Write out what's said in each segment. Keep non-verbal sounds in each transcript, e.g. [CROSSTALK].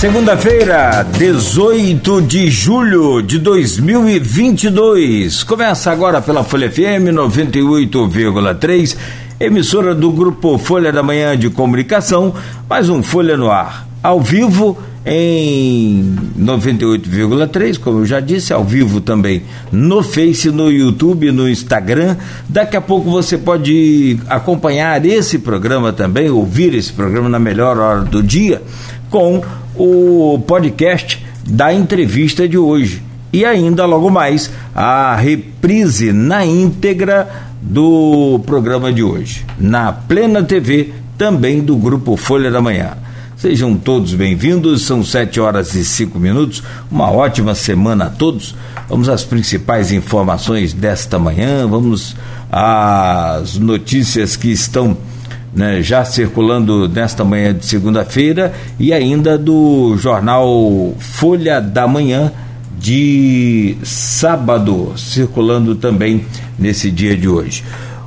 Segunda-feira, 18 de julho de 2022. Começa agora pela Folha FM 98,3, emissora do grupo Folha da Manhã de Comunicação, mais um Folha no Ar. Ao vivo em 98,3, como eu já disse, ao vivo também no Face, no YouTube, no Instagram. Daqui a pouco você pode acompanhar esse programa também, ouvir esse programa na melhor hora do dia, com o podcast da entrevista de hoje. E ainda logo mais a reprise na íntegra do programa de hoje, na Plena TV, também do grupo Folha da Manhã. Sejam todos bem-vindos, são sete horas e cinco minutos, uma ótima semana a todos. Vamos às principais informações desta manhã, vamos às notícias que estão né, já circulando nesta manhã de segunda-feira e ainda do jornal Folha da Manhã de sábado, circulando também nesse dia de hoje.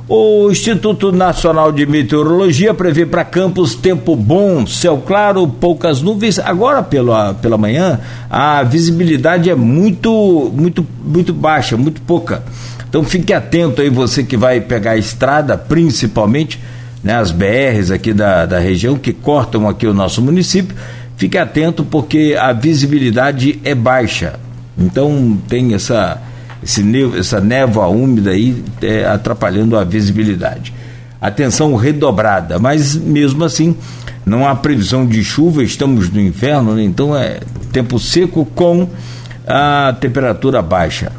O Instituto Nacional de Meteorologia prevê para Campos tempo bom, céu claro, poucas nuvens. Agora pela, pela manhã a visibilidade é muito muito muito baixa, muito pouca. Então fique atento aí você que vai pegar a estrada, principalmente né, as BRs aqui da, da região que cortam aqui o nosso município. Fique atento porque a visibilidade é baixa. Então tem essa esse, essa névoa úmida aí é, atrapalhando a visibilidade. Atenção redobrada, mas mesmo assim não há previsão de chuva, estamos no inverno, né? então é tempo seco com a temperatura baixa.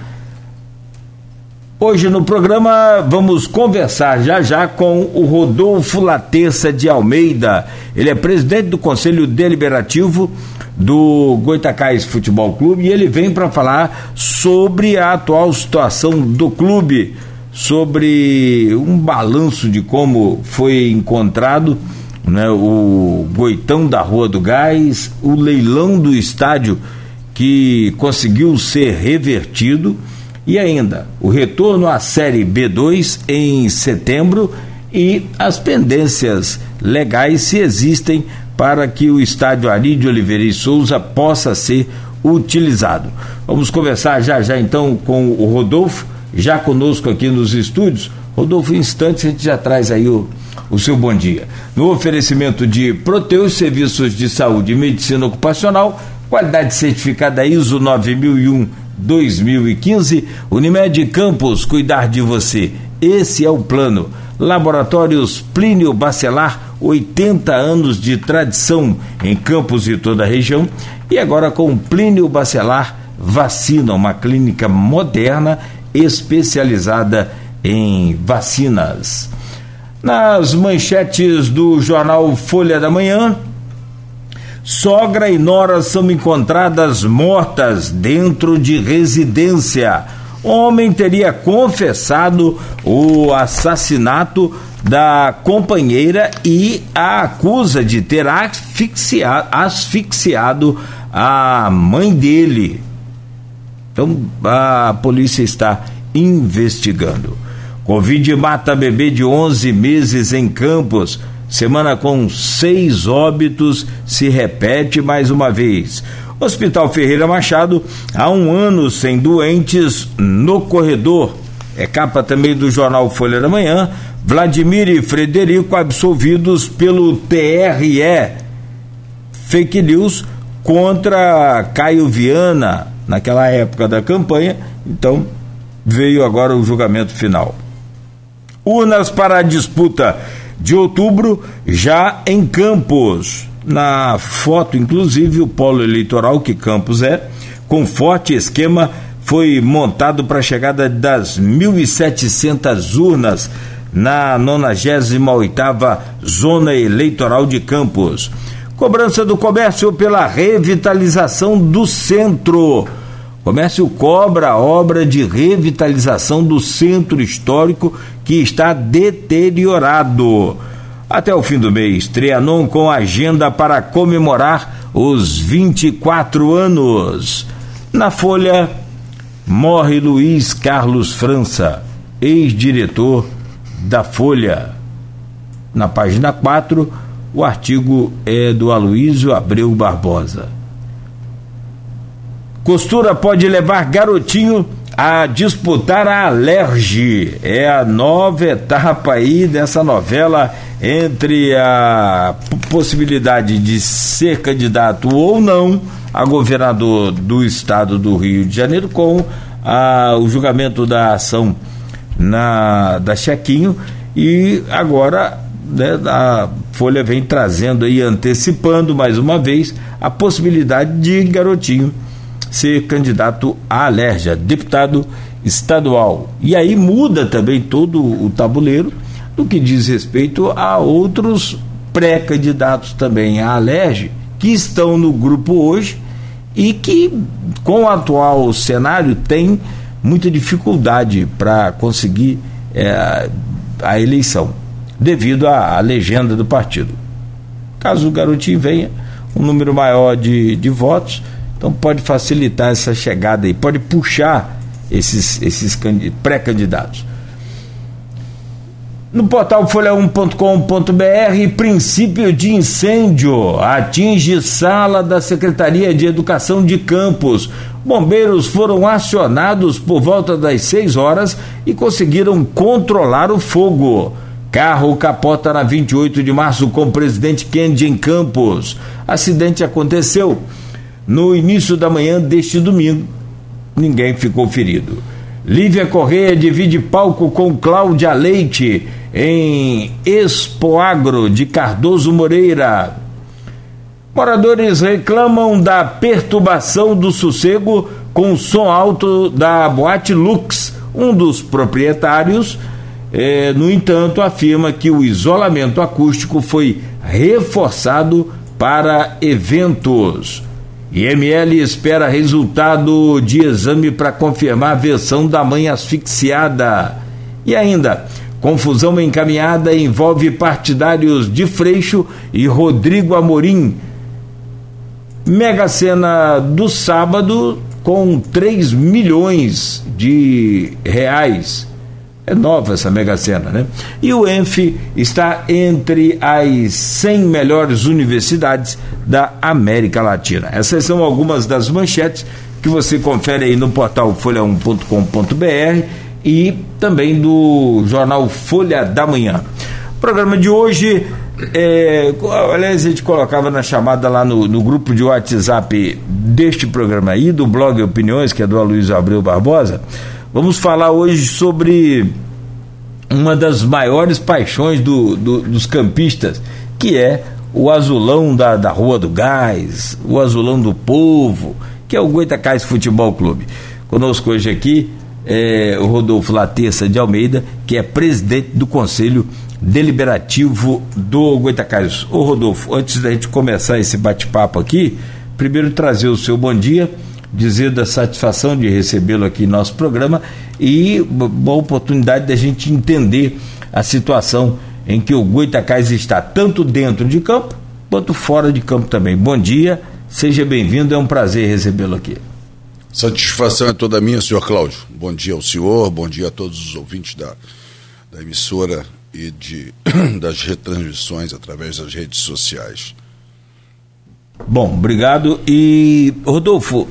Hoje no programa vamos conversar já já com o Rodolfo Laterça de Almeida. Ele é presidente do Conselho Deliberativo do Goitacás Futebol Clube e ele vem para falar sobre a atual situação do clube, sobre um balanço de como foi encontrado né, o Goitão da Rua do Gás, o leilão do estádio que conseguiu ser revertido e ainda o retorno à Série B2 em setembro e as pendências legais se existem para que o estádio Ari de Oliveira e Souza possa ser utilizado. Vamos conversar já já então com o Rodolfo, já conosco aqui nos estúdios. Rodolfo, em instantes a gente já traz aí o, o seu bom dia. No oferecimento de Proteus Serviços de Saúde e Medicina Ocupacional, qualidade certificada ISO 9001 2015, Unimed Campos, cuidar de você. Esse é o plano. Laboratórios Plínio Bacelar, 80 anos de tradição em Campos e toda a região. E agora com Plínio Bacelar Vacina, uma clínica moderna especializada em vacinas. Nas manchetes do jornal Folha da Manhã, sogra e nora são encontradas mortas dentro de residência homem teria confessado o assassinato da companheira e a acusa de ter asfixiado, asfixiado a mãe dele. Então a polícia está investigando. Covid mata bebê de 11 meses em Campos. Semana com seis óbitos se repete mais uma vez. Hospital Ferreira Machado, há um ano sem doentes no corredor. É capa também do jornal Folha da Manhã. Vladimir e Frederico absolvidos pelo TRE. Fake news contra Caio Viana naquela época da campanha. Então veio agora o julgamento final. Urnas para a disputa de outubro já em Campos na foto, inclusive, o polo eleitoral que Campos é, com forte esquema, foi montado para a chegada das 1.700 urnas na 98ª Zona Eleitoral de Campos. Cobrança do comércio pela revitalização do centro. Comércio cobra a obra de revitalização do centro histórico que está deteriorado. Até o fim do mês, Trianon com agenda para comemorar os 24 anos. Na Folha, morre Luiz Carlos França, ex-diretor da Folha. Na página 4, o artigo é do Aloísio Abreu Barbosa. Costura pode levar garotinho a disputar a Alerge. É a nova etapa aí dessa novela entre a possibilidade de ser candidato ou não a governador do estado do Rio de Janeiro com a, o julgamento da ação na da Chequinho e agora né, a Folha vem trazendo aí antecipando mais uma vez a possibilidade de garotinho ser candidato à Alerja, deputado estadual. E aí muda também todo o tabuleiro no que diz respeito a outros pré-candidatos também à Alerj, que estão no grupo hoje e que, com o atual cenário, tem muita dificuldade para conseguir é, a eleição, devido à, à legenda do partido. Caso o garotinho venha, um número maior de, de votos, então pode facilitar essa chegada aí, pode puxar esses, esses pré-candidatos. No portal folha1.com.br, princípio de incêndio atinge sala da Secretaria de Educação de Campos. Bombeiros foram acionados por volta das 6 horas e conseguiram controlar o fogo. Carro capota na 28 de março com o presidente Kennedy em Campos. Acidente aconteceu no início da manhã deste domingo. Ninguém ficou ferido. Lívia Correia divide palco com Cláudia Leite em Expoagro de Cardoso Moreira. Moradores reclamam da perturbação do sossego com o som alto da Boate Lux. Um dos proprietários, eh, no entanto, afirma que o isolamento acústico foi reforçado para eventos. IML espera resultado de exame para confirmar a versão da mãe asfixiada. E ainda, confusão encaminhada envolve partidários de Freixo e Rodrigo Amorim. Mega Sena do sábado com 3 milhões de reais é nova essa Mega Sena, né? E o ENF está entre as 100 melhores universidades da América Latina. Essas são algumas das manchetes que você confere aí no portal folha1.com.br e também do jornal Folha da Manhã. O programa de hoje, é, aliás, a gente colocava na chamada lá no, no grupo de WhatsApp deste programa aí, do blog Opiniões, que é do Aloysio Abreu Barbosa Vamos falar hoje sobre uma das maiores paixões do, do, dos campistas, que é o azulão da, da Rua do Gás, o azulão do povo, que é o Goitacás Futebol Clube. Conosco hoje aqui é o Rodolfo Latessa de Almeida, que é presidente do Conselho Deliberativo do Goitacás. Ô Rodolfo, antes da gente começar esse bate-papo aqui, primeiro trazer o seu bom dia dizer da satisfação de recebê-lo aqui em nosso programa e boa oportunidade da gente entender a situação em que o Goitacás está, tanto dentro de campo quanto fora de campo também. Bom dia, seja bem-vindo, é um prazer recebê-lo aqui. Satisfação é toda minha, senhor Cláudio. Bom dia ao senhor, bom dia a todos os ouvintes da, da emissora e de, [COUGHS] das retransmissões através das redes sociais. Bom, obrigado. E, Rodolfo,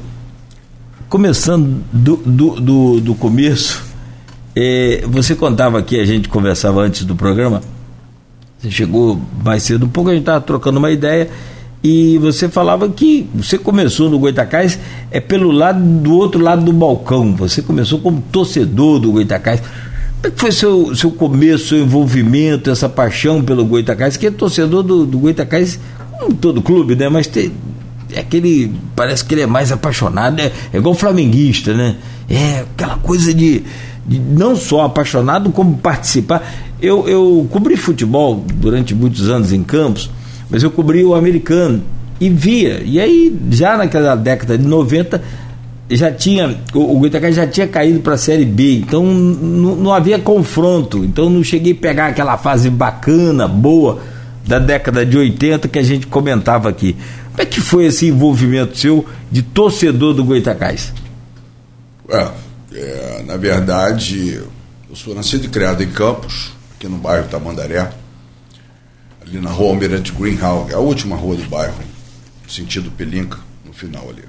começando do, do, do, do começo, é, você contava aqui, a gente conversava antes do programa, você chegou mais cedo um pouco, a gente estava trocando uma ideia, e você falava que você começou no Goitacás é pelo lado do outro lado do balcão, você começou como torcedor do Goitacás. Como é que foi seu, seu começo, seu envolvimento, essa paixão pelo Goitacás? Que é torcedor do, do Goitacás, como todo clube, né? Mas tem, é aquele. Parece que ele é mais apaixonado, é, é igual flamenguista, né? É aquela coisa de, de não só apaixonado, como participar. Eu, eu cobri futebol durante muitos anos em Campos, mas eu cobri o americano e via. E aí, já naquela década de 90, já tinha. O, o já tinha caído para a Série B, então não havia confronto. Então não cheguei a pegar aquela fase bacana, boa, da década de 80 que a gente comentava aqui. Como é que foi esse envolvimento seu de torcedor do Goitacás? É, é, na verdade, eu sou nascido e criado em Campos, aqui no bairro Tamandaré, ali na rua Almirante Greenhouse, é a última rua do bairro, sentido Pelinca, no final ali.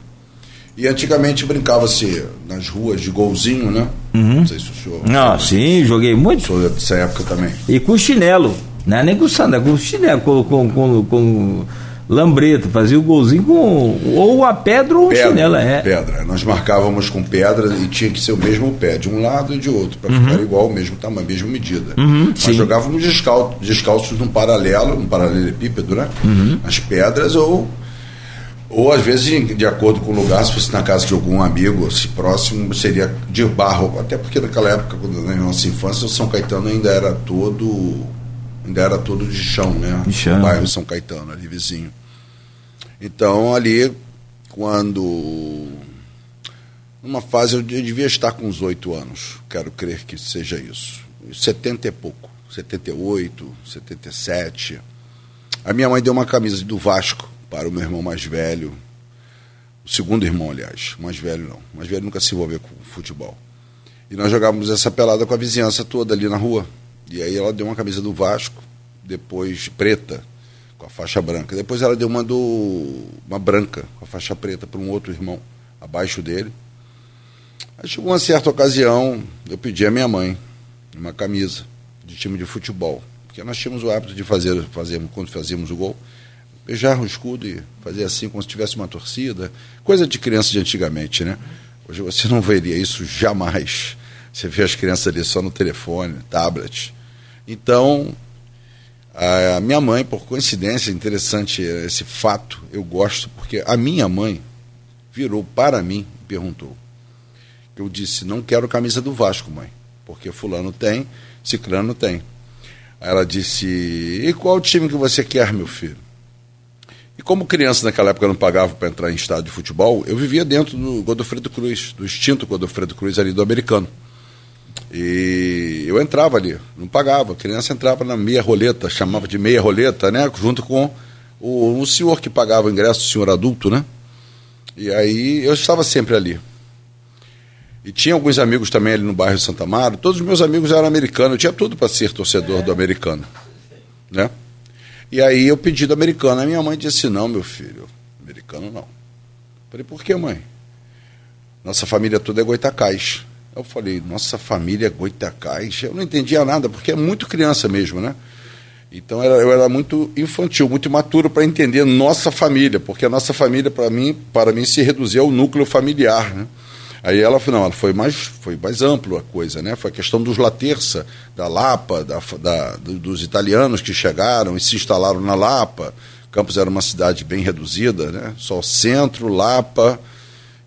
E antigamente brincava-se nas ruas de golzinho, né? Uhum. Não sei se o senhor. Não, sim, joguei muito. Sou dessa época também. E com chinelo. Não é nem com sandal, com chinelo, com, com, com, com lambreta, fazia o golzinho com ou a pedra ou pedra, chinela, é. Pedra. Nós marcávamos com pedra e tinha que ser o mesmo pé, de um lado e de outro, para uhum. ficar igual, o mesmo tamanho, mesma medida. Uhum, Nós sim. jogávamos descalços, descalços num paralelo, num paralelepípedo, né? Uhum. As pedras ou ou às vezes, de acordo com o lugar, se fosse na casa de algum amigo, se próximo, seria de barro. Até porque naquela época, quando na nossa infância, o São Caetano ainda era todo. Ainda era todo de chão, né? De chão. O bairro São Caetano, ali vizinho. Então ali, quando. Numa fase eu devia estar com uns oito anos, quero crer que seja isso. 70 e pouco, 78, 77. A minha mãe deu uma camisa do Vasco para o meu irmão mais velho, o segundo irmão, aliás, o mais velho não, o mais velho nunca se envolveu com futebol. E nós jogávamos essa pelada com a vizinhança toda ali na rua. E aí ela deu uma camisa do Vasco, depois preta, com a faixa branca. Depois ela deu uma do uma branca, com a faixa preta para um outro irmão abaixo dele. Aí chegou uma certa ocasião, eu pedi à minha mãe uma camisa de time de futebol, porque nós tínhamos o hábito de fazer, fazer quando fazíamos o gol, beijar o escudo e fazer assim como se tivesse uma torcida. Coisa de criança de antigamente, né? Hoje você não veria isso jamais. Você vê as crianças ali só no telefone, tablet. Então, a minha mãe, por coincidência, interessante esse fato, eu gosto, porque a minha mãe virou para mim e perguntou. Eu disse, não quero camisa do Vasco, mãe, porque fulano tem, ciclano tem. Ela disse, e qual time que você quer, meu filho? E como criança naquela época não pagava para entrar em estádio de futebol, eu vivia dentro do Godofredo Cruz, do extinto Godofredo Cruz ali do americano. E eu entrava ali, não pagava. A criança entrava na meia roleta, chamava de meia roleta, né? Junto com o, o senhor que pagava o ingresso, o senhor adulto, né? E aí eu estava sempre ali. E tinha alguns amigos também ali no bairro Santa Amaro. Todos os meus amigos eram americanos. Eu tinha tudo para ser torcedor do americano, né? E aí eu pedi do americano. A minha mãe disse: Não, meu filho, americano não. Falei: Por que, mãe? Nossa família toda é goitacás. Eu falei: Nossa família goitacás. Eu não entendia nada, porque é muito criança mesmo, né? Então eu era muito infantil, muito imaturo para entender nossa família, porque a nossa família, para mim, para mim, se reduziu ao núcleo familiar. Né? Aí ela falou, não, foi mais, foi mais amplo a coisa, né? Foi a questão dos Laterça, da Lapa, da, da, dos italianos que chegaram e se instalaram na Lapa. Campos era uma cidade bem reduzida, né? Só centro, Lapa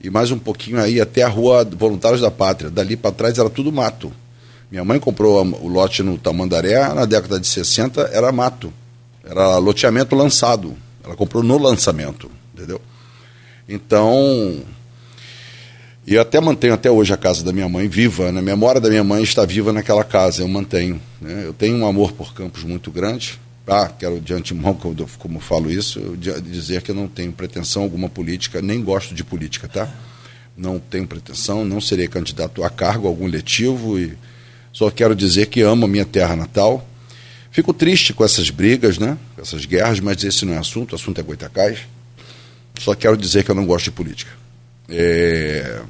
e mais um pouquinho aí até a rua Voluntários da Pátria. Dali para trás era tudo mato. Minha mãe comprou o lote no Tamandaré na década de 60, era mato. Era loteamento lançado. Ela comprou no lançamento, entendeu? Então, e eu até mantenho até hoje a casa da minha mãe viva, né? a memória da minha mãe está viva naquela casa, eu mantenho. Né? Eu tenho um amor por Campos muito grande. Ah, quero de antemão, como, como falo isso, dizer que eu não tenho pretensão alguma política, nem gosto de política, tá? Não tenho pretensão, não serei candidato a cargo algum letivo e só quero dizer que amo a minha terra natal. Fico triste com essas brigas, né? Com essas guerras, mas esse não é assunto, o assunto é Goitacás. Só quero dizer que eu não gosto de política. É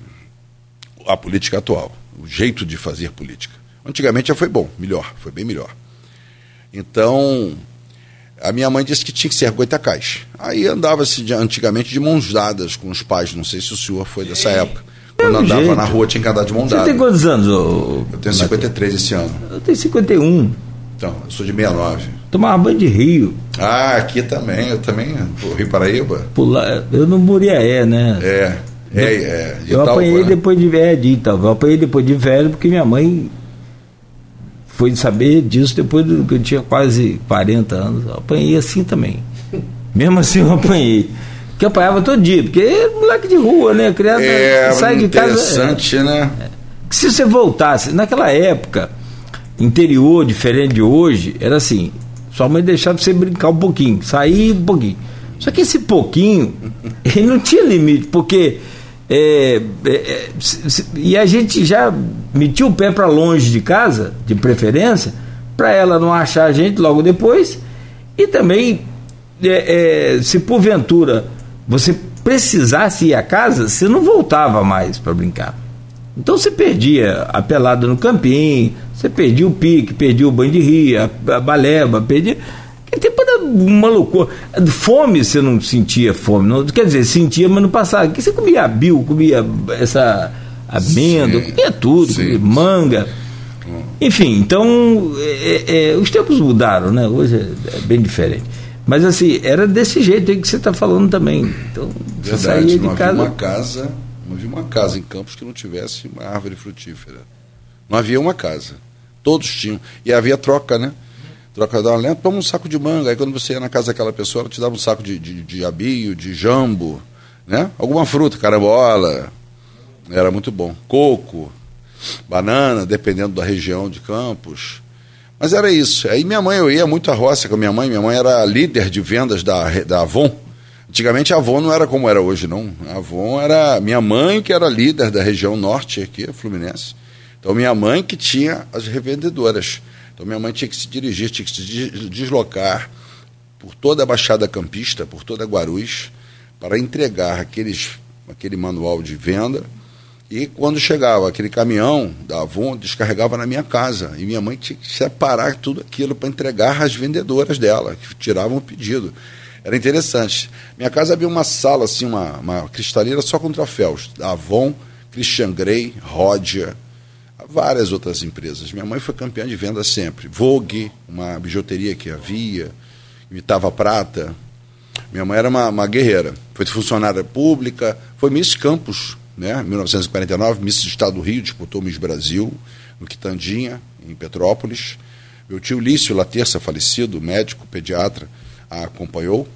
a política atual, o jeito de fazer política. Antigamente já foi bom, melhor, foi bem melhor. Então, a minha mãe disse que tinha que ser goitacás. Aí andava-se antigamente de mãos dadas com os pais, não sei se o senhor foi dessa época. Quando andava jeito. na rua tinha que andar de mão dada. Você tem quantos anos? Ô... Eu tenho 53 esse ano. Eu tenho 51. Então, eu sou de 69. Tomava banho de rio. Ah, aqui também, eu também, Rio Paraíba. Pular, eu no Muriaé, né? É. É, é, eu apanhei né? depois de velho, de Itaúba. Eu apanhei depois de velho porque minha mãe foi saber disso depois do, que eu tinha quase 40 anos. Eu apanhei assim também. Mesmo assim eu apanhei. Que eu apanhava todo dia, porque é moleque de rua, né? Criado, é, sai de casa. Interessante, é, né? Se você voltasse, naquela época, interior, diferente de hoje, era assim: sua mãe deixava você brincar um pouquinho, sair um pouquinho. Só que esse pouquinho, [LAUGHS] ele não tinha limite, porque é, é, é e a gente já metia o pé para longe de casa, de preferência, para ela não achar a gente logo depois. E também, é, é, se porventura você precisasse ir a casa, você não voltava mais para brincar. Então você perdia a pelada no campinho, você perdia o pique, perdia o banho de ria, a baleba, perdia. Tempo uma loucura. Fome você não sentia fome, não, quer dizer, sentia, mas não passava. Porque você comia bil, comia essa amêndoa, comia tudo, sim, comia manga. Hum. Enfim, então é, é, os tempos mudaram, né? Hoje é, é bem diferente. Mas assim, era desse jeito aí que você está falando também. Então, Verdade, saía de casa. Uma casa não havia uma casa em Campos que não tivesse uma árvore frutífera. Não havia uma casa. Todos tinham. E havia troca, né? Troca da lenta, toma um saco de manga. Aí quando você ia na casa daquela pessoa, ela te dava um saco de, de, de abio, de jambo, né? Alguma fruta, carambola. Era muito bom. Coco, banana, dependendo da região de Campos. Mas era isso. Aí minha mãe, eu ia muito à roça com minha mãe. Minha mãe era líder de vendas da, da Avon Antigamente a Avon não era como era hoje, não. A Avon era minha mãe, que era líder da região norte aqui, Fluminense. Então minha mãe que tinha as revendedoras. Então minha mãe tinha que se dirigir, tinha que se deslocar por toda a Baixada Campista, por toda Guarulhos, para entregar aqueles, aquele manual de venda. E quando chegava aquele caminhão da Avon, descarregava na minha casa. E minha mãe tinha que separar tudo aquilo para entregar às vendedoras dela, que tiravam o pedido. Era interessante. Minha casa havia uma sala, assim, uma, uma cristaleira só com troféus. Da Avon, Christian Grey, Rodia, várias outras empresas. Minha mãe foi campeã de venda sempre. Vogue, uma bijuteria que havia, imitava prata. Minha mãe era uma, uma guerreira. Foi funcionária pública, foi Miss Campos, né? 1949, Miss Estado do Rio, disputou Miss Brasil, no Quitandinha, em Petrópolis. Meu tio Lício Laterça, falecido, médico, pediatra, a acompanhou.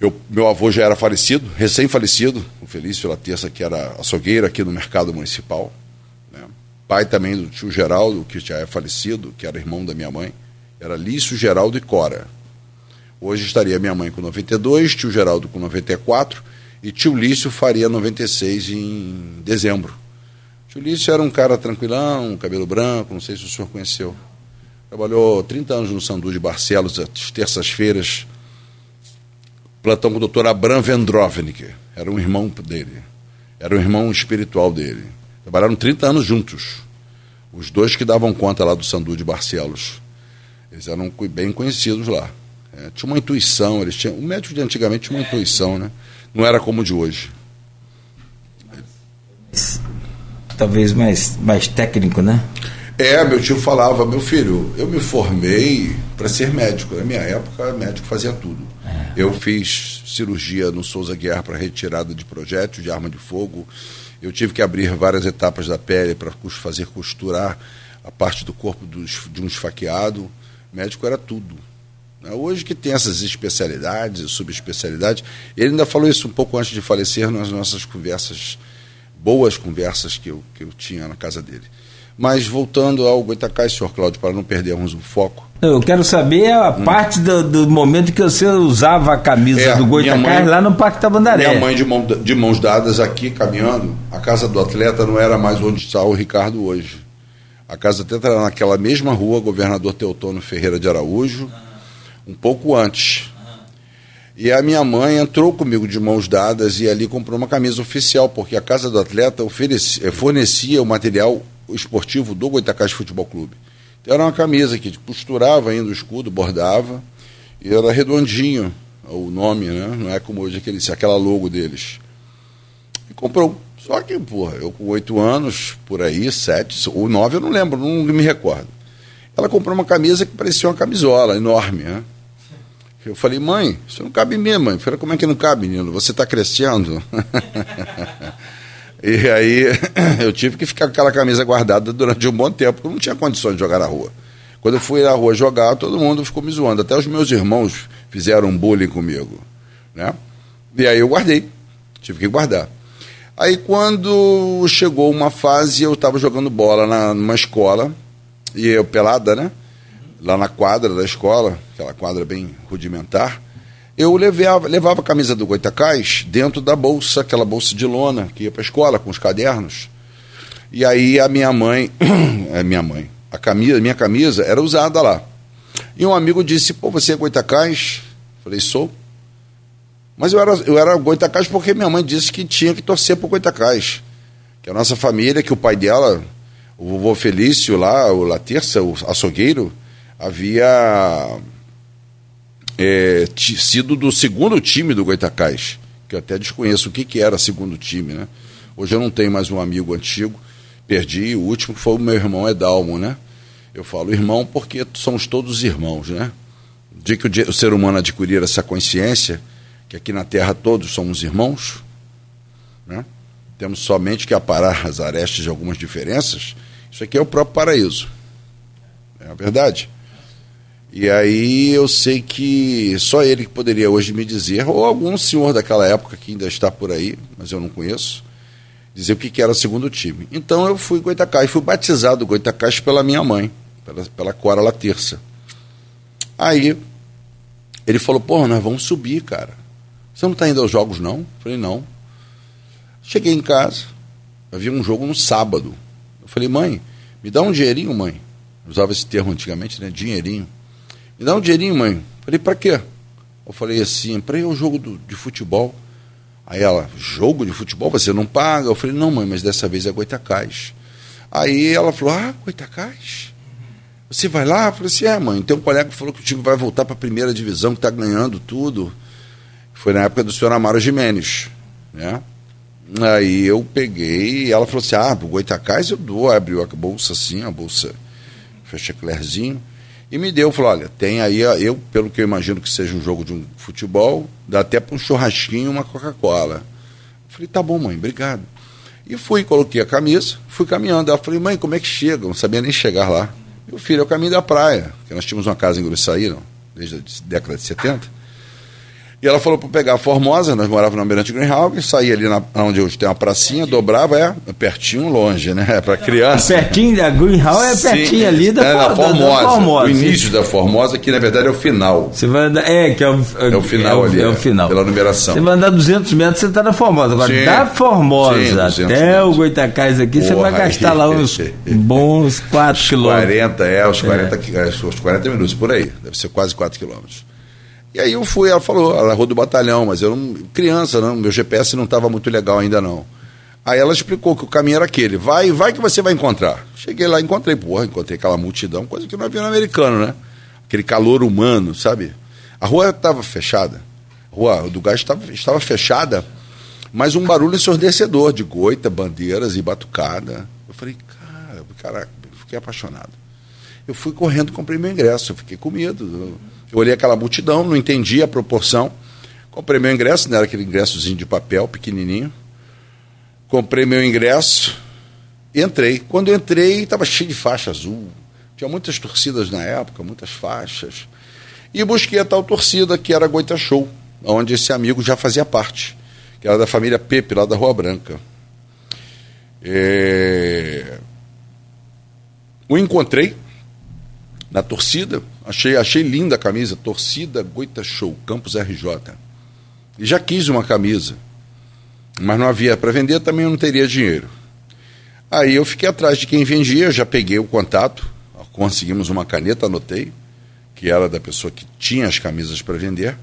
Eu, meu avô já era falecido, recém-falecido, o Felício Laterça, que era açougueiro aqui no mercado municipal. Pai também do tio Geraldo, que já é falecido, que era irmão da minha mãe. Era Lício, Geraldo e Cora. Hoje estaria minha mãe com 92, tio Geraldo com 94 e tio Lício faria 96 em dezembro. Tio Lício era um cara tranquilão, cabelo branco, não sei se o senhor conheceu. Trabalhou 30 anos no Sandu de Barcelos, às terças-feiras. Plantão com o doutor Abram Vendrovnik. Era um irmão dele. Era um irmão espiritual dele. Trabalharam 30 anos juntos. Os dois que davam conta lá do Sandu de Barcelos. Eles eram bem conhecidos lá. É, tinha uma intuição, eles tinham. O médico de antigamente tinha uma intuição, né? Não era como o de hoje. Talvez mais, mais técnico, né? É, meu tio falava, meu filho, eu me formei para ser médico. Na minha época, médico fazia tudo. É. Eu fiz cirurgia no Souza Guerra para retirada de projétil, de arma de fogo. Eu tive que abrir várias etapas da pele para fazer costurar a parte do corpo dos, de um esfaqueado. Médico era tudo. Né? Hoje que tem essas especialidades subespecialidades, ele ainda falou isso um pouco antes de falecer nas nossas conversas, boas conversas que eu, que eu tinha na casa dele. Mas voltando ao Goitacás, senhor Cláudio, para não perdermos o foco. Eu quero saber a hum. parte do, do, momento que você usava a camisa é, do Goitacás lá no Parque Tabandaré. Minha mãe de, mão, de mãos dadas aqui, caminhando, a casa do atleta não era mais onde está o Ricardo hoje. A casa do atleta era naquela mesma rua, governador Teotônio Ferreira de Araújo, um pouco antes. E a minha mãe entrou comigo de mãos dadas e ali comprou uma camisa oficial, porque a casa do atleta oferecia, fornecia o material esportivo do Goitacás Futebol Clube. Era uma camisa que costurava ainda o escudo, bordava, e era redondinho o nome, né? Não é como hoje aquele, aquela logo deles. E comprou. Só que, porra, eu com oito anos, por aí, sete, ou nove, eu não lembro, não me recordo. Ela comprou uma camisa que parecia uma camisola enorme, né? Eu falei, mãe, isso não cabe em mim, mãe. Falei, como é que não cabe, menino? Você está crescendo? [LAUGHS] E aí [COUGHS] eu tive que ficar com aquela camisa guardada durante um bom tempo, porque eu não tinha condições de jogar na rua. Quando eu fui na rua jogar, todo mundo ficou me zoando. Até os meus irmãos fizeram bullying comigo. Né? E aí eu guardei. Tive que guardar. Aí quando chegou uma fase, eu estava jogando bola na, numa escola, e eu pelada, né? Lá na quadra da escola, aquela quadra bem rudimentar eu levava, levava a camisa do Goitacás dentro da bolsa, aquela bolsa de lona que ia para a escola com os cadernos. E aí a minha mãe, a [CLEARS THROAT] minha mãe, a camisa, minha camisa era usada lá. E um amigo disse: "Pô, você é Goitacás?" Falei: "Sou". Mas eu era, eu era Goitacás porque minha mãe disse que tinha que torcer pro Goitacás. Que a nossa família, que o pai dela, o vovô Felício lá, o Laterça, o açougueiro, havia é, sido do segundo time do Goitacás. Que eu até desconheço o que, que era segundo time, né? Hoje eu não tenho mais um amigo antigo, perdi, o último foi o meu irmão Edalmo, né? Eu falo irmão porque somos todos irmãos, né? O dia que o, o ser humano adquirir essa consciência, que aqui na Terra todos somos irmãos, né? temos somente que aparar as arestas de algumas diferenças, isso aqui é o próprio paraíso. É a verdade. E aí eu sei que só ele que poderia hoje me dizer, ou algum senhor daquela época que ainda está por aí, mas eu não conheço, dizer o que, era o segundo time. Então eu fui Goitacás, fui batizado Goitacás pela minha mãe, pela, pela Cora La Terça. Aí ele falou, porra, nós vamos subir, cara. Você não está indo aos jogos, não? Eu falei, não. Cheguei em casa, havia um jogo no sábado. Eu falei, mãe, me dá um dinheirinho, mãe. Usava esse termo antigamente, né? Dinheirinho. Me dá um dinheirinho, mãe. Falei, para quê? Eu falei assim, para ir ao jogo do, de futebol. Aí ela, jogo de futebol, você não paga? Eu falei, não, mãe, mas dessa vez é Goitacás. Aí ela falou, ah, Goitacás? Você vai lá? Eu falei assim, é, mãe, tem um colega que falou que o time vai voltar para a primeira divisão, que está ganhando tudo. Foi na época do senhor Amaro Jimenez, né? Aí eu peguei e ela falou assim, ah, pro Goitacás eu dou, abriu a bolsa assim, a bolsa fecheclerzinho, e me deu, falou, olha, tem aí, eu, pelo que eu imagino que seja um jogo de um futebol, dá até para um churrasquinho uma Coca-Cola. Falei, tá bom, mãe, obrigado. E fui, coloquei a camisa, fui caminhando. Ela falou, mãe, como é que chega? Não sabia nem chegar lá. Meu filho, é o caminho da praia, que nós tínhamos uma casa em Gruçaí, não, desde a década de 70. E ela falou para pegar a Formosa, nós morávamos no Almirante Greenhalgh, saía ali na, onde hoje tem uma pracinha, dobrava, é, pertinho, longe, né? [LAUGHS] É para criança. Pertinho da Greenhalgh é pertinho Sim, ali da, é, da, Formosa, da, Formosa. O início da Formosa, que na verdade é o final. Você vai andar, é, que é o, é o final é, ali. É o final. Pela numeração. Você vai andar 200 metros, você está na Formosa. Agora, Sim. da Formosa Sim, até metros. o Goitacás aqui, Porra, você vai gastar lá uns [LAUGHS] bons 4 quilômetros. 40, é, uns 40, é. uns 40 minutos, por aí. Deve ser quase 4 quilômetros. E aí eu fui, ela falou, ela errou do batalhão, mas eu não. Criança, não, meu GPS não estava muito legal ainda não. Aí ela explicou que o caminho era aquele. Vai, vai que você vai encontrar. Cheguei lá, encontrei, porra, encontrei aquela multidão, coisa que não havia no americano, né? Aquele calor humano, sabe? A rua estava fechada. A rua do gás estava, estava fechada, mas um barulho ensurdecedor de goita, bandeiras e batucada. Eu falei, cara, caraca, fiquei apaixonado. Eu fui correndo, comprei meu ingresso, eu fiquei com medo. Eu, eu olhei aquela multidão, não entendi a proporção. Comprei meu ingresso, não era aquele ingressozinho de papel pequenininho. Comprei meu ingresso e entrei. Quando eu entrei, estava cheio de faixa azul. Tinha muitas torcidas na época, muitas faixas. E busquei a tal torcida que era a Goita Show, onde esse amigo já fazia parte, que era da família Pepe, lá da Rua Branca. É... O encontrei na torcida, Achei, achei linda a camisa, torcida Goita Show, Campos RJ. E já quis uma camisa, mas não havia para vender, também não teria dinheiro. Aí eu fiquei atrás de quem vendia, já peguei o contato, conseguimos uma caneta, anotei, que era da pessoa que tinha as camisas para vender.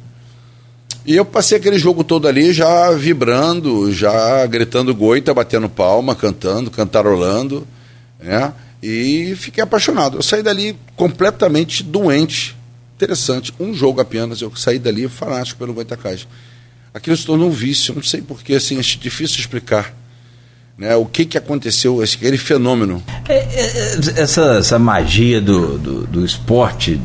E eu passei aquele jogo todo ali já vibrando, já gritando goita, batendo palma, cantando, cantarolando, né? E fiquei apaixonado. Eu saí dali completamente doente. Interessante. Um jogo apenas. Eu saí dali fanático pelo Goitacás. Aquilo se tornou um vício. Não sei porquê, assim, é difícil explicar. Né, o que, que aconteceu, esse, aquele fenômeno. É, é, é essa, essa magia do, do, do esporte.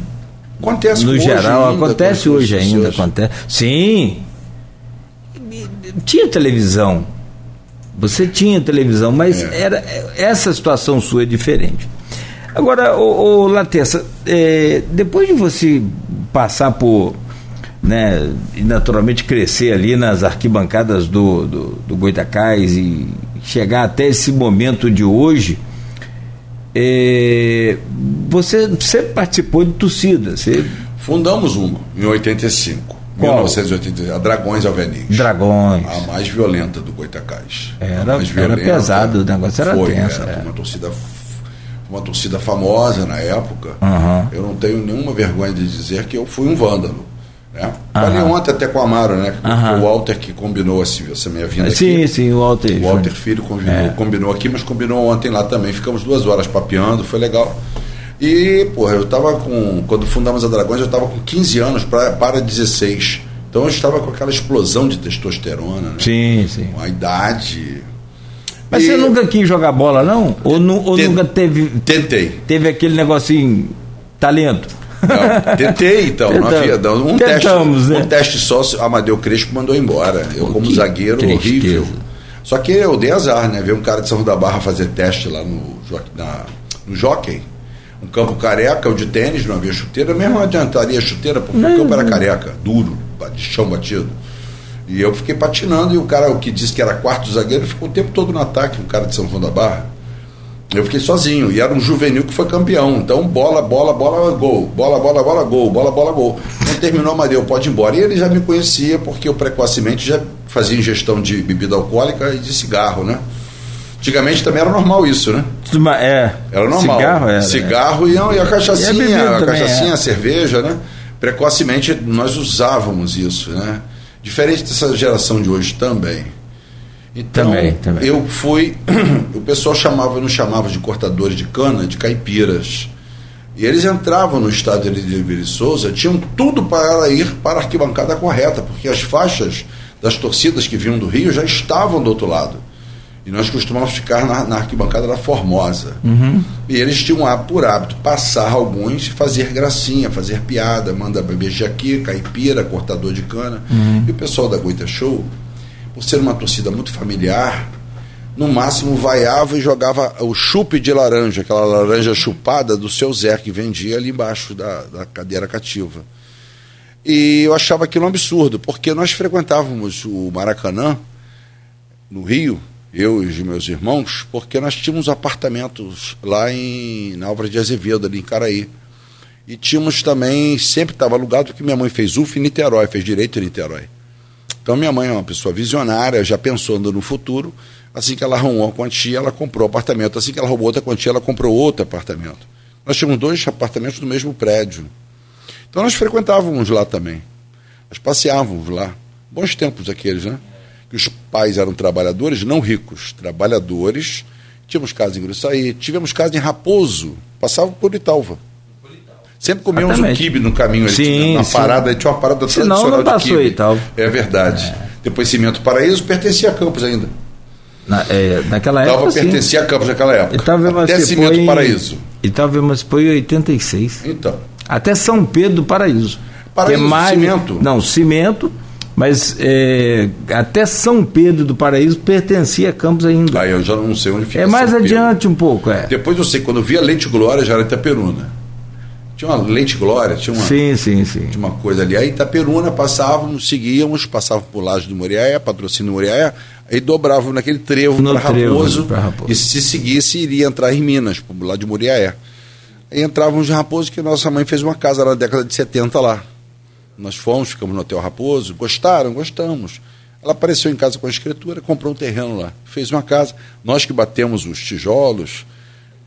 Acontece no geral, ainda, acontece hoje ainda. Acontece. Sim. Tinha televisão você tinha televisão, mas é. era essa situação sua é diferente. Agora, o, o Latessa, é, depois de você passar por, né, e naturalmente crescer ali nas arquibancadas do, do, do Goitacás e chegar até esse momento de hoje, é, você, você participou de torcida. Você... Fundamos uma, em 85. Qual? 1980, a Dragões Alvenis. Dragões. A mais violenta do Goitacás. Era, era pesado, o negócio era foi, tenso. Era, é. uma torcida uma torcida famosa na época. Uhum. Eu não tenho nenhuma vergonha de dizer que eu fui um vândalo. Né? Falei ontem até com o Amaro, né? O Walter que combinou essa minha vinda sim, aqui. Sim, sim, o Walter. O Walter Filho combinou, é. combinou aqui, mas combinou ontem lá também. Ficamos duas horas papeando, foi legal. E, porra, eu tava com. Quando fundamos a Dragões, eu tava com 15 anos pra, para 16. Então eu estava com aquela explosão de testosterona, né? Sim, sim. Com a idade. Mas e... você nunca quis jogar bola, não? Ou, nu, ou nunca teve. Tentei. Teve aquele negocinho, talento? Não, tentei, então. Não havia, um, Tentamos, teste, né? um teste só, Amadeu Crespo mandou embora. Eu, como que zagueiro, tristeza. horrível. Só que eu dei azar, né? Ver um cara de São da Barra fazer teste lá no, na, no Jockey. Um campo careca, o de tênis, não havia chuteira. Mesmo não adiantaria chuteira, porque não. o campo era careca, duro, de chão batido. E eu fiquei patinando e o cara, o que disse que era quarto zagueiro, ficou o tempo todo no ataque, um cara de São João da Barra. Eu fiquei sozinho. E era um juvenil que foi campeão. Então, bola, bola, bola, gol. Bola, bola, bola, gol. Bola, bola, gol. Quando terminou, Amadeu, pode ir embora. E ele já me conhecia, porque eu precocemente já fazia ingestão de bebida alcoólica e de cigarro, né? Antigamente também era normal isso, né? É. Era normal. Cigarro era. Cigarro e, e a cachaçinha, e a, a cachaçinha, é. a cerveja, né? Precocemente nós usávamos isso, né? Diferente dessa geração de hoje também. Então, também, também. eu fui. [CLEARS THROAT] O pessoal chamava, nos chamava de cortadores de cana, de caipiras. E eles entravam no estádio de Vila Souza, tinham tudo para ir para a arquibancada correta, porque as faixas das torcidas que vinham do Rio já estavam do outro lado. E nós costumávamos ficar na, na arquibancada da Formosa. Uhum. E eles tinham por hábito passar alguns e fazer gracinha, fazer piada, manda beijar aqui, caipira, cortador de cana. Uhum. E o pessoal da Goita Show por ser uma torcida muito familiar, no máximo vaiava e jogava o chupe de laranja, aquela laranja chupada do seu Zé que vendia ali embaixo da, da cadeira cativa. E eu achava aquilo um absurdo, porque nós frequentávamos o Maracanã, no Rio, eu e os meus irmãos, porque nós tínhamos apartamentos lá em, na Álvaro de Azevedo, ali em Caraí. E tínhamos também, sempre estava alugado, porque minha mãe fez UF em Niterói, fez direito em Niterói. Então, minha mãe é uma pessoa visionária, já pensando no futuro. Assim que ela arrumou a quantia, ela comprou apartamento. Assim que ela roubou outra quantia, ela comprou outro apartamento. Nós tínhamos dois apartamentos no mesmo prédio. Então, nós frequentávamos lá também. Nós passeávamos lá. Bons tempos aqueles, né? Que os pais eram trabalhadores, não ricos, trabalhadores. Tínhamos casa em Gruçaí, tivemos casa em Raposo, passava por Italva. Sempre comíamos um quibe no caminho ali, sim, na parada, tinha uma parada Senão tradicional não passou de quibe. É verdade. É. Depois Cimento Paraíso pertencia a Campos ainda. Na, é, naquela época. Tava, pertencia a Campos naquela época. Itava Até Cimento em, Paraíso. Itava emancipou em 86. Então. Até São Pedro do Paraíso. Paraíso, é mais, cimento. Não, cimento, mas é, até São Pedro do Paraíso pertencia a Campos ainda. Aí eu já não sei onde fica. É mais São adiante Pedro. um pouco, é. Depois eu sei, quando eu via Leite Glória já era Itaperuna. Tinha uma Leite Glória, tinha uma, sim, sim, sim. Tinha uma coisa ali. Aí Itaperuna passávamos, seguíamos, passávamos por Laje do Moriaé, patrocínio do Moriaé, aí dobravam naquele trevo para Raposo, Raposo, e se seguisse iria entrar em Minas, lá de Moriaé. Aí entrávamos em Raposo, que nossa mãe fez uma casa na década de 70 lá. Nós fomos, ficamos no Hotel Raposo, gostaram, gostamos. Ela apareceu em casa com a escritura, comprou um terreno lá, fez uma casa. Nós que batemos os tijolos,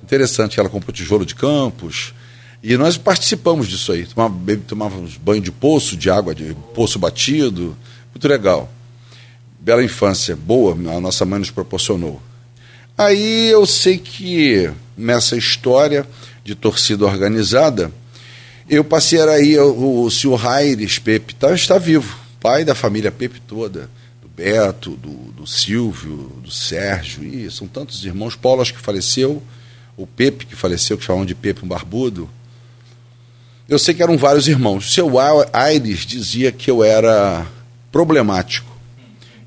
interessante, ela comprou tijolo de campos, e nós participamos disso aí. Tomava, tomávamos banho de poço, de água de poço batido. Muito legal. Bela infância, boa, a nossa mãe nos proporcionou. Aí eu sei que nessa história de torcida organizada, eu passei aí o, o senhor Aires Pepe, tá, está vivo, pai da família Pepe toda, do Beto, do, do Silvio, do Sérgio, e são tantos irmãos. Paulo acho que faleceu, o Pepe que faleceu, que chamavam de Pepe um barbudo, eu sei que eram vários irmãos. O seu Aires dizia que eu era problemático,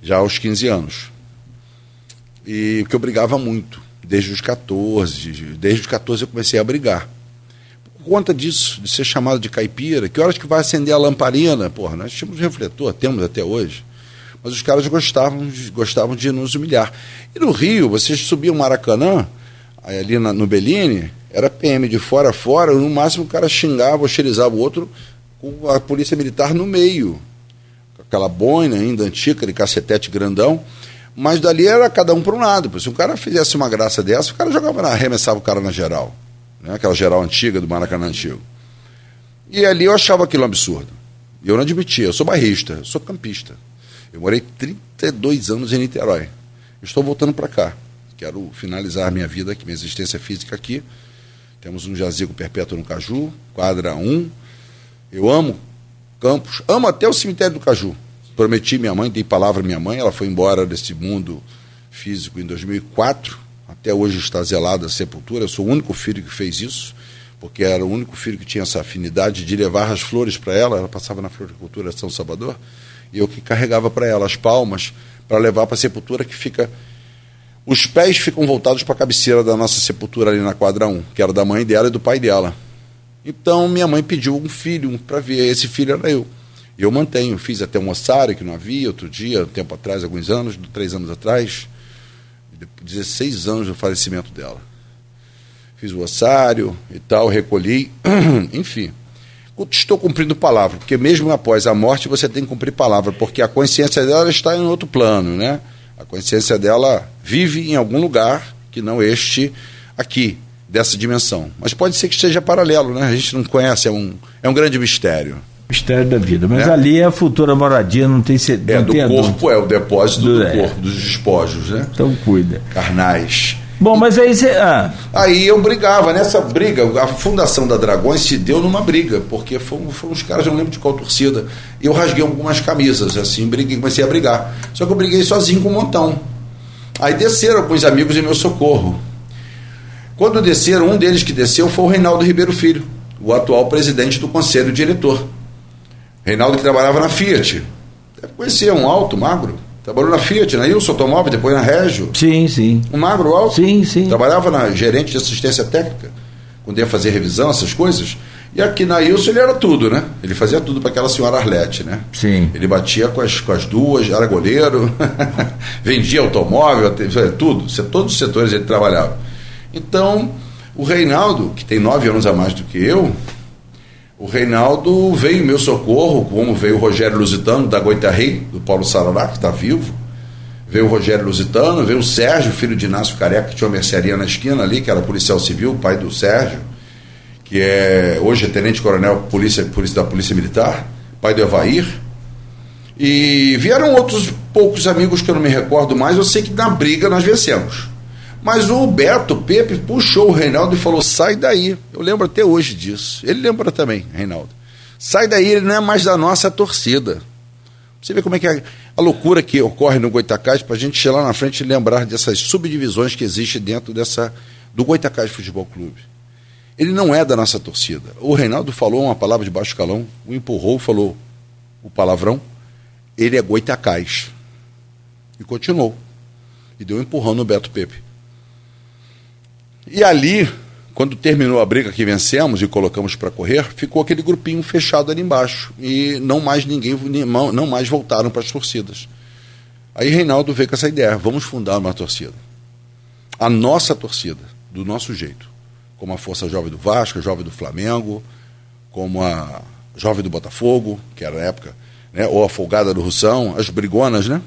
já aos 15 anos. E que eu brigava muito, desde os 14. Desde os 14 eu comecei a brigar. Conta disso, de ser chamado de caipira, que horas que vai acender a lamparina? Porra, nós tínhamos refletor, temos até hoje. Mas os caras gostavam, gostavam de nos humilhar. E no Rio, vocês subiam o Maracanã, ali na, no Bellini, era PM de fora a fora, no máximo o cara xingava, hostilizava o outro com a polícia militar no meio. Aquela boina ainda antiga, de cacetete grandão. Mas dali era cada um para um lado. Se um cara fizesse uma graça dessa, o cara jogava arremessava o cara na geral. Né? Aquela geral antiga do Maracanã antigo. E ali eu achava aquilo um absurdo. E eu não admitia. Eu sou barrista, eu sou campista. Eu morei 32 anos em Niterói. Estou voltando para cá. Quero finalizar minha vida aqui, minha existência física aqui. Temos um jazigo perpétuo no Caju, quadra 1. Eu amo Campos, amo até o cemitério do Caju. Prometi minha mãe, dei palavra à minha mãe, ela foi embora desse mundo físico em 2004. Até hoje está zelada a sepultura. Eu sou o único filho que fez isso, porque era o único filho que tinha essa afinidade de levar as flores para ela. Ela passava na floricultura São Salvador e eu que carregava para ela as palmas para levar para a sepultura que fica os pés ficam voltados para a cabeceira da nossa sepultura ali na quadra 1, que era da mãe dela e do pai dela. Então minha mãe pediu um filho para ver, esse filho era eu. Eu mantenho, fiz até um ossário que não havia outro dia, um tempo atrás, alguns anos, três anos atrás, 16 anos do falecimento dela. Fiz o ossário e tal, recolhi, [CLEARS THROAT] enfim. Estou cumprindo palavra, porque mesmo após a morte você tem que cumprir palavra, porque a consciência dela está em outro plano, né? A consciência dela vive em algum lugar que não este aqui, dessa dimensão. Mas pode ser que esteja paralelo, né? A gente não conhece, é um, é um grande mistério. Mistério da vida. Mas é? ali é a futura moradia, não tem certeza. É, do corpo, é o depósito do, do é. corpo, dos despojos, né? Então cuida. Carnais. Bom, mas aí você. Ah. Aí eu brigava. Nessa briga, a fundação da Dragões se deu numa briga, porque foram, foram uns caras, eu não lembro de qual torcida. Eu rasguei algumas camisas, assim, briguei, comecei a brigar. Só que eu briguei sozinho com um montão. Aí desceram alguns amigos em meu socorro. Quando desceram, um deles que desceu foi o Reinaldo Ribeiro Filho, o atual presidente do conselho diretor. Reinaldo que trabalhava na Fiat. Deve conhecer, um alto, magro. Trabalhou na Fiat, na Wilson Automóvel, depois na Régio. Sim, sim. Um magro alto. Sim, sim. Trabalhava na gerente de assistência técnica, quando ia fazer revisão, essas coisas. E aqui na Wilson ele era tudo, né? Ele fazia tudo para aquela senhora Arlete, né? Sim. Ele batia com as, com as duas, era goleiro, [LAUGHS] vendia automóvel, tudo. Todos os setores ele trabalhava. Então, o Reinaldo, que tem nove anos a mais do que eu, o Reinaldo veio em meu socorro, como veio o Rogério Lusitano, da Goitarrei, do Paulo Sarará, que está vivo. Veio o Rogério Lusitano, veio o Sérgio, filho de Inácio Careca, que tinha uma mercearia na esquina ali, que era policial civil, pai do Sérgio, que é hoje é tenente-coronel polícia, polícia, da Polícia Militar, pai do Evair. E vieram outros poucos amigos que eu não me recordo mais, eu sei que na briga nós vencemos. Mas o Beto Pepe puxou o Reinaldo e falou: sai daí. Eu lembro até hoje disso. Ele lembra também, Reinaldo. Sai daí, ele não é mais da nossa torcida. Você vê como é que é a loucura que ocorre no Goitacás para a gente chegar lá na frente e lembrar dessas subdivisões que existem dentro dessa do Goitacás Futebol Clube. Ele não é da nossa torcida. O Reinaldo falou uma palavra de baixo calão, o empurrou, falou o palavrão. Ele é Goitacás. E continuou. E deu um empurrão no Beto Pepe. E ali, quando terminou a briga que vencemos e colocamos para correr, ficou aquele grupinho fechado ali embaixo. E não mais ninguém, não mais voltaram para as torcidas. Aí Reinaldo veio com essa ideia: vamos fundar uma torcida. A nossa torcida, do nosso jeito. Como a Força Jovem do Vasco, a Jovem do Flamengo, como a Jovem do Botafogo, que era na época, né? ou a Folgada do Russão, as brigonas, né?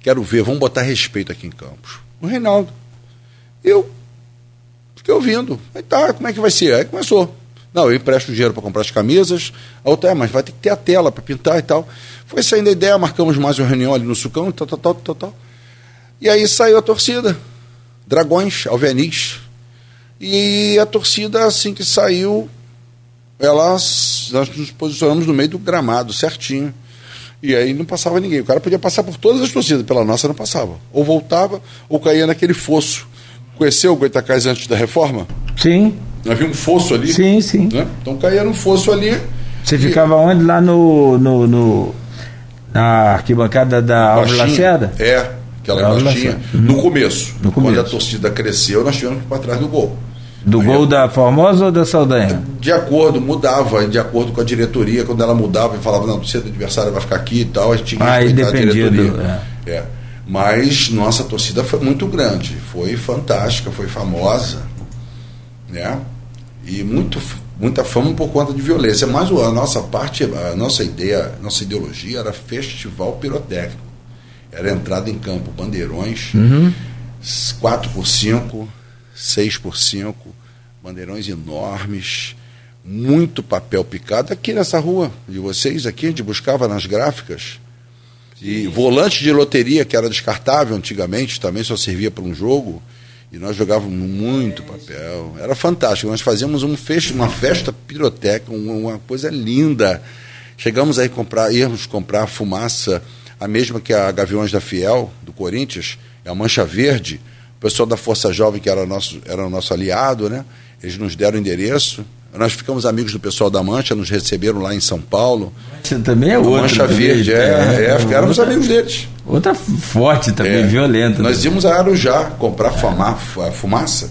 Quero ver, vamos botar respeito aqui em Campos. O Reinaldo. Eu Fiquei ouvindo. Aí tá, como é que vai ser? Aí começou. Não, eu empresto dinheiro para comprar as camisas. A outra é, mas vai ter que ter a tela para pintar e tal. Foi saindo a ideia, marcamos mais uma reunião ali no Sucão, tal, tal, tal, tal, tal. E aí saiu a torcida. Dragões, Alvenis. E a torcida, assim que saiu, elas, nós nos posicionamos no meio do gramado, certinho. E aí não passava ninguém. O cara podia passar por todas as torcidas, pela nossa não passava. Ou voltava, ou caía naquele fosso Conheceu o Goitacás antes da reforma? Sim. Havia um fosso ali? Sim, sim. Né? Então caía no fosso ali. Você e... ficava onde? Lá no, no, no, na arquibancada da Álvaro Lacerda? É, aquela baixinha. Uhum. No começo. No começo. Quando a torcida cresceu, nós tivemos que ir para trás do gol. Do Aí, gol da Formosa ou da Saldanha? De acordo, mudava, de acordo com a diretoria, quando ela mudava e falava, não, torcida do adversário vai ficar aqui e tal, a gente tinha que ah, respeitar a diretoria. Do, é. é. Mas nossa torcida foi muito grande, foi fantástica, foi famosa, né? E muito, muita fama por conta de violência. Mas a nossa parte, a nossa ideia, nossa ideologia era festival pirotécnico. Era entrada em campo, bandeirões, uhum. 4 por 5 6 por 5 bandeirões enormes, muito papel picado aqui nessa rua de vocês, aqui a gente buscava nas gráficas. E volante de loteria, que era descartável antigamente, também só servia para um jogo. E nós jogávamos muito papel. Era fantástico. Nós fazíamos um festa, uma festa piroteca, uma coisa linda. Chegamos aí comprar, íamos comprar fumaça, a mesma que a Gaviões da Fiel, do Corinthians, é a Mancha Verde. O pessoal da Força Jovem, que era nosso, era nosso aliado, né? Eles nos deram o endereço. Nós ficamos amigos do pessoal da Mancha, nos receberam lá em São Paulo. Você também é outro. Mancha Verde, é, é, é, éramos amigos deles. Outra forte também, é. violenta. Nós né? íamos a Arujá comprar fuma, fumaça.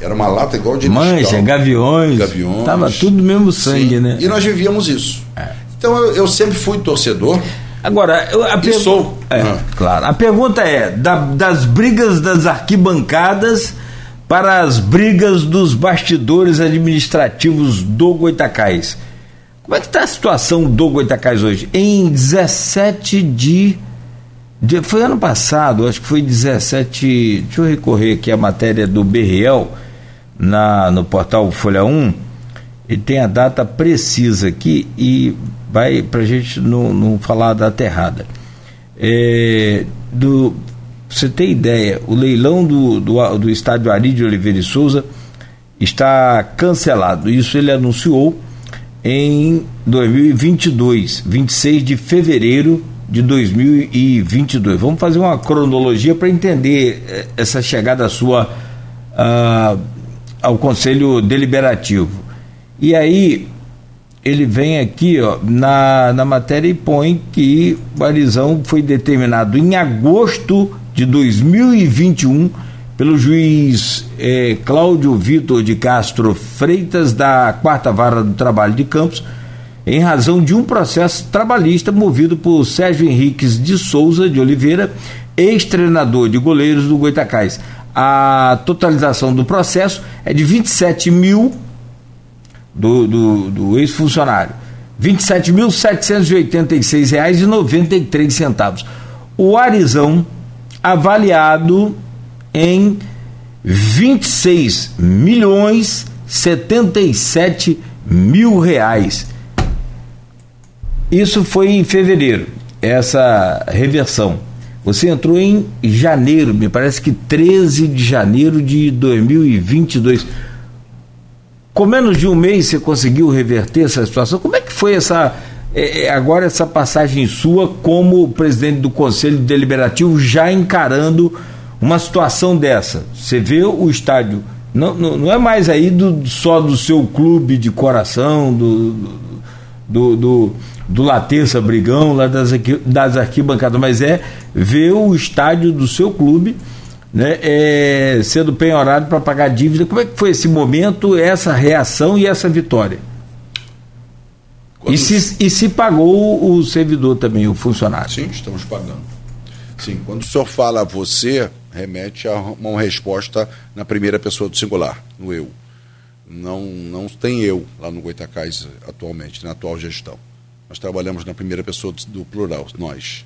Era uma lata igual de Mancha, gaviões. Gaviões. Tava tudo do mesmo sangue, Sim. né? E nós vivíamos isso. É. Então eu, eu, sempre fui torcedor. Agora, eu, a sou. É, ah. Claro. A pergunta é: da, das brigas das arquibancadas para as brigas dos bastidores administrativos do Goitacás. Como é que está a situação do Goitacás hoje? Em 17 de, de, Foi ano passado, acho que foi 17. Deixa eu recorrer aqui a matéria do Berriel na, no portal Folha 1. Ele tem a data precisa aqui e vai para a gente não, não falar a data errada. É, do você ter ideia, o leilão do, do, do estádio Ari de Oliveira e Souza está cancelado. Isso ele anunciou em 2022, 26 de fevereiro de 2022. Vamos fazer uma cronologia para entender eh, essa chegada sua uh, ao Conselho Deliberativo. E aí ele vem aqui ó, na, na matéria e põe que o Arizão foi determinado em agosto de 2021 pelo juiz eh, Cláudio Vitor de Castro Freitas, da Quarta Vara do Trabalho de Campos, em razão de um processo trabalhista movido por Sérgio Henriques de Souza de Oliveira, ex-treinador de goleiros do Goitacás. A totalização do processo é de 27 mil do, do, do ex-funcionário. R$ 27.786,93. O Arizão avaliado em 26 milhões 77 mil reais. Isso foi em fevereiro, essa reversão. Você entrou em janeiro, me parece que 13 de janeiro de 2022. Com menos de um mês você conseguiu reverter essa situação? Como é que foi essa é, é, agora essa passagem sua como presidente do Conselho Deliberativo já encarando uma situação dessa. Você vê o estádio, não, não, não é mais aí do, só do seu clube de coração, do, do, do, do Brigão, lá das, das arquibancadas, mas é ver o estádio do seu clube né, é, sendo penhorado para pagar dívida. Como é que foi esse momento, essa reação e essa vitória? E, se, e se pagou o servidor também, o funcionário? Sim, estamos pagando. Sim, quando o senhor fala você, remete a uma resposta na primeira pessoa do singular, no eu. Não, não tem eu lá no Goitacás atualmente, na atual gestão. Nós trabalhamos na primeira pessoa do plural, nós.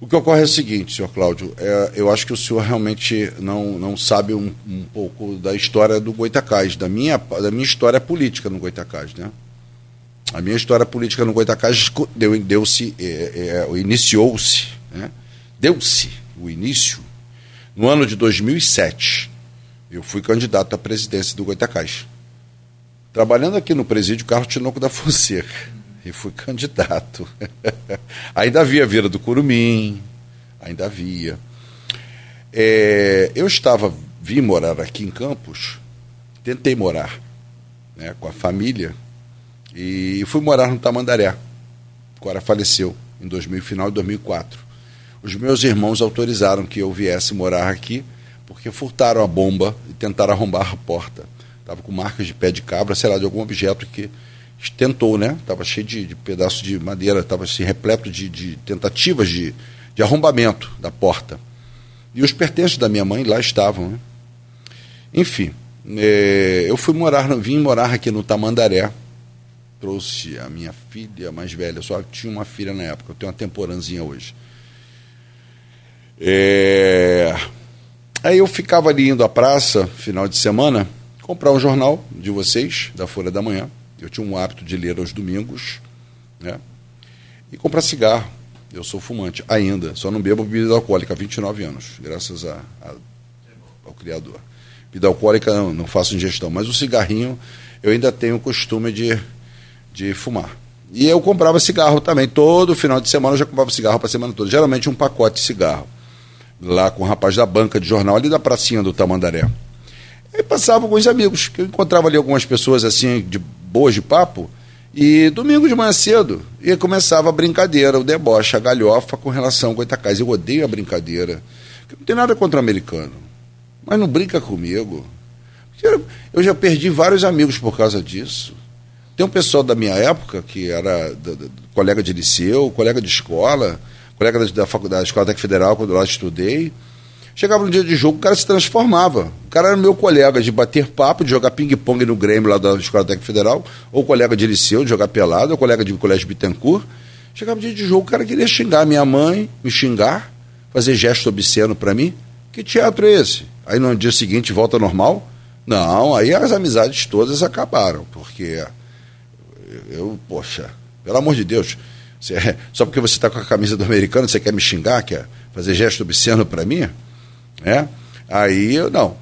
O que ocorre é o seguinte, senhor Cláudio, é, eu acho que o senhor realmente não, não sabe um, um pouco da história do Goitacás, da minha, da minha história política no Goitacás, né? A minha história política no Goitacás deu, deu-se, é, é, iniciou-se, né? deu-se o início no ano de 2007. Eu fui candidato à presidência do Goitacás. Trabalhando aqui no presídio Carlos Tinoco da Fonseca. E fui candidato. [LAUGHS] ainda havia a Vila do Curumim, ainda havia. É, eu estava, vim morar aqui em Campos, tentei morar né, com a família, e fui morar no Tamandaré. Cora faleceu em 2000, final de 2004. Os meus irmãos autorizaram que eu viesse morar aqui, porque furtaram a bomba e tentaram arrombar a porta. Estava com marcas de pé de cabra, sei lá, de algum objeto que tentou, né? Estava cheio de, de pedaços de madeira, estava assim, repleto de, de tentativas de, de arrombamento da porta. E os pertences da minha mãe lá estavam, né? Enfim, é, eu fui morar, vim morar aqui no Tamandaré, trouxe a minha filha mais velha, só tinha uma filha na época, eu tenho uma temporãzinha hoje. É... Aí eu ficava ali indo à praça, final de semana, comprar um jornal de vocês, da Folha da Manhã. Eu tinha um hábito de ler aos domingos, né? E comprar cigarro. Eu sou fumante ainda, só não bebo bebida alcoólica há 29 anos, graças a, a, ao Criador. Bebida alcoólica não, não faço ingestão, mas o cigarrinho eu ainda tenho o costume de, de fumar. E eu comprava cigarro também. Todo final de semana eu já comprava cigarro para a semana toda. Geralmente um pacote de cigarro. Lá com o rapaz da banca de jornal, ali da pracinha do Tamandaré. E passava com os amigos, que eu encontrava ali algumas pessoas assim, de boas de papo. E domingo de manhã cedo, e começava a brincadeira, o deboche, a galhofa com relação ao Goitacás. Eu odeio a brincadeira. Não tem nada contra o americano. Mas não brinca comigo. Eu já perdi vários amigos por causa disso. Tem um pessoal da minha época, que era colega de liceu, colega de escola, colega da, da faculdade, da Escola Técnica Federal, quando eu lá estudei. Chegava no dia de jogo, o cara se transformava. O cara era meu colega de bater papo, de jogar ping-pong no Grêmio lá da Escola Técnica Federal, ou colega de liceu, de jogar pelado, ou colega de colégio Bittencourt. Chegava no dia de jogo, o cara queria xingar minha mãe, me xingar, fazer gesto obsceno para mim. Que teatro é esse? Aí no dia seguinte volta normal? Não, aí as amizades todas acabaram, porque eu, poxa, pelo amor de Deus, você, só porque você está com a camisa do americano, você quer me xingar, quer fazer gesto obsceno para mim? É? Aí eu não.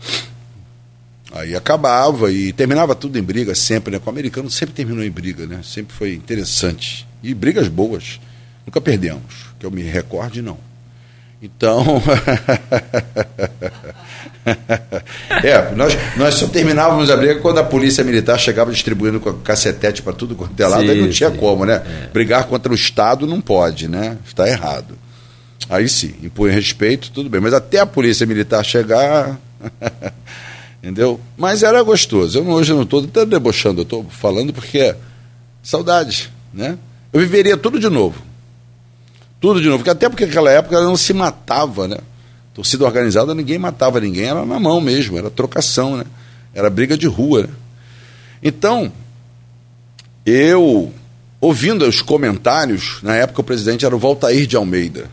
Aí acabava e terminava tudo em briga sempre, né? Com o americano sempre terminou em briga, né? Sempre foi interessante. E brigas boas. Nunca perdemos. Que eu me recorde, não. Então. [LAUGHS] é, nós, nós só terminávamos a briga quando a polícia militar chegava distribuindo cacetete para tudo quanto é lado, sim, aí não tinha sim. como, né? É. Brigar contra o Estado não pode, né? Está errado. Aí sim, impõe respeito, tudo bem. Mas até a polícia militar chegar. [LAUGHS] Entendeu? Mas era gostoso. Eu hoje não estou até debochando, eu estou falando porque é saudade, né? Eu viveria tudo de novo tudo de novo. Até porque naquela época não se matava, né? Torcida organizada, ninguém matava ninguém, era na mão mesmo, era trocação, né? Era briga de rua, né? Então, eu, ouvindo os comentários, na época o presidente era o Voltair de Almeida,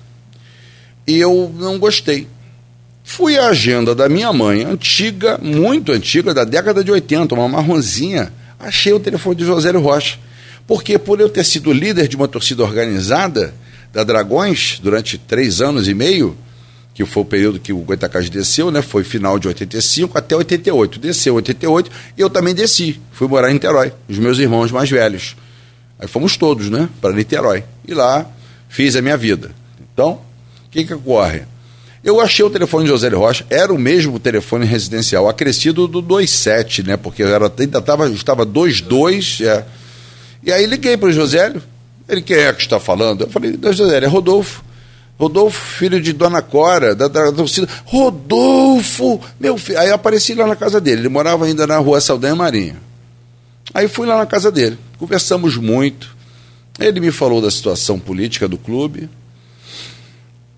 e eu não gostei. Fui à agenda da minha mãe, antiga, muito antiga, da década de 80, uma marronzinha, achei o telefone de José Rocha. Porque por eu ter sido líder de uma torcida organizada, da Dragões durante três anos e meio, que foi o período que o Goitacás desceu, né? Foi final de 85 até 88. Desceu 88 e eu também desci. Fui morar em Niterói, os meus irmãos mais velhos. Aí fomos todos, né? Para Niterói. E lá fiz a minha vida. Então, o que que ocorre? Eu achei o telefone de José Rocha, era o mesmo telefone residencial, acrescido do 27, né? Porque era, ainda tava, estava 22, é. E aí liguei para o Josélio, ele, quem é que está falando? Eu falei, Deus é Rodolfo. Rodolfo, filho de Dona Cora, da, da torcida. Rodolfo, meu filho. Aí apareci lá na casa dele. Ele morava ainda na rua Saldanha Marinha. Aí fui lá na casa dele. Conversamos muito. Ele me falou da situação política do clube.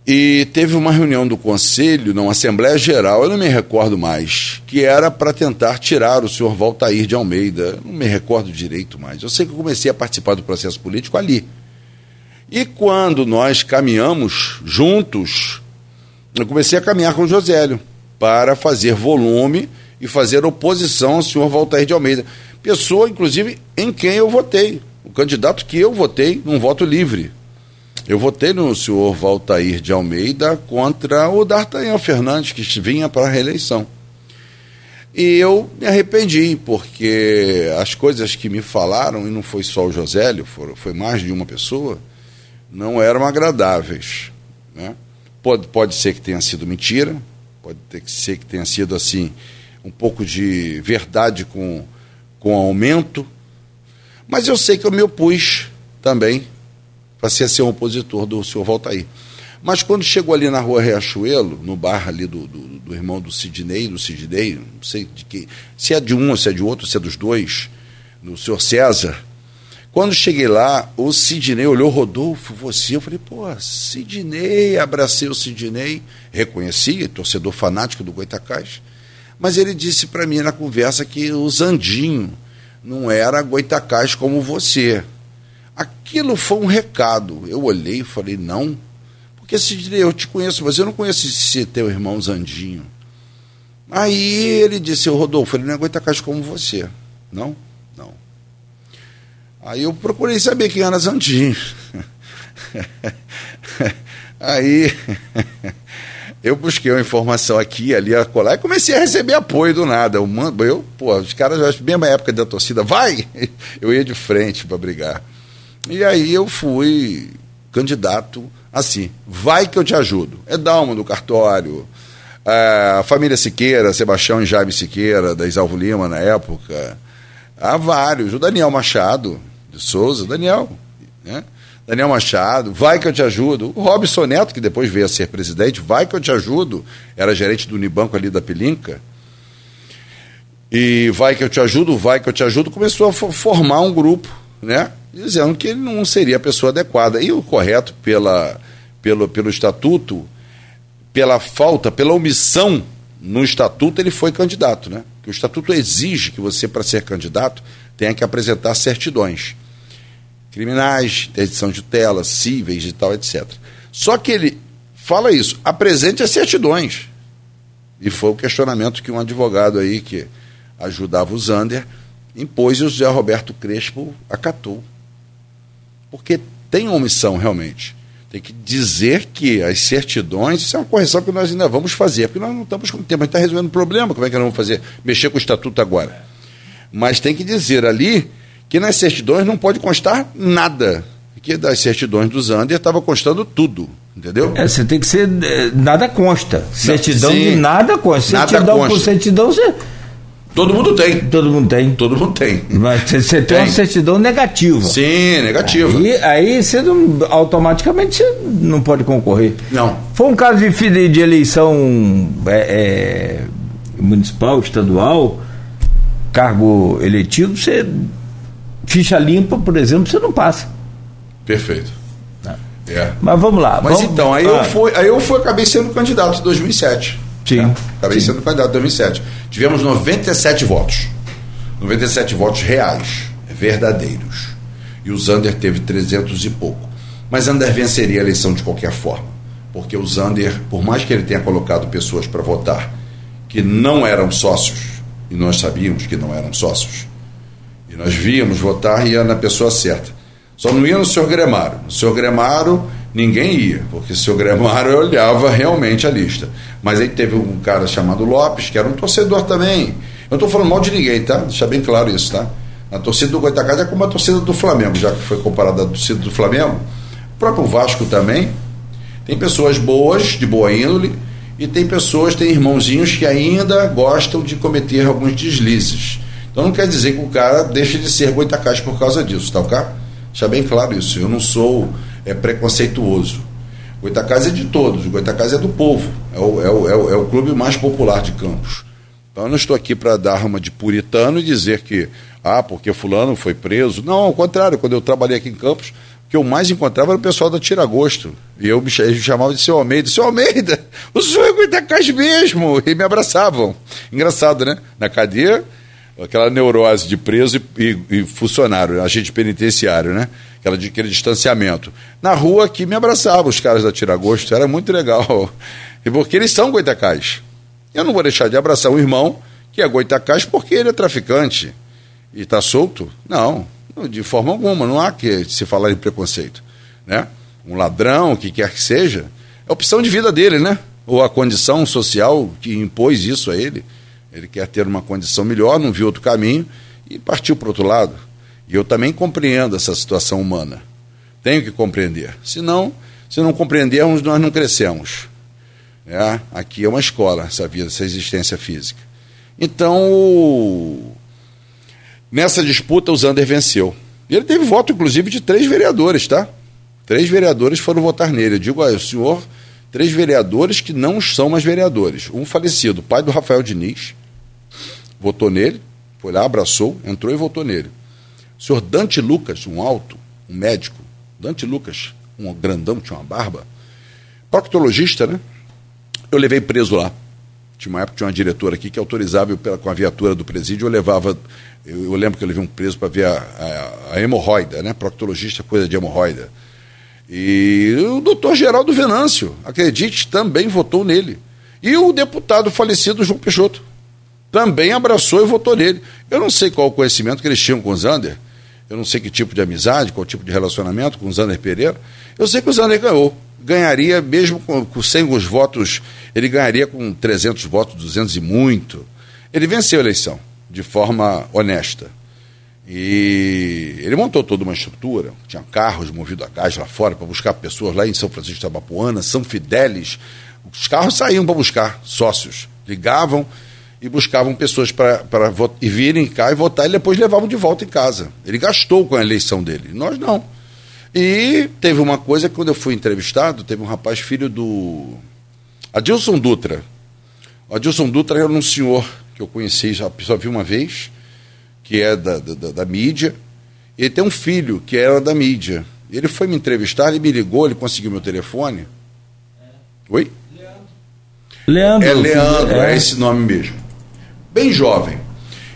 E teve uma reunião do conselho, numa Assembleia Geral, eu não me recordo mais, que era para tentar tirar o senhor Valtair de Almeida. Não me recordo direito mais. Eu sei que eu comecei a participar do processo político ali. E quando nós caminhamos juntos, eu comecei a caminhar com o Josélio para fazer volume e fazer oposição ao senhor Valtair de Almeida. Pessoa, inclusive, em quem eu votei. O candidato que eu votei num voto livre. Eu votei no senhor Valtair de Almeida contra o D'Artagnan Fernandes, que vinha para a reeleição. E eu me arrependi, porque as coisas que me falaram, e não foi só o Josélio, foi mais de uma pessoa, não eram agradáveis. Né? Pode, pode ser que tenha sido mentira, pode ter que ser que tenha sido assim, um pouco de verdade com, com aumento, mas eu sei que eu me opus também passei a ser um opositor do senhor Voltaí. Mas quando chegou ali na rua Riachuelo, no bar ali do, do, do, irmão do Sidney, do Sidney, não sei de que, se é de um, se é de outro, se é dos dois, do senhor César, quando cheguei lá, o Sidney olhou, Rodolfo, você, eu falei, pô, Sidney, abracei o Sidney, reconheci, torcedor fanático do Goitacás, mas ele disse para mim na conversa que o Zandinho não era Goitacás como você. Aquilo foi um recado. Eu olhei e falei, não. Porque se eu te conheço, mas eu não conheço esse teu irmão Zandinho. Aí ele disse, Rodolfo, ele não aguenta caixa como você. Não? Não. Aí eu procurei saber quem era Zandim. [LAUGHS] Aí [LAUGHS] eu busquei uma informação aqui, ali, acolá, e comecei a receber apoio do nada. Eu, eu pô, os caras, mesma época da torcida, vai! [LAUGHS] Eu ia de frente para brigar. E aí eu fui candidato assim, vai que eu te ajudo. É Dalma do cartório, é, a família Siqueira, Sebastião e Jaime Siqueira, da Isalvo Lima na época. Há vários. O Daniel Machado de Souza, Daniel, né? Daniel Machado, vai que eu te ajudo. O Robson Neto, que depois veio a ser presidente, vai que eu te ajudo. Era gerente do Unibanco ali da Pelinca. E vai que eu te ajudo, vai que eu te ajudo, começou a formar um grupo, né? Dizendo que ele não seria a pessoa adequada. E o correto pela, pelo, pelo estatuto, pela falta, pela omissão no estatuto, ele foi candidato, né? Que o estatuto exige que você, para ser candidato, tenha que apresentar certidões criminais, interdição de tela, cíveis e tal, etc. Só que ele fala isso, apresente as certidões. E foi o questionamento que um advogado aí que ajudava o Zander impôs e o José Roberto Crespo acatou. Porque tem omissão realmente. Tem que dizer que as certidões, isso é uma correção que nós ainda vamos fazer, porque nós não estamos com tempo, a gente está resolvendo o problema, como é que nós vamos fazer? Mexer com o estatuto agora. Mas tem que dizer ali que nas certidões não pode constar nada. Que das certidões do Zander estava constando tudo, entendeu? É, você tem que ser. É, nada consta. Certidão de nada consta. Nada certidão consta. por certidão, você. Todo mundo tem. Todo mundo tem. Todo mundo tem. Mas você, tem, Tem. uma certidão negativa. Sim, negativa. Aí, aí você não, automaticamente você não pode concorrer. Não. Foi um caso de, de eleição é, é, municipal, estadual, cargo eletivo, você ficha limpa, por exemplo, você não passa. Perfeito. Não. É. Mas vamos lá. Mas vamos- então, aí Ah, eu fui, aí eu fui, acabei sendo candidato em 2007. Sim. né? Acabei Sim. sendo candidato em 2007. Tivemos 97 votos. 97 votos reais, verdadeiros. E o Zander teve 300 e pouco. Mas Zander venceria a eleição de qualquer forma. Porque o Zander, por mais que ele tenha colocado pessoas para votar que não eram sócios, e nós sabíamos que não eram sócios, e nós víamos votar e ia na pessoa certa. Só não ia no senhor Gremaro. No senhor Gremaro, ninguém ia, porque o senhor Gremaro olhava realmente a lista. Mas aí teve um cara chamado Lopes, que era um torcedor também. Eu não estou falando mal de ninguém, tá? Deixar bem claro isso, tá? A torcida do Goitacás é como a torcida do Flamengo, já que foi comparada à torcida do Flamengo. O próprio Vasco também. Tem pessoas boas, de boa índole, e tem pessoas, tem irmãozinhos que ainda gostam de cometer alguns deslizes. Então não quer dizer que o cara deixe de ser Goitacás por causa disso, tá ok? Deixar bem claro isso. Eu não sou é, preconceituoso. Goitacás é de todos, Goitacás é do povo. É o, é, o, é, o, é o clube mais popular de Campos. Então eu não estou aqui para dar uma de puritano e dizer que, ah, porque fulano foi preso. Não, ao contrário, quando eu trabalhei aqui em Campos, o que eu mais encontrava era o pessoal da Tiragosto. E eu me ch- eles me chamavam de seu Almeida. Seu Almeida, o senhor é Goitacás mesmo! E me abraçavam. Engraçado, né? Na cadeia, aquela neurose de preso e, e- e funcionário, agente penitenciário, né? Aquela de, aquele distanciamento. Na rua aqui me abraçavam os caras da Tiragosto, era muito legal. E porque eles são Goitacás. Eu não vou deixar de abraçar um irmão que é Goitacás porque ele é traficante e está solto. Não, de forma alguma, não há que se falar em preconceito. Né? Um ladrão, o que quer que seja, é opção de vida dele, né? Ou a condição social que impôs isso a ele. Ele quer ter uma condição melhor, não viu outro caminho e partiu para outro lado. E eu também compreendo essa situação humana. Tenho que compreender. Senão, se não compreendermos, nós não crescemos. É, aqui é uma escola, essa vida, essa existência física. Então, nessa disputa, o Zander venceu. Ele teve voto, inclusive, de três vereadores, tá? Três vereadores foram votar nele. Eu digo, olha, o senhor, três vereadores que não são mais vereadores. Um falecido, pai do Rafael Diniz, votou nele, foi lá, abraçou, entrou e votou nele. O senhor Dante Lucas, um alto, um médico, Dante Lucas, um grandão, tinha uma barba, proctologista, né? Eu levei preso lá. Tinha uma época tinha uma diretora aqui que autorizava eu, pela- com a viatura do presídio, eu levava. Eu, eu lembro que eu levei um preso para ver a, a, a hemorroida, né? Proctologista, coisa de hemorroida. E o doutor Geraldo Venâncio, acredite, também votou nele. E o deputado falecido João Peixoto também abraçou e votou nele. Eu não sei qual o conhecimento que eles tinham com o Zander, eu não sei que tipo de amizade, qual tipo de relacionamento com o Zander Pereira. Eu sei que o Zander ganhou. Ganharia, mesmo com, com, sem os votos, ele ganharia com 300 votos, 200 e muito. Ele venceu a eleição de forma honesta. E ele montou toda uma estrutura, tinha carros movidos a gás lá fora para buscar pessoas lá em São Francisco de Abapuana, São Fidélis. Os carros saíam para buscar sócios, ligavam e buscavam pessoas para virem cá e votar e depois levavam de volta em casa. Ele gastou com a eleição dele, nós não. E teve uma coisa que quando eu fui entrevistado, teve um rapaz filho do Adilson Dutra. O Adilson Dutra era um senhor que eu conheci, já só vi uma vez, que é da, da, da mídia. Ele tem um filho que era da mídia. Ele foi me entrevistar, ele me ligou, ele conseguiu meu telefone. Oi? Leandro. É Leandro, é. é esse nome mesmo. Bem jovem.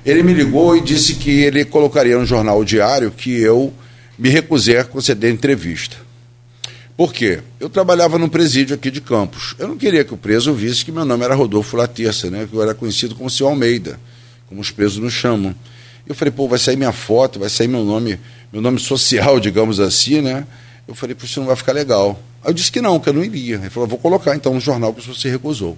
Ele me ligou e disse que ele colocaria no jornal diário que eu me recusei a conceder entrevista. Por quê? Eu trabalhava num presídio aqui de Campos. Eu não queria que o preso visse que meu nome era Rodolfo Laterça, né? que eu era conhecido como Seu Almeida, como os presos nos chamam. Eu falei, pô, vai sair minha foto, vai sair meu nome, meu nome social, [LAUGHS] digamos assim, né? Eu falei, pô, isso não vai ficar legal. Aí eu disse que não, que eu não iria. Ele falou, vou colocar então no jornal que você recusou.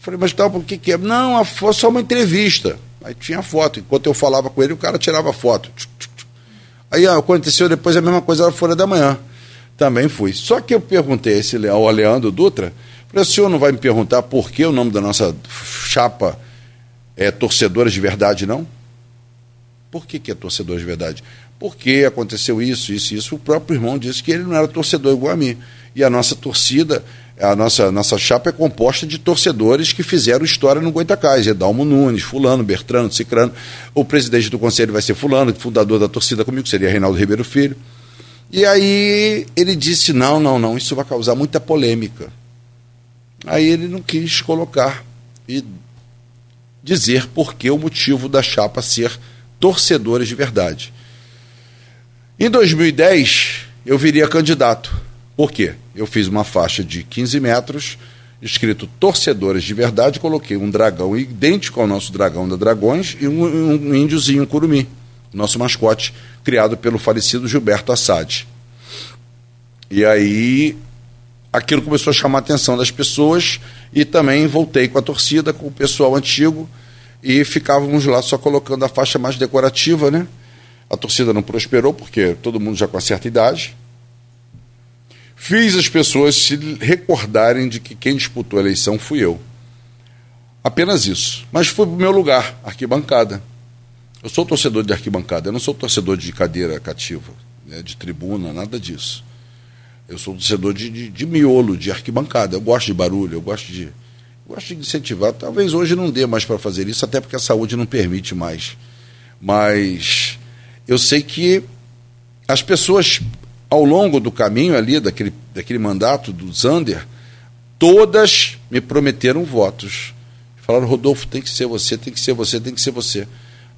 Falei, mas tal, por que que é? Não, foto, só uma entrevista. Aí tinha foto. Enquanto eu falava com ele, o cara tirava foto. Aí aconteceu depois a mesma coisa na Folha da Manhã. Também fui. Só que eu perguntei esse ao Leandro Dutra, falei, o senhor não vai me perguntar por que o nome da nossa chapa é Torcedoras de Verdade, não? Por que, que é torcedor de verdade? Porque aconteceu isso, isso, isso. O próprio irmão disse que ele não era torcedor igual a mim. E a nossa torcida, a nossa, nossa chapa é composta de torcedores que fizeram história no Goitacás. Edalmo Nunes, Fulano, Bertrano, Cicrano. O presidente do conselho vai ser Fulano, fundador da torcida comigo, seria Reinaldo Ribeiro Filho. E aí ele disse: não, não, não, isso vai causar muita polêmica. Aí ele não quis colocar e dizer por que o motivo da chapa ser torcedores de verdade. Em 2010, eu viria candidato. Por quê? Eu fiz uma faixa de 15 metros, escrito torcedores de verdade, coloquei um dragão idêntico ao nosso dragão da Dragões e um, um índiozinho curumi, nosso mascote, criado pelo falecido Gilberto Assad. E aí aquilo começou a chamar a atenção das pessoas e também voltei com a torcida, com o pessoal antigo e ficávamos lá só colocando a faixa mais decorativa, né? A torcida não prosperou porque todo mundo já com uma certa idade. Fiz as pessoas se recordarem de que quem disputou a eleição fui eu. Apenas isso. Mas foi o meu lugar, arquibancada. Eu sou torcedor de arquibancada, eu não sou torcedor de cadeira cativa, né, de tribuna, nada disso. Eu sou torcedor de, de, de miolo, de arquibancada. Eu gosto de barulho, eu gosto de Gosto de incentivar. Talvez hoje não dê mais para fazer isso, até porque a saúde não permite mais. Mas eu sei que as pessoas, ao longo do caminho ali, daquele, daquele mandato do Zander, todas me prometeram votos. Falaram, Rodolfo, tem que ser você, tem que ser você, tem que ser você.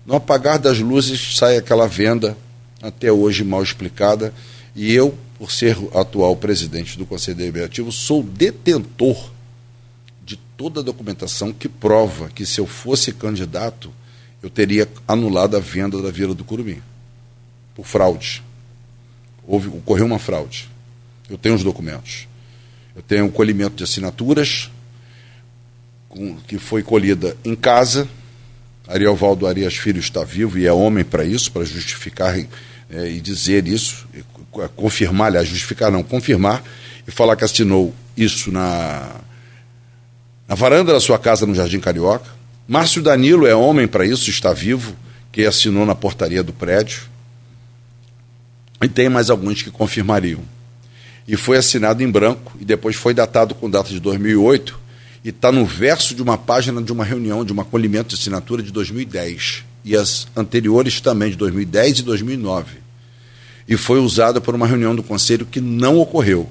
No apagar das luzes sai aquela venda, até hoje mal explicada, e eu, por ser atual presidente do Conselho Deliberativo, sou detentor de toda a documentação que prova que se eu fosse candidato, eu teria anulado a venda da Vila do Curumim. Por fraude. Houve, ocorreu uma fraude. Eu tenho os documentos. Eu tenho um colhimento de assinaturas com, que foi colhida em casa. Ariel Valdo Arias Filho está vivo e é homem para isso, para justificar é, e dizer isso, e, confirmar, aliás, justificar não, confirmar e falar que assinou isso na na varanda da sua casa no Jardim Carioca. Márcio Danilo é homem para isso, está vivo, que assinou na portaria do prédio. E tem mais alguns que confirmariam. E foi assinado em branco e depois foi datado com data de 2008 e está no verso de uma página de uma reunião, de um acolhimento de assinatura de 2010 e as anteriores também de 2010 e 2009. E foi usada por uma reunião do conselho que não ocorreu.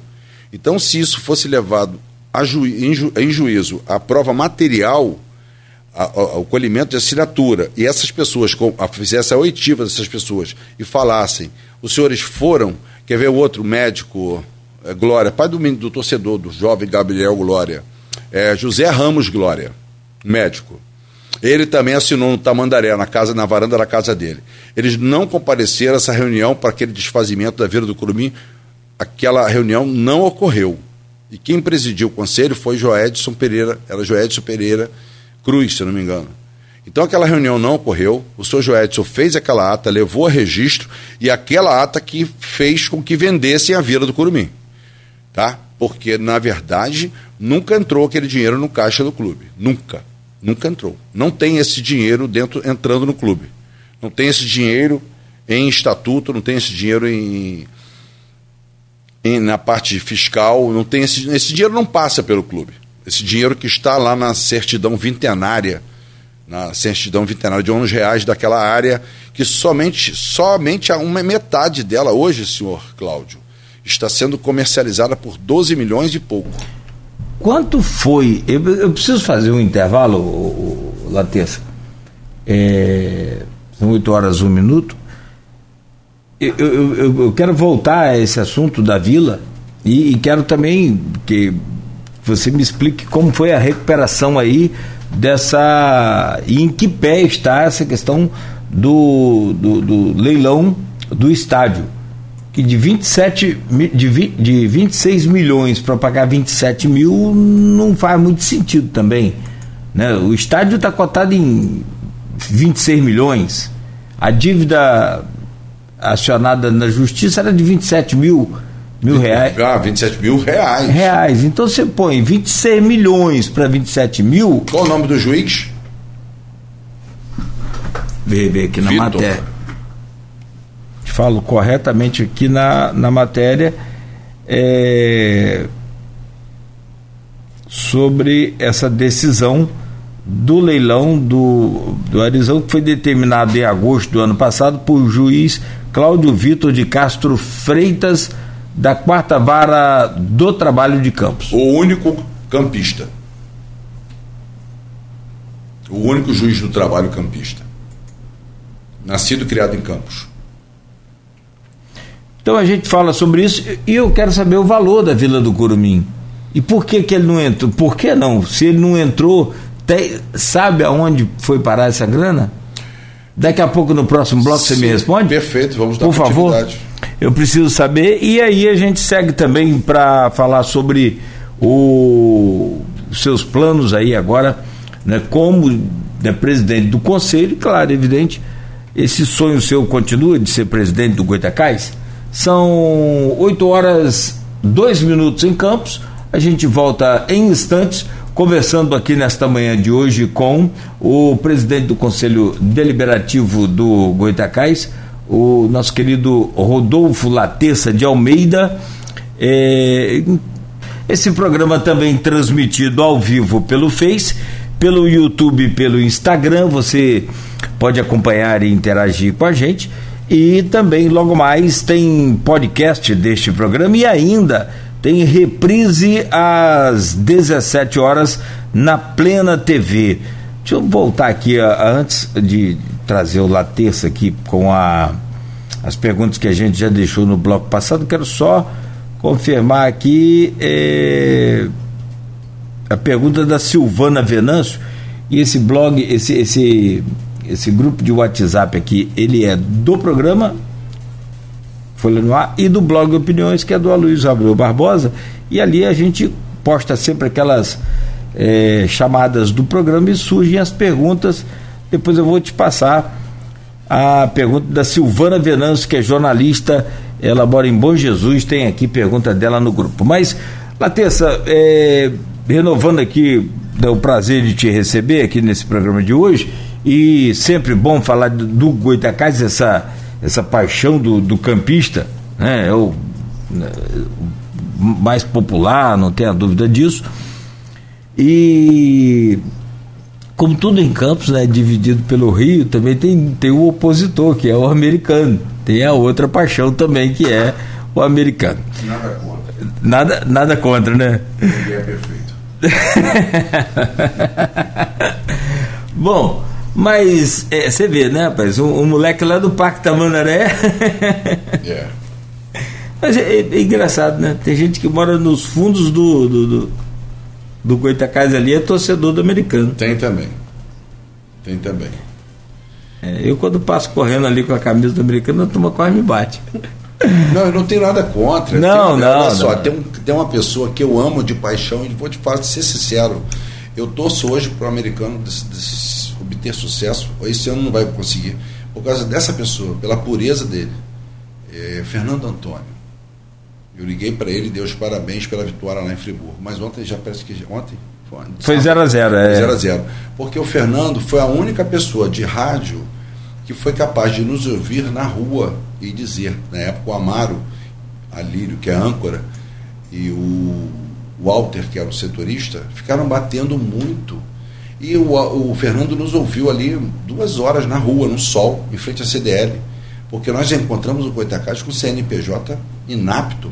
Então, se isso fosse levado ju, em, ju, em, juízo a prova material, a, a, o colhimento de assinatura, e essas pessoas com, a, fizesse a oitiva dessas pessoas e falassem, os senhores foram, quer ver o outro médico, é, Glória, pai do, do torcedor, do jovem Gabriel Glória, é José Ramos Glória, médico. Ele também assinou no Tamandaré, na casa, na varanda da casa dele. Eles não compareceram a essa reunião para aquele desfazimento da Vila do Curumim. Aquela reunião não ocorreu. E quem presidiu o conselho foi Joedson Pereira, era Joedson Pereira Cruz, se não me engano. Então aquela reunião não ocorreu, o senhor Joedson fez aquela ata, levou a registro, e aquela ata que fez com que vendessem a Vila do Curumim. Tá? Porque, na verdade, nunca entrou aquele dinheiro no caixa do clube. Nunca. Nunca entrou. Não tem esse dinheiro dentro entrando no clube. Não tem esse dinheiro em estatuto, não tem esse dinheiro em, em na parte fiscal, não tem esse, esse dinheiro não passa pelo clube. Esse dinheiro que está lá na certidão vintenária, na certidão vintenária de 11 reais daquela área, que somente, somente uma metade dela hoje, senhor Cláudio, está sendo comercializada por 12 milhões e pouco. Quanto foi? Eu, eu preciso fazer um intervalo, o. É, são 8 horas, 1 minuto. Eu, eu, eu, quero voltar a esse assunto da vila e, e, quero também que você me explique como foi a recuperação aí dessa. e em que pé está essa questão do, do, do leilão do estádio que de 27 de, 20, de 26 milhões para pagar 27 mil não faz muito sentido também. Né? O estádio está cotado em 26 milhões. A dívida acionada na justiça era de 27 mil, mil reais. Ah, 27 mil reais. Reais. Então você põe 26 milhões para 27 mil. Qual o nome do juiz? Vê, vê aqui na Vitor. matéria falo corretamente aqui na, na matéria, é, sobre essa decisão do leilão do, do Arizão, que foi determinado em agosto do ano passado por juiz Cláudio Vitor de Castro Freitas, da quarta vara do trabalho de Campos. O único campista. O único juiz do trabalho campista. Nascido e criado em Campos. Então a gente fala sobre isso e eu quero saber o valor da Vila do Curumim. E por que, que ele não entrou? Por que não? Se ele não entrou, tem, sabe aonde foi parar essa grana? Daqui a pouco no próximo bloco Sim, você me responde? Perfeito, vamos dar Por favor. Eu preciso saber. E aí a gente segue também para falar sobre os seus planos aí agora, né, como né, presidente do conselho, claro, evidente, esse sonho seu continua de ser presidente do Goitacás? São 8 horas 2 minutos em Campos. A gente volta em instantes conversando aqui nesta manhã de hoje com o presidente do Conselho Deliberativo do Goitacás, o nosso querido Rodolfo Latessa de Almeida. É, esse programa também transmitido ao vivo pelo Face, pelo YouTube, pelo Instagram. Você pode acompanhar e interagir com a gente. E também logo mais tem podcast deste programa e ainda tem reprise às 17 horas na Plena TV. Deixa eu voltar aqui antes de trazer o Laterça aqui com a, as perguntas que a gente já deixou no bloco passado. Quero só confirmar aqui é, a pergunta da Silvana Venâncio e esse blog, esse, esse esse grupo de WhatsApp aqui, ele é do programa Folha no Ar e do blog Opiniões, que é do Aloysio Abreu Barbosa, e ali a gente posta sempre aquelas é, chamadas do programa e surgem as perguntas. Depois eu vou te passar a pergunta da Silvana Venâncio, que é jornalista, ela mora em Bom Jesus, tem aqui pergunta dela no grupo. Mas, Latessa, é, renovando aqui, dá o prazer de te receber aqui nesse programa de hoje e sempre bom falar do, Goitacás, essa, essa paixão do, do campista, né? É o, né, o mais popular, não tenha dúvida disso. E como tudo em Campos, né, dividido pelo Rio, também tem, tem o opositor, que é o americano. Tem a outra paixão também, que é o americano. Nada contra. Nada, nada contra, né? Ele é perfeito. [LAUGHS] Bom, mas é, você vê, né, rapaz? Um, um, moleque lá do Parque Tamandaré. yeah. [LAUGHS] Mas é, é, é, engraçado, né? Tem gente que mora nos fundos do, do, do, do Goitacás ali é torcedor do americano. Tem também. Tem também. É, eu quando passo correndo ali com a camisa do americano, a turma quase me bate. [LAUGHS] Não, eu não tenho nada contra. Não, tenho, não. Olha só, não. Tem, um, tem uma pessoa que eu amo de paixão e vou te falar, ser sincero. Eu torço hoje para o americano obter sucesso. Esse ano não vai conseguir. Por causa dessa pessoa, pela pureza dele. É, Fernando Antônio. Eu liguei para ele e dei os parabéns pela vitória lá em Friburgo. Mas ontem já parece que. Ontem? Foi 0x0, é. 0 a 0 Porque o Fernando foi a única pessoa de rádio que foi capaz de nos ouvir na rua e dizer. Na época, o Amaro, a Lírio, que é âncora, e o Walter, que era o setorista, ficaram batendo muito. E o, o Fernando nos ouviu ali duas horas na rua, no sol, em frente à CDL. Porque nós encontramos o Goitacás com o CNPJ inapto.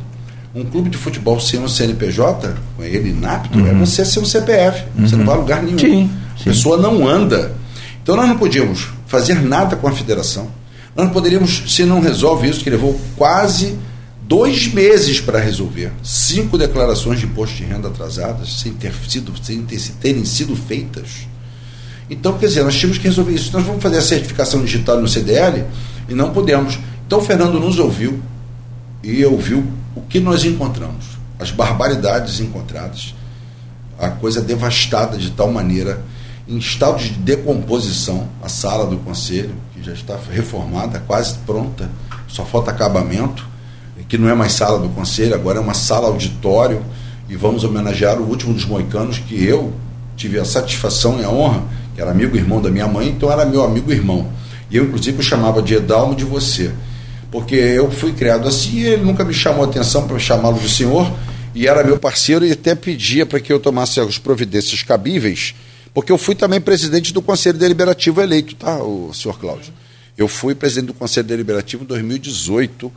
Um clube de futebol sem um CNPJ, com ele inapto, uhum. é você ser um CPF. Uhum. Você não vai a lugar nenhum. Sim, sim. A pessoa não anda. Então nós não podíamos fazer nada com a federação. Nós não poderíamos, se não resolve isso, que levou quase dois meses para resolver. Cinco declarações de imposto de renda atrasadas, sem, ter sido, sem ter, terem sido feitas. Então, quer dizer, nós tínhamos que resolver isso. Nós vamos fazer a certificação digital no CDL e não podemos. Então, o Fernando nos ouviu e ouviu o que nós encontramos. As barbaridades encontradas, a coisa devastada de tal maneira em estado de decomposição a sala do conselho, que já está reformada, quase pronta, só falta acabamento, que não é mais sala do conselho, agora é uma sala auditório, e vamos homenagear o último dos moicanos que eu tive a satisfação e a honra, que era amigo irmão da minha mãe, então era meu amigo irmão. E eu, inclusive, chamava de Edalmo de você, porque eu fui criado assim e ele nunca me chamou a atenção para chamá-lo de senhor, e era meu parceiro e até pedia para que eu tomasse as providências cabíveis porque eu fui também presidente do Conselho Deliberativo eleito, tá, o senhor Cláudio? Eu fui presidente do Conselho Deliberativo em 2018,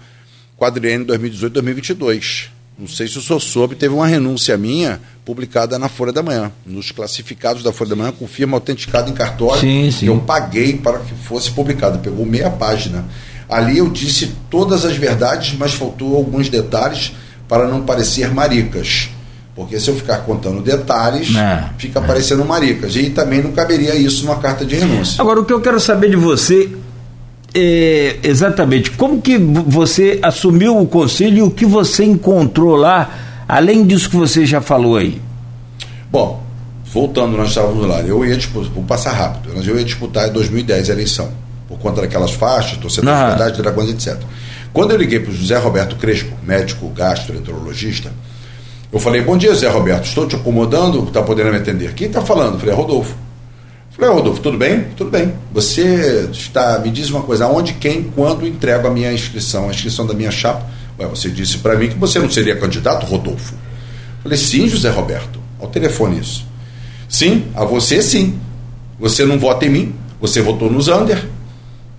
quadriênio 2018-2022. Não sei se o senhor soube, teve uma renúncia minha publicada na Folha da Manhã, nos classificados da Folha da Manhã, com firma autenticada em cartório, sim, sim. que eu paguei para que fosse publicado. Pegou meia página. Ali eu disse todas as verdades, mas faltou alguns detalhes para não parecer maricas. Porque se eu ficar contando detalhes, é, fica é. parecendo maricas. E também não caberia isso numa carta de renúncia. Agora, o que eu quero saber de você é exatamente como que você assumiu o conselho e o que você encontrou lá, além disso que você já falou aí. Bom, voltando, nós estávamos lá. Eu ia disputar, vou passar rápido, eu ia disputar em 2010 a eleição, conta daquelas faixas, torcedores de verdade, dragões, etc. Quando eu liguei para o José Roberto Crespo, médico gastroenterologista, eu falei, bom dia, Zé Roberto, estou te acomodando, está podendo me atender? Quem está falando? Eu falei, é Rodolfo. Eu falei, é Rodolfo, tudo bem? Tudo bem. Você está, me diz uma coisa, aonde, quem, quando entrego a minha inscrição, a inscrição da minha chapa? Ué, você disse para mim que você não seria candidato, Rodolfo. Eu falei, sim, José Roberto. Ao telefone isso. Sim, a você sim. Você não vota em mim, você votou no Zander,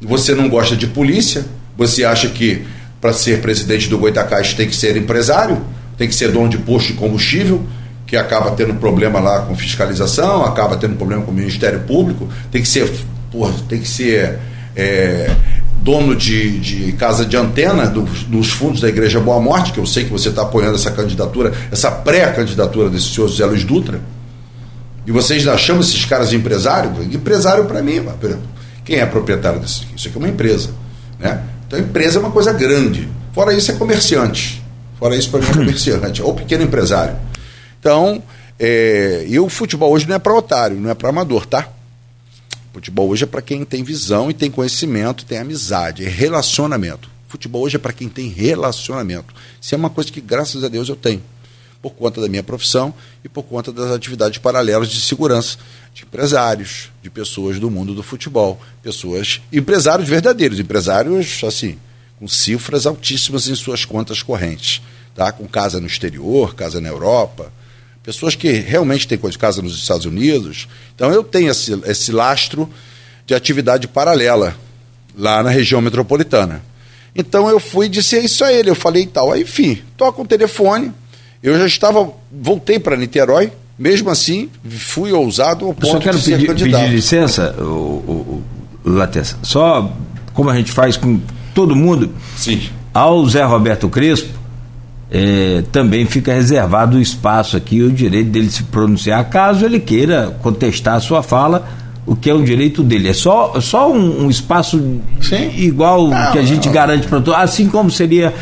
você não gosta de polícia, você acha que para ser presidente do Goitacás tem que ser empresário? tem que ser dono de posto de combustível, que acaba tendo problema lá com fiscalização, acaba tendo problema com o Ministério Público, tem que ser, porra, tem que ser é, dono de, de, casa de antena do, dos fundos da Igreja Boa Morte, que eu sei que você está apoiando essa candidatura, essa pré-candidatura desse senhor José Luiz Dutra, e vocês já chamam esses caras de empresário? Empresário para mim, quem é proprietário disso aqui? Isso aqui é uma empresa. Né? Então, empresa é uma coisa grande. Fora isso, é comerciante. Fora isso, para mim, é comerciante ou pequeno empresário. Então, é, e o futebol hoje não é para otário, não é para amador, tá? Futebol hoje é para quem tem visão e tem conhecimento, tem amizade, é relacionamento. Futebol hoje é para quem tem relacionamento. Isso é uma coisa que, graças a Deus, eu tenho. Por conta da minha profissão e por conta das atividades paralelas de segurança de empresários, de pessoas do mundo do futebol, pessoas, empresários verdadeiros, empresários assim, com cifras altíssimas em suas contas correntes tá? com casa no exterior, casa na Europa, pessoas que realmente têm casa nos Estados Unidos. Então eu tenho esse, esse lastro de atividade paralela lá na região metropolitana. Então eu fui e disse isso a ele, eu falei tal. Aí, enfim, toca o telefone. Eu já estava, voltei para Niterói, mesmo assim, fui ousado ao ponto eu só quero de ser pedir, candidato. pedir licença, o, o, o Latessa, só como a gente faz com todo mundo, Sim. ao Zé Roberto Crespo, é, também fica reservado o espaço aqui, o direito dele se pronunciar, caso ele queira contestar a sua fala, o que é um direito dele. É só, só um, um espaço Sim. igual não, que a gente não. garante para todos, assim como seria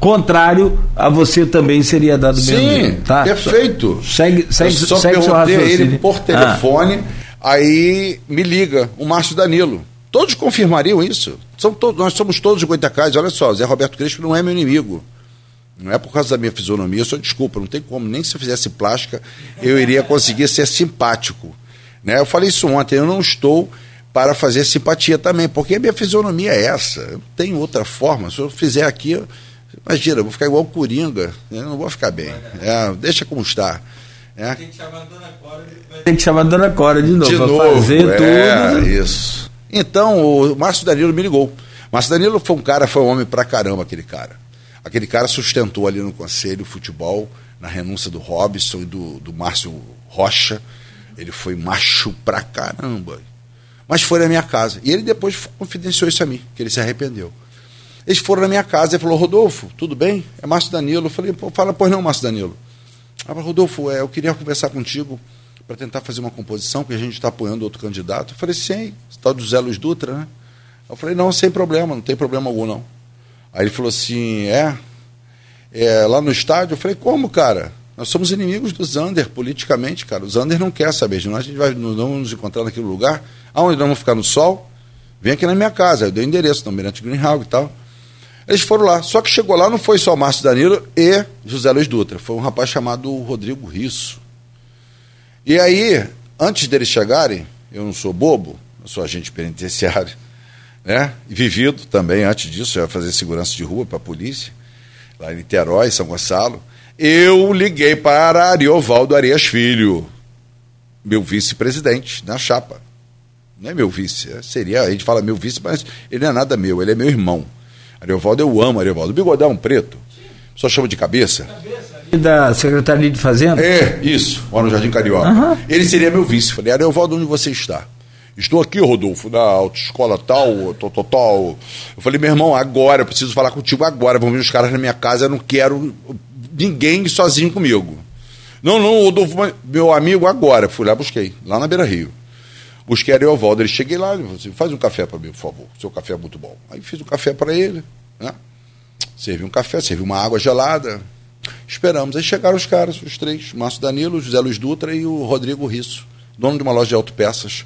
contrário a você também seria dado Sim, mesmo tá? perfeito. Segue, segue, Eu só segue perguntei a ele por telefone, ah. aí me liga o Márcio Danilo. Todos confirmariam isso. São to nós somos todos Goitacás. Olha só, Zé Roberto Crespo não é meu inimigo. Não é por causa da minha fisionomia, eu sou desculpa, não tem como, nem se eu fizesse plástica, eu iria conseguir ser simpático. Né? Eu falei isso ontem, eu não estou para fazer simpatia também, porque a minha fisionomia é essa. Eu tenho outra forma. Se eu fizer aqui, Imagina, eu vou ficar igual o Coringa, né? não vou ficar bem. É, deixa como está. É. Tem que chamar a Dona Cora de, Tem que chamar a Dona Cora de novo, de novo fazer é, tudo. Isso. Então, o Márcio Danilo me ligou. Márcio Danilo foi um cara, foi um homem pra caramba, aquele cara. Aquele cara sustentou ali no conselho o futebol, na renúncia do Robson e do, do Márcio Rocha. Ele foi macho pra caramba. Mas foi na minha casa. E ele depois confidenciou isso a mim, que ele se arrependeu. Eles foram na minha casa e falou, Rodolfo, tudo bem? É Márcio Danilo. Eu falei, fala, pois não, Márcio Danilo. Ah, Rodolfo, é, eu queria conversar contigo para tentar fazer uma composição, porque a gente está apoiando outro candidato. Eu falei, sim, tal do Zé Luiz Dutra, né? Eu falei, não, sem problema, não tem problema algum, não. Aí ele falou assim, é, é lá no estádio? Eu falei, como, cara? Nós somos inimigos do Zander, politicamente, cara. O Zander não quer saber de nós, a gente vai vamos nos encontrar naquele lugar. Aonde nós vamos ficar no sol? Vem aqui na minha casa. Eu dei o endereço, no Mirante Greenhalgh e tal. Eles foram lá. Só que chegou lá não foi só Márcio Danilo e José Luiz Dutra. Foi um rapaz chamado Rodrigo Risso. E aí, antes deles chegarem, eu não sou bobo, eu sou agente penitenciário, [LAUGHS] né? Vivido também, antes disso, eu ia fazer segurança de rua para a polícia, lá em Niterói, São Gonçalo. Eu liguei para Ariovaldo Arias Filho, meu vice-presidente, na chapa. Não é meu vice, é, seria, a gente fala meu vice, mas ele não é nada meu, ele é meu irmão. Ariovaldo, eu amo Ariovaldo. O bigodão preto, só chama de cabeça. Da Secretaria de Fazenda? É, isso, mora no Jardim Carioca. Uhum. Ele seria meu vice. Falei, Ariovaldo, onde você está? Estou aqui, Rodolfo, na autoescola tal, tal, tal, tal. Eu falei, meu irmão, agora, eu preciso falar contigo agora. Vão vir os caras na minha casa, eu não quero ninguém sozinho comigo. Não, não, Rodolfo, meu amigo, agora. Fui lá, busquei, lá na Beira Rio. Busquei Ariovaldo, ele cheguei lá, ele falou assim, faz um café para mim, por favor, seu café é muito bom. Aí fiz um café para ele, né? Servi um café, servi uma água gelada. Esperamos. Aí chegaram os caras, os três, Márcio Danilo, José Luiz Dutra e o Rodrigo Risso, dono de uma loja de autopeças.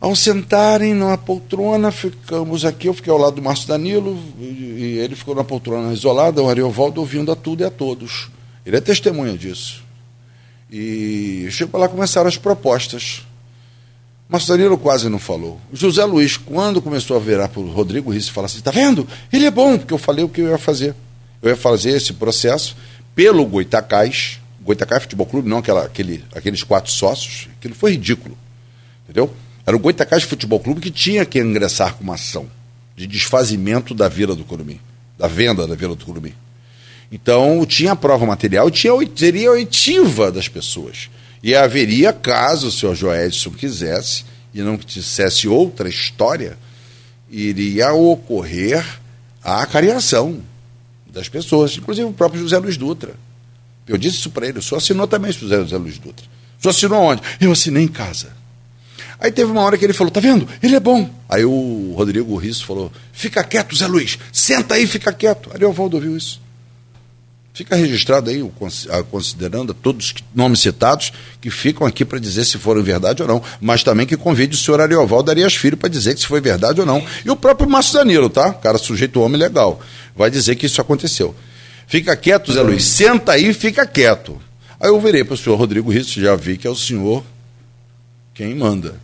Ao sentarem na poltrona, ficamos aqui, eu fiquei ao lado do Márcio Danilo, e, ele ficou na poltrona isolada, o Ariovaldo ouvindo a tudo e a todos. Ele é testemunha disso. E chegou lá começaram as propostas. Mas Danilo quase não falou. José Luiz, quando começou a virar para o Rodrigo Risse e falar assim: tá vendo? Ele é bom, porque eu falei o que eu ia fazer. Eu ia fazer esse processo pelo Goitacás, Goitacás Futebol Clube, não aquela, aquele, aqueles quatro sócios. Aquilo foi ridículo. Entendeu? Era o Goitacás Futebol Clube que tinha que ingressar com uma ação de desfazimento da Vila do Curumim, da venda da Vila do Curumim. Então, tinha prova material, tinha, teria oitiva das pessoas. E haveria, caso o senhor Joedson quisesse, e não dissesse outra história, iria ocorrer a cariação das pessoas, inclusive o próprio José Luiz Dutra. Eu disse isso para ele, o senhor assinou também, José, José Luiz Dutra. O senhor assinou onde? Eu assinei em casa. Aí teve uma hora que ele falou, tá vendo? Ele é bom. Aí o Rodrigo Risso falou, fica quieto, Zé Luiz, senta aí, fica quieto. Aí o Valdo ouviu isso. Fica registrado aí, considerando todos os nomes citados, que ficam aqui para dizer se foram verdade ou não, mas também que convide o senhor Ariovaldo Arias Filho para dizer que se foi verdade ou não. E o próprio Márcio Danilo, tá? Cara sujeito homem legal, vai dizer que isso aconteceu. Fica quieto, Zé Luiz, senta aí e fica quieto. Aí eu virei para o senhor Rodrigo Risso, já vi que é o senhor quem manda.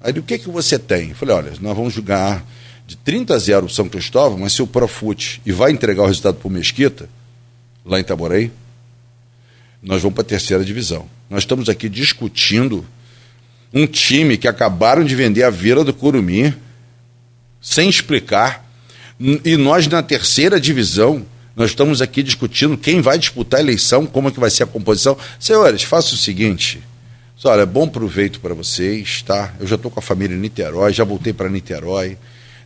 Aí o que, que você tem? Eu falei, olha, nós vamos julgar de 30 a 0 São Cristóvão, mas se o Profute e vai entregar o resultado para o Mesquita, lá em Itaboraí, nós vamos para a terceira divisão. Nós estamos aqui discutindo um time que acabaram de vender a Vila do Curumim, sem explicar, e nós na terceira divisão, nós estamos aqui discutindo quem vai disputar a eleição, como é que vai ser a composição. Senhores, faça o seguinte, olha, bom proveito para vocês, tá? Eu já estou com a família em Niterói, já voltei para Niterói,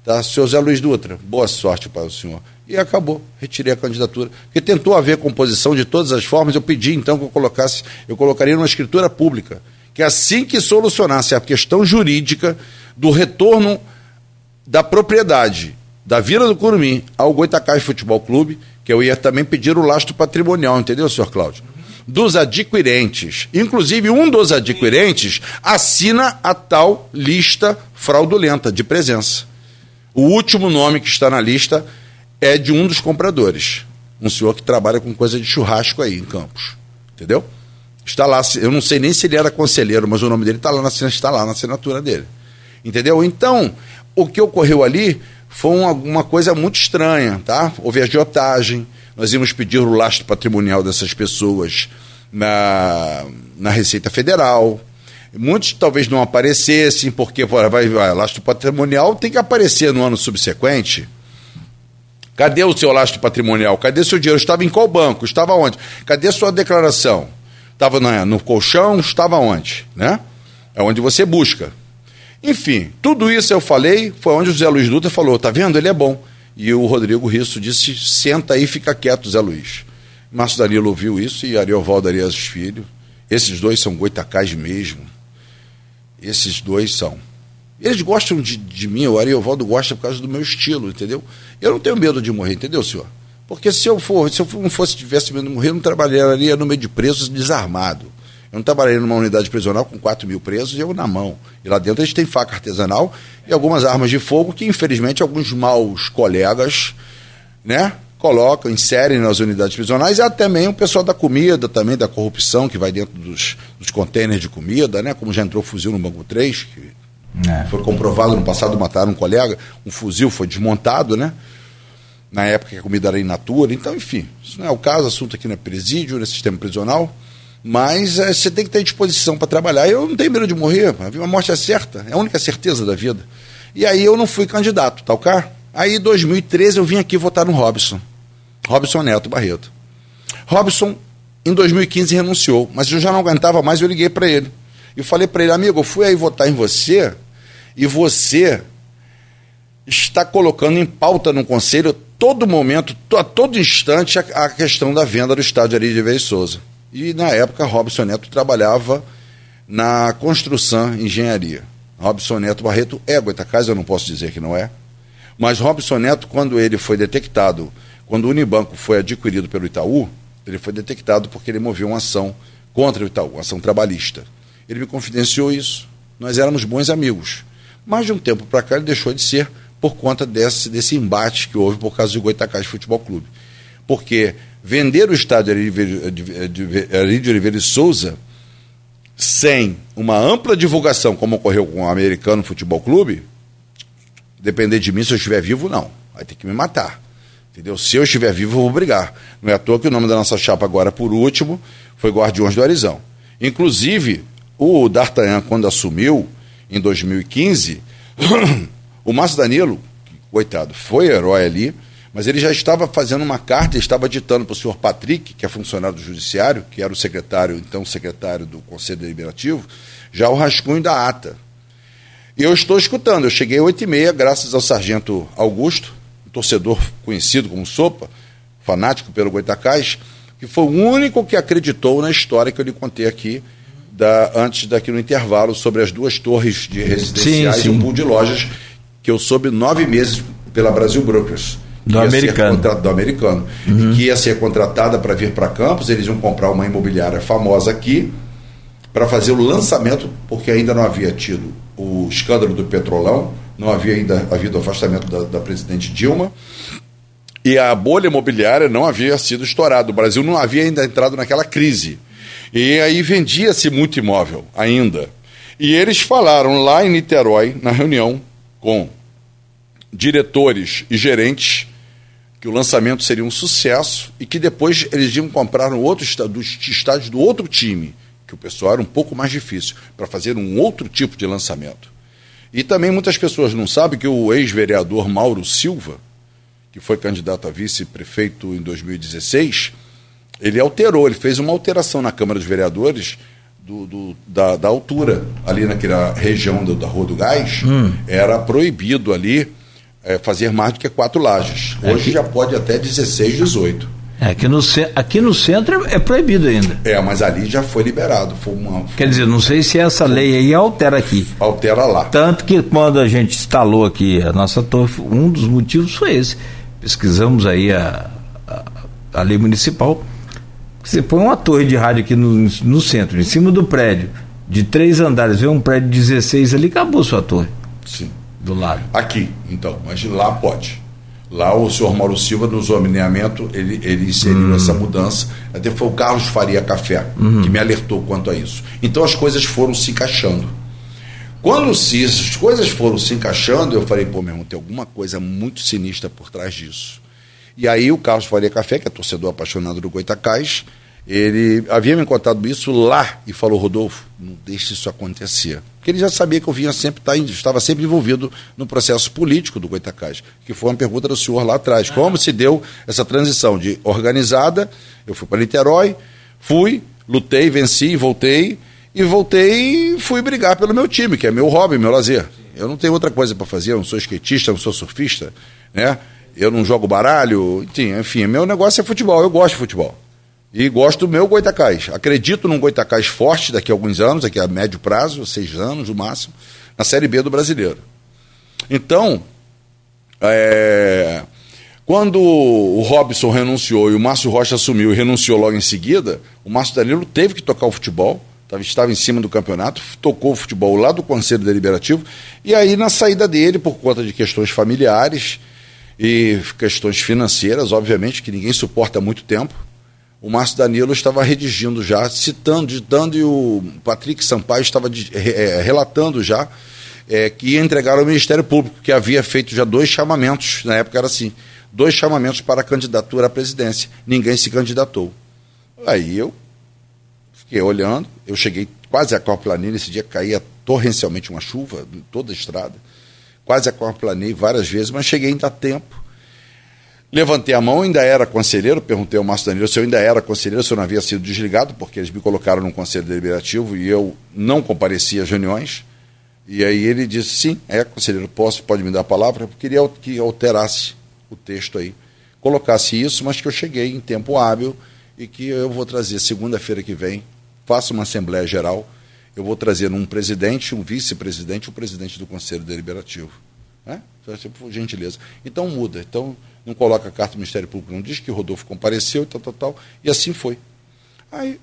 Tá? Senhor Zé Luiz Dutra, boa sorte para o senhor. E acabou, retirei a candidatura. Porque tentou haver composição de todas as formas, eu pedi então que eu colocasse, eu colocaria numa escritura pública, que assim que solucionasse a questão jurídica do retorno da propriedade da Vila do Curumim ao Goitacás Futebol Clube, que eu ia também pedir o lastro patrimonial, entendeu, senhor Cláudio? Dos adquirentes. Inclusive, um dos adquirentes assina a tal lista fraudulenta de presença. O último nome que está na lista é de um dos compradores. Um senhor que trabalha com coisa de churrasco aí em Campos. Entendeu? Está lá, eu não sei nem se ele era conselheiro, mas o nome dele está lá na, está lá na assinatura dele. Entendeu? Então, o que ocorreu ali foi uma, uma coisa muito estranha, tá? Houve agiotagem, nós íamos pedir o lastro patrimonial dessas pessoas na, na Receita Federal. Muitos talvez não aparecessem, porque vai, vai, lastro patrimonial tem que aparecer no ano subsequente. Cadê o seu lastro patrimonial? Cadê seu dinheiro? Estava em qual banco? Estava onde? Cadê sua declaração? Estava no colchão? Estava onde? Né? É onde você busca. Enfim, tudo isso eu falei, foi onde o Zé Luiz Dutra falou, tá vendo? Ele é bom. E o Rodrigo Risso disse, senta aí, fica quieto, Zé Luiz. Márcio Danilo ouviu isso e Ariovaldo Arias Filho. Esses dois são goitacás mesmo. Esses dois são. Eles gostam de, de mim, o Ariovaldo gosta por causa do meu estilo, entendeu? Eu não tenho medo de morrer, entendeu, senhor? Porque se eu for, se eu não fosse tivesse medo de morrer, eu não trabalharia no meio de presos desarmado. Eu não trabalhei numa unidade prisional com 4 mil presos e eu na mão. E lá dentro a gente tem faca artesanal e algumas armas de fogo que, infelizmente, alguns maus colegas, né? Colocam, inserem nas unidades prisionais e até também o pessoal da comida, também da corrupção que vai dentro dos, dos contêineres de comida, né? Como já entrou fuzil no Banco 3, que é. foi comprovado no passado, mataram um colega, um fuzil foi desmontado, né? Na época que a comida era in natura. Então, enfim, isso não é o caso, assunto aqui no é presídio, no sistema prisional. Mas é, você tem que ter disposição para trabalhar. Eu não tenho medo de morrer, a morte é certa, é a única certeza da vida. E aí eu não fui candidato, tá ok? Aí em 2013 eu vim aqui votar no Robson. Robson Neto Barreto. Robson, em 2015, renunciou, mas eu já não aguentava mais, eu liguei para ele. E falei para ele, amigo, eu fui aí votar em você e você está colocando em pauta no conselho todo momento, a todo instante, a, questão da venda do estádio Ari de Vez Souza. E na época, Robson Neto trabalhava na construção engenharia. Robson Neto Barreto é Goitacás, eu não posso dizer que não é. Mas Robson Neto, quando ele foi detectado, quando o Unibanco foi adquirido pelo Itaú, ele foi detectado porque ele moveu uma ação contra o Itaú, uma ação trabalhista. Ele me confidenciou isso. Nós éramos bons amigos. Mas de um tempo para cá ele deixou de ser por conta desse, desse embate que houve por causa do Goitacás Futebol Clube. Porque vender o estádio Ari de Oliveira e Souza sem uma ampla divulgação, como ocorreu com o Americano Futebol Clube, depender de mim se eu estiver vivo, não. Vai ter que me matar. Entendeu? Se eu estiver vivo, eu vou brigar. Não é à toa que o nome da nossa chapa agora, por último, foi Guardiões do Arizão. Inclusive, o D'Artagnan, quando assumiu, em 2015, [COUGHS] o Márcio Danilo, coitado, foi herói ali, mas ele já estava fazendo uma carta, estava ditando para o senhor Patrick, que é funcionário do Judiciário, que era o secretário, então secretário do Conselho Deliberativo, já o rascunho da ata. Eu estou escutando, eu cheguei às 8h30, graças ao sargento Augusto, torcedor conhecido como Sopa, fanático pelo Goitacás, que foi o único que acreditou na história que eu lhe contei aqui, da, antes daqui no intervalo, sobre as duas torres de residenciais sim, sim. e um pool de lojas, que eu soube nove meses pela Brasil Brokers do americano. do americano. Uhum. que ia ser contratada para vir para Campos, eles iam comprar uma imobiliária famosa aqui para fazer o lançamento, porque ainda não havia tido o escândalo do Petrolão, não havia ainda havido afastamento da, da presidente Dilma, e a bolha imobiliária não havia sido estourada. O Brasil não havia ainda entrado naquela crise. E aí vendia-se muito imóvel ainda. E eles falaram lá em Niterói, na reunião com diretores e gerentes que o lançamento seria um sucesso e que depois eles iam comprar um outro estádio, estádio do outro time, que o pessoal era um pouco mais difícil, para fazer um outro tipo de lançamento. E também muitas pessoas não sabem que o ex-vereador Mauro Silva, que foi candidato a vice-prefeito em 2016, ele alterou, ele fez uma alteração na Câmara dos Vereadores do, do, da, da, altura, ali naquela região do, da Rua do Gás, hum. era proibido ali é, fazer mais do que quatro lajes. É Hoje já pode até 16, 18. É, aqui, no, aqui no centro é, é proibido ainda. É, mas ali já foi liberado. Foi uma, foi... Quer dizer, não sei se essa lei aí altera aqui. Altera lá. Tanto que quando a gente instalou aqui a nossa torre, um dos motivos foi esse. Pesquisamos aí a, a, a lei municipal. Você põe uma torre de rádio aqui no, no centro, em cima do prédio, de três andares, vê um prédio de 16 ali, acabou sua torre. Sim. Do lado. Aqui, então, mas lá pode. Lá o senhor Mauro Silva, no zoneamento, ele, ele inseriu uhum. essa mudança. Até foi o Carlos Faria Café uhum. que me alertou quanto a isso. Então as coisas foram se encaixando. Quando se, as coisas foram se encaixando, eu falei, pô, meu irmão, tem alguma coisa muito sinistra por trás disso. E aí o Carlos Faria Café, que é torcedor apaixonado do Goitacás, ele havia me contado isso lá e falou, Rodolfo, não deixe isso acontecer. Porque ele já sabia que eu vinha sempre, tá, estava sempre envolvido no processo político do Goitacás, que foi uma pergunta do senhor lá atrás. Como se deu essa transição de organizada, eu fui para Niterói, fui, lutei, venci, voltei, e voltei e fui brigar pelo meu time, que é meu hobby, meu lazer. Eu não tenho outra coisa para fazer, eu não sou skatista, não sou surfista, né? Eu não jogo baralho, enfim, meu negócio é futebol, eu gosto de futebol. E gosto do meu Goitacás. Acredito num Goitacás forte daqui a alguns anos, daqui a médio prazo, seis anos no máximo, na Série B do Brasileiro. Então, é, quando o Robson renunciou e o Márcio Rocha assumiu e renunciou logo em seguida, o Márcio Danilo teve que tocar o futebol, estava em cima do campeonato, tocou o futebol lá do Conselho Deliberativo, e aí na saída dele, por conta de questões familiares e questões financeiras, obviamente, que ninguém suporta há muito tempo, o Márcio Danilo estava redigindo já, citando, ditando, e o Patrick Sampaio estava é, relatando já é, que ia entregar ao Ministério Público, que havia feito já dois chamamentos, na época era assim, dois chamamentos para a candidatura à presidência. Ninguém se candidatou. Aí eu fiquei olhando, eu cheguei quase a aquaplanei, nesse dia caía torrencialmente uma chuva toda a estrada, quase a aquaplanei várias vezes, mas cheguei ainda a tempo Levantei a mão, ainda era conselheiro, perguntei ao Márcio Danilo se eu ainda era conselheiro, se eu não havia sido desligado, porque eles me colocaram no conselho deliberativo e eu não comparecia às reuniões. E aí ele disse, sim, é conselheiro, posso, pode me dar a palavra? Eu queria que alterasse o texto aí, colocasse isso, mas que eu cheguei em tempo hábil e que eu vou trazer segunda-feira que vem, faço uma Assembleia Geral, eu vou trazer um presidente, um vice-presidente, um presidente do Conselho Deliberativo. Né? Por gentileza. Então muda. Então não coloca a carta do Ministério Público, não diz que Rodolfo compareceu e tal, tal, tal. E assim foi. Aí,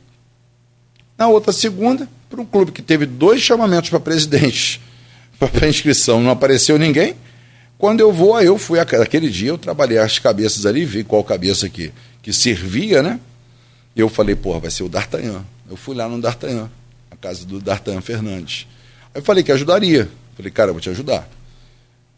na outra segunda, para um clube que teve dois chamamentos para presidente, [LAUGHS] para inscrição, não apareceu ninguém. Quando eu vou, aí eu fui, aquele dia eu trabalhei as cabeças ali, vi qual cabeça que, que servia, né? Eu falei, porra, vai ser o D'Artagnan. Eu fui lá no D'Artagnan, a casa do D'Artagnan Fernandes. Aí eu falei que ajudaria. Falei, cara, eu vou te ajudar.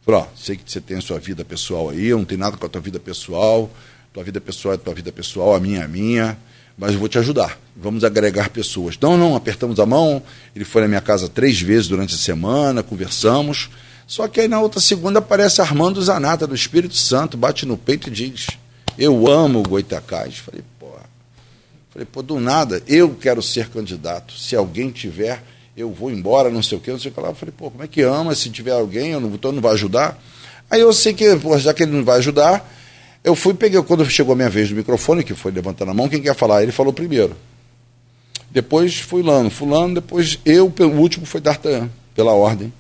Falei, ó, sei que você tem a sua vida pessoal aí, eu não tenho nada com a tua vida pessoal, tua vida pessoal é tua vida pessoal, a minha é a minha, mas eu vou te ajudar. Vamos agregar pessoas. Não, não, apertamos a mão, ele foi na minha casa três vezes durante a semana, conversamos. Só que aí na outra segunda aparece Armando Zanata, do Espírito Santo, bate no peito e diz: Eu amo o Goitacás. Falei, pô. Falei, pô, do nada, eu quero ser candidato. Se alguém tiver, eu vou embora, não sei o quê, não sei o que lá. Eu falei, pô, como é que ama? Se tiver alguém, eu não, então não vai ajudar. Aí eu sei que, pô, já que ele não vai ajudar, eu fui, peguei, quando chegou a minha vez do microfone, que foi levantando a mão, quem quer falar? Ele falou primeiro. Depois fulano, fulano, depois eu, o último foi D'Artagnan, pela ordem.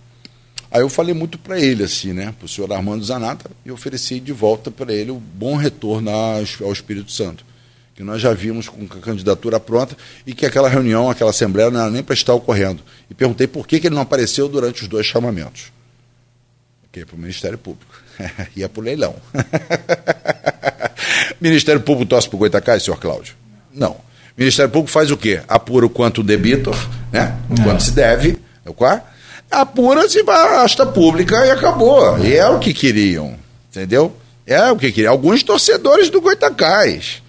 Aí eu falei muito para ele, assim, né, para o senhor Armando Zanata, e ofereci de volta para ele o bom retorno ao Espírito Santo que nós já vimos com a candidatura pronta e que aquela reunião, aquela assembleia não era nem para estar ocorrendo. E perguntei por que, que ele não apareceu durante os dois chamamentos. Que é para o Ministério Público. [LAUGHS] Ia para o leilão. [LAUGHS] Ministério Público torce para o Goitacás, senhor Cláudio? Não. Ministério Público faz o quê? Apura o quanto debitor, né? o quanto é. se deve, é o qual? apura-se para a asta pública e acabou. E é o que queriam, entendeu? É o que queriam. Alguns torcedores do Goitacás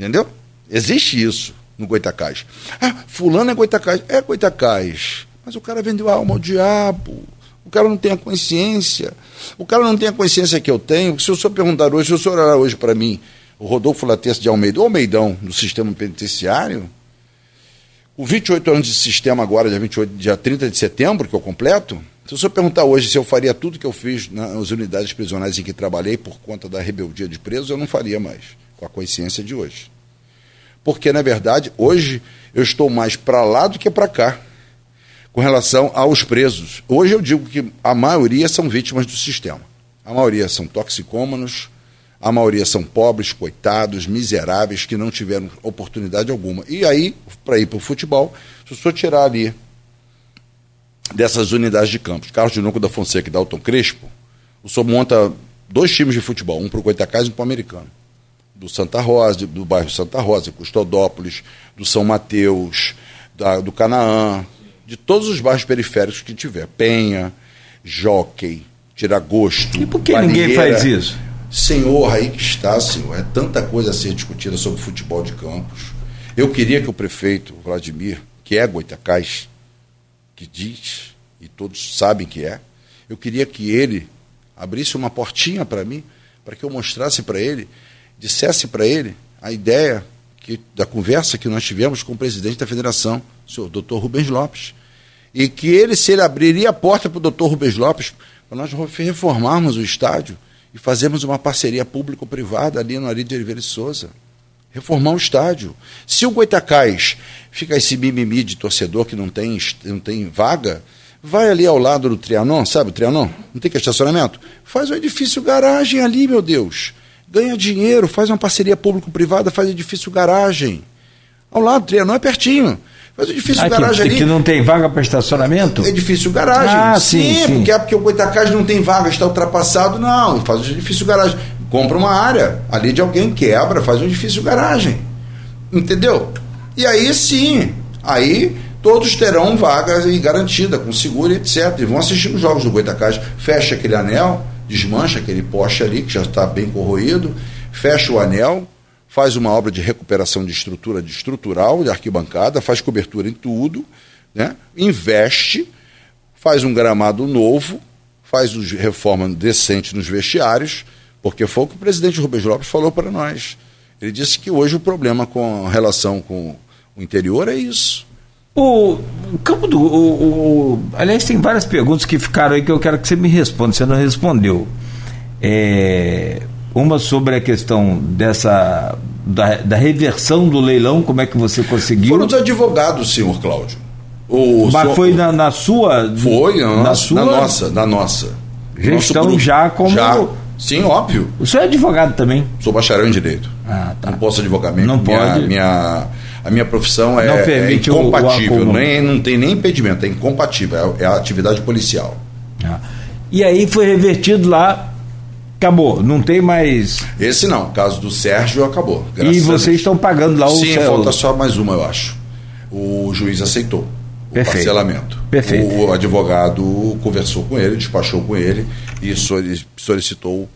Entendeu? Existe isso no Goitacás. Ah, fulano é Goitacás. É Goitacás. Mas o cara vendeu a alma ao diabo. O cara não tem a consciência. O cara não tem a consciência que eu tenho. Se o senhor perguntar hoje, se o senhor olhar hoje para mim, o Rodolfo Latesse de Almeida, o Almeidão, do sistema penitenciário, com 28 anos de sistema agora, dia, 28, dia 30 de setembro, que eu completo, Se o senhor perguntar hoje se eu faria tudo que eu fiz nas unidades prisionais em que trabalhei por conta da rebeldia de presos, eu não faria mais, com a consciência de hoje. Porque, na verdade, hoje eu estou mais para lá do que para cá com relação aos presos. Hoje eu digo que a maioria são vítimas do sistema. A maioria são toxicômanos, a maioria são pobres, coitados, miseráveis, que não tiveram oportunidade alguma. E aí, para ir para o futebol, se senhor tirar ali dessas unidades de campos, Carlos de Nuco da Fonseca e Dalton Crespo, o senhor monta dois times de futebol, um para o Goitacás e um para o Americano. Do Santa Rosa, do bairro Santa Rosa, Custodópolis, do São Mateus, da, do Canaã, de todos os bairros periféricos que tiver. Penha, Jockey, Tiragosto. E por que ninguém faz isso? Senhor, aí que está, senhor. É tanta coisa a ser discutida sobre futebol de campos. Eu queria que o prefeito Vladimir, que é Goitacás, que diz, e todos sabem que é, eu queria que ele abrisse uma portinha para mim, para que eu mostrasse para ele, dissesse para ele a ideia que, da conversa que nós tivemos com o presidente da federação, o senhor doutor Rubens Lopes. E que ele, se ele abriria a porta para o doutor Rubens Lopes, para nós reformarmos o estádio, e fazermos uma parceria público-privada ali no Ari de Oliveira de Souza. Reformar o estádio. Se o Goitacás fica esse mimimi de torcedor que não tem, não tem vaga, vai ali ao lado do Trianon, sabe o Trianon? Não tem que estacionamento? Faz um edifício garagem ali, meu Deus. Ganha dinheiro, faz uma parceria público-privada, faz edifício garagem. Ao lado do Trianon é pertinho. Faz o edifício ah, garagem que, ali. Que não tem vaga para estacionamento? Edifício garagem. Ah, sim, sim, sim. porque é porque o Goitacás não tem vaga, está ultrapassado. Não, faz o edifício garagem. Compra uma área ali de alguém, quebra, faz um edifício garagem. Entendeu? E aí sim, aí todos terão vaga garantida, com seguro, etc. E vão assistir os jogos do Goitacás. Fecha aquele anel, desmancha aquele poste ali, que já está bem corroído, fecha o anel, faz uma obra de recuperação de estrutura de estrutural, de arquibancada, faz cobertura em tudo, né? investe, faz um gramado novo, faz reforma decente nos vestiários, porque foi o que o presidente Rubens Lopes falou para nós. Ele disse que hoje o problema com relação com o interior é isso. O, o campo do. O, o, aliás, tem várias perguntas que ficaram aí que eu quero que você me responda. Você não respondeu. É, uma sobre a questão dessa da, da, reversão do leilão, como é que você conseguiu? Foram os advogados, senhor Cláudio. O Mas senhor, foi na, na, sua. Foi, na, na, sua, na nossa, na nossa. Gestão já como. Já. Sim, óbvio. O senhor é advogado também? Sou bacharel em direito. Ah, tá. Não posso advogar. Minha, não pode. Minha, a minha profissão é, é incompatível. O, o nem, não tem nem impedimento, é incompatível. É, é a atividade policial. Ah. E aí foi revertido lá Acabou, não tem mais. Esse não, o caso do Sérgio acabou. E vocês estão pagando lá o Sim, céu. falta só mais uma, eu acho. O juiz aceitou o Perfeito. parcelamento. Perfeito. O advogado conversou com ele, despachou com ele e solicitou,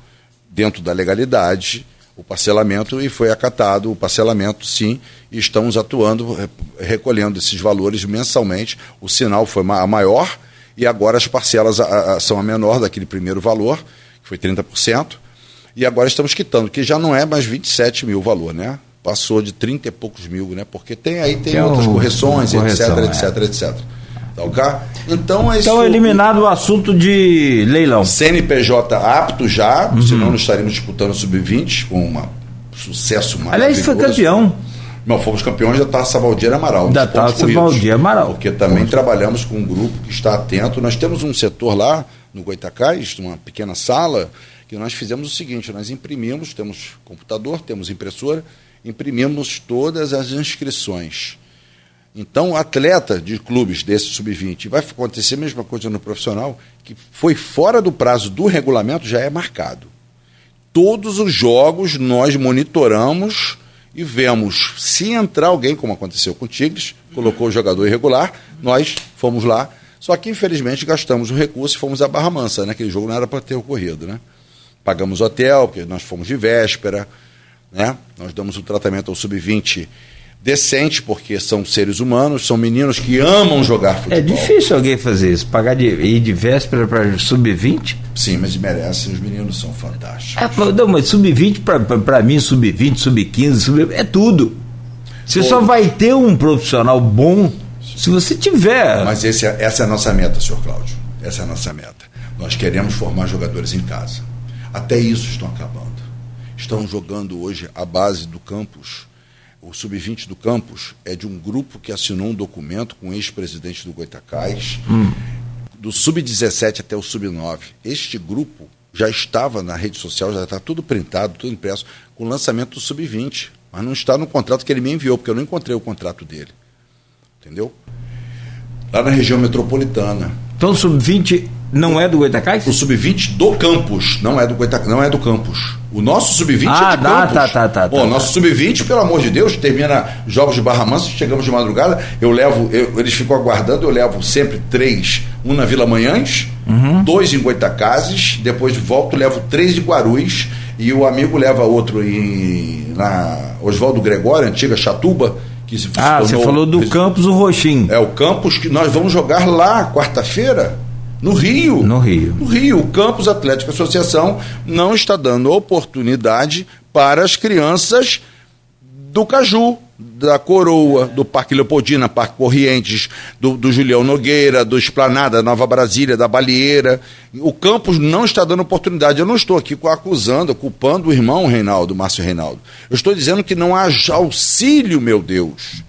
dentro da legalidade, o parcelamento e foi acatado o parcelamento, sim, e estamos atuando, recolhendo esses valores mensalmente. O sinal foi a maior e agora as parcelas são a menor daquele primeiro valor que foi 30%, e agora estamos quitando, que já não é mais 27 mil o valor, né? Passou de 30 e poucos mil, né? Porque tem aí tem, tem outras correções, correção, etc, é. etc, etc. Tá ok? Então, é então eliminado o assunto de leilão. CNPJ apto já, uhum. senão não estaremos disputando sub-20 com um sucesso maravilhoso. Aliás, foi campeão. Não, fomos campeões da Taça Valdir Amaral. Da Taça Valdir Amaral. Porque também trabalhamos com um grupo que está atento. Nós temos um setor lá no Goitacás, numa pequena sala, que nós fizemos o seguinte: nós imprimimos, temos computador, temos impressora, imprimimos todas as inscrições. Então, atleta de clubes desse sub-20, vai acontecer a mesma coisa no profissional, que foi fora do prazo do regulamento, já é marcado. Todos os jogos nós monitoramos e vemos se entrar alguém, como aconteceu com o Tigres, colocou o jogador irregular, nós fomos lá, só que, infelizmente, gastamos o recurso e fomos à Barra Mansa, né? Aquele jogo não era para ter ocorrido, né? Pagamos hotel, porque nós fomos de véspera, né? Nós damos o um tratamento ao sub-20 decente, porque são seres humanos, são meninos que amam jogar futebol. É difícil alguém fazer isso, pagar de ir de véspera para sub-20? Sim, mas merecem, os meninos são fantásticos. É, não, mas sub-20 para mim, sub-20, sub-15, sub é tudo. Você Pô. só vai ter um profissional bom se você tiver. Mas esse, é, essa é a nossa meta, senhor Cláudio. Essa é a nossa meta. Nós queremos formar jogadores em casa. Até isso estão acabando. Estão jogando hoje a base do campus. O sub-20 do campus é de um grupo que assinou um documento com o ex-presidente do Goitacás, hum. do sub-17 até o sub-9. Este grupo já estava na rede social, já está tudo printado, tudo impresso, com o lançamento do sub-20. Mas não está no contrato que ele me enviou, porque eu não encontrei o contrato dele. Entendeu? Lá na região metropolitana. Então o sub-20 não é do Goitacás? O sub-20 do campus, não é do Goitacás, não é do campus. O nosso sub-20 ah, é de tá, campus. Tá, tá, tá, Bom, tá, nosso sub-20, pelo amor de Deus, termina jogos de Barra Mansa, chegamos de madrugada, eu levo, eu, eles ficam aguardando, eu levo sempre três, um na Vila Manhães, uhum. dois em Goitacazes, depois volto, levo três de Guarulhos, e o amigo leva outro em, na Oswaldo Gregório, antiga Chatuba, que se Ah, você falou do campus o Roxim. É o campus que nós vamos jogar lá quarta-feira. No Rio. No Rio. No Rio. O Campus Atlético Associação não está dando oportunidade para as crianças do Caju, da Coroa, do Parque Leopoldina, Parque Corrientes, do, do Julião Nogueira, do Esplanada, Nova Brasília, da Balieira. O campus não está dando oportunidade. Eu não estou aqui acusando, culpando o irmão Reinaldo, Márcio Reinaldo. Eu estou dizendo que não há auxílio, meu Deus.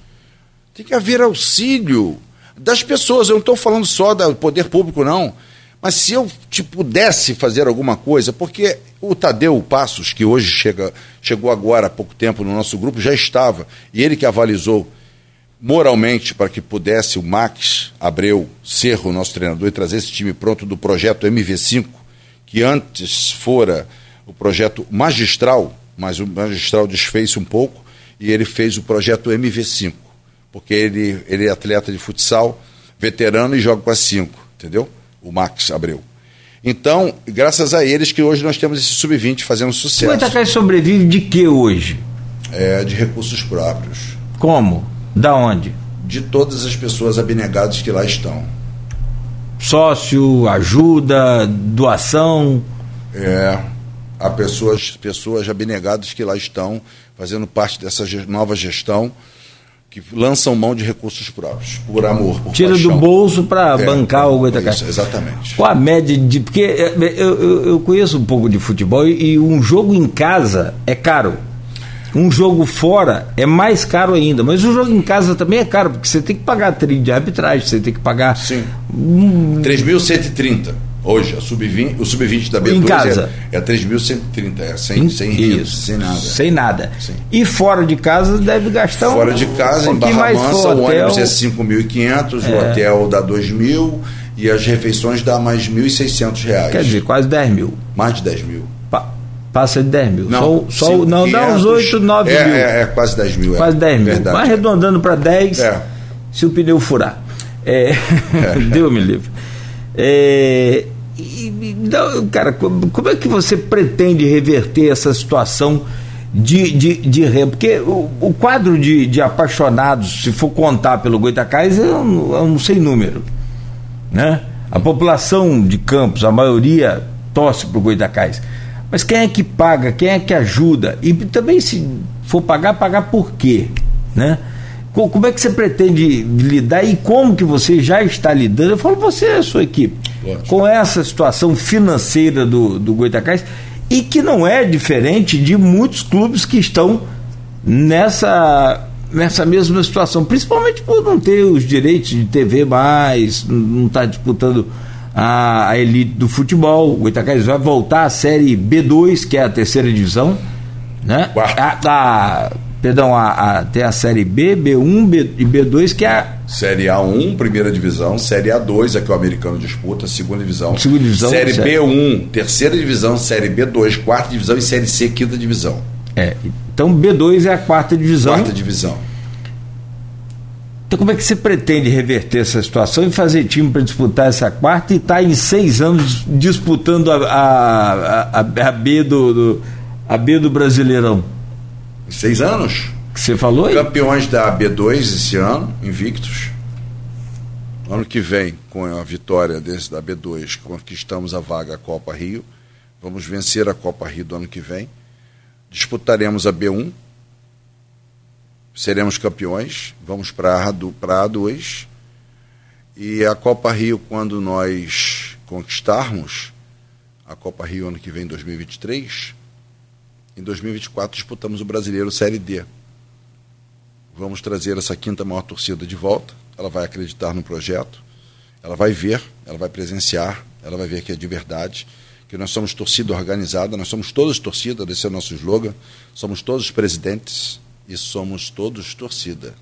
Tem que haver auxílio das pessoas. Eu não estou falando só do poder público, não. Mas se eu te pudesse fazer alguma coisa, porque o Tadeu Passos, que hoje chega, chegou agora há pouco tempo no nosso grupo, já estava, e ele que avalizou moralmente para que pudesse o Max Abreu ser o nosso treinador e trazer esse time pronto do projeto MV5, que antes fora o projeto magistral, mas o magistral desfez um pouco, e ele fez o projeto MV5 porque ele, ele é atleta de futsal, veterano e joga com as cinco, entendeu? O Max Abreu. Então, graças a eles que hoje nós temos esse sub-20 fazendo sucesso. O Itacai sobrevive de que hoje? É, de recursos próprios. Como? Da onde? De todas as pessoas abnegadas que lá estão. Sócio, ajuda, doação? É, há pessoas, pessoas abnegadas que lá estão fazendo parte dessa nova gestão que lançam mão de recursos próprios, por amor, por Tira paixão. do bolso para é, bancar o Goitacá. Exatamente. Qual a média de. Porque é, é, eu, eu, eu, conheço um pouco de futebol e, e um jogo em casa é caro. Um jogo fora é mais caro ainda, mas o jogo em casa também é caro, porque você tem que pagar trilha de arbitragem, você tem que pagar. Sim. Hum, 3.130. Hoje, sub o sub-20 da B2 em casa. é, é 3.130, é sem, sem rios, sem nada. Sem nada. Sim. E fora de casa deve gastar Fora um, de casa, um em Barra Mansa, o ônibus é 5.500, é. o hotel dá 2.000 e as refeições dá mais 1.600 reais. Quer dizer, quase 10 mil. Mais de 10 mil. Pa passa de 10 mil. Não, só, só, não dá uns 8, 9 é, mil. É, é, quase 10 mil. É. Quase 10 mil. Verdade, Mas arredondando para 10, é. se o pneu furar. É, [LAUGHS] [LAUGHS] Deus me livre. É, e, cara, como é que você pretende reverter essa situação de, de, de remo? Porque o, o quadro de, de apaixonados, se for contar pelo Goitacás, eu, eu não sei número. Né? A população de Campos, a maioria torce para o Goitacás. Mas quem é que paga? Quem é que ajuda? E também, se for pagar, pagar por quê? Né? Como é que você pretende lidar e como que você já está lidando? Eu falo, você e a sua equipe, Ótimo. com essa situação financeira do, do Goitacás e que não é diferente de muitos clubes que estão nessa, nessa mesma situação, principalmente por não ter os direitos de TV mais, não estar tá disputando a, a, elite do futebol. O Goitacás vai voltar à Série B2, que é a terceira divisão. Né? A, a, Perdão, a, a, tem a Série B, B1 B, e B2, que é a. Série A1, primeira divisão. Série A2 é que o americano disputa, segunda divisão. Segunda divisão. Série B1, terceira divisão. Série B2, quarta divisão. E Série C, quinta divisão. É, então B2 é a quarta divisão. Quarta divisão. Então, como é que você pretende reverter essa situação e fazer time para disputar essa quarta e estar tá em seis anos disputando a, a, a, a B do, do, a B do Brasileirão? Seis anos? Que você falou aí? Campeões da B2 esse ano, invictos. Ano que vem, com a vitória desse da B2, conquistamos a vaga à Copa Rio. Vamos vencer a Copa Rio do ano que vem. Disputaremos a B1. Seremos campeões. Vamos para a A2. E a Copa Rio, quando nós conquistarmos a Copa Rio ano que vem, 2023, em 2024 disputamos o Brasileiro Série D. Vamos trazer essa quinta maior torcida de volta. Ela vai acreditar no projeto, ela vai ver, ela vai presenciar, ela vai ver que é de verdade, que nós somos torcida organizada, nós somos todos torcida, esse é o nosso slogan, somos todos presidentes e somos todos torcida.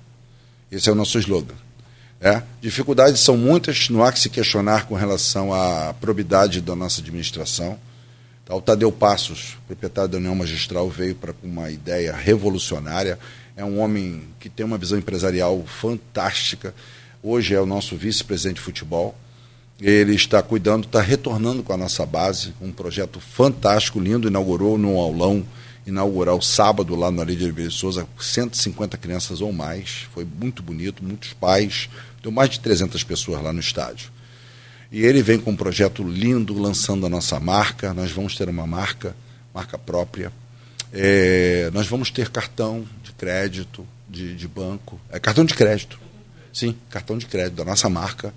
Esse é o nosso slogan. É? Dificuldades são muitas, não há que se questionar com relação à probidade da nossa administração. O Tadeu Passos, proprietário da União Magistral, veio para uma ideia revolucionária. É um homem que tem uma visão empresarial fantástica. Hoje é o nosso vice-presidente de futebol. Ele está cuidando, está retornando com a nossa base, um projeto fantástico, lindo, inaugurou no aulão inaugural sábado lá na Lídia de Souza, 150 crianças ou mais. Foi muito bonito, muitos pais, Deu mais de 300 pessoas lá no estádio. E ele vem com um projeto lindo, lançando a nossa marca. Nós vamos ter uma marca, marca própria. É, nós vamos ter cartão de crédito, de, de banco. É cartão de crédito. Sim, cartão de crédito da nossa marca.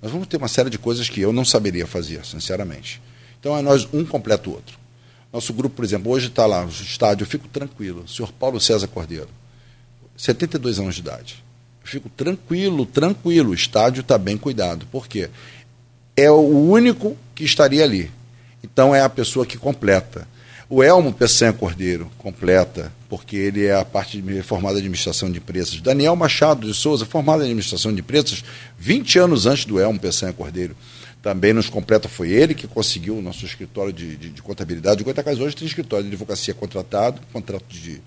Nós vamos ter uma série de coisas que eu não saberia fazer, sinceramente. Então é nós um completa o outro. Nosso grupo, por exemplo, hoje está lá no estádio, eu fico tranquilo. O senhor Paulo César Cordeiro, 72 anos de idade fico tranquilo, tranquilo. O estádio está bem cuidado. Por quê? É o único que estaria ali. Então é a pessoa que completa. O Elmo Peçanha Cordeiro completa, porque ele é a parte formada em administração de empresas. Daniel Machado de Souza, formado em administração de empresas, 20 anos antes do Elmo Peçanha Cordeiro. Também nos completa, foi ele que conseguiu o nosso escritório de, de, de contabilidade. O Goitacás hoje tem escritório de advocacia contratado, contrato de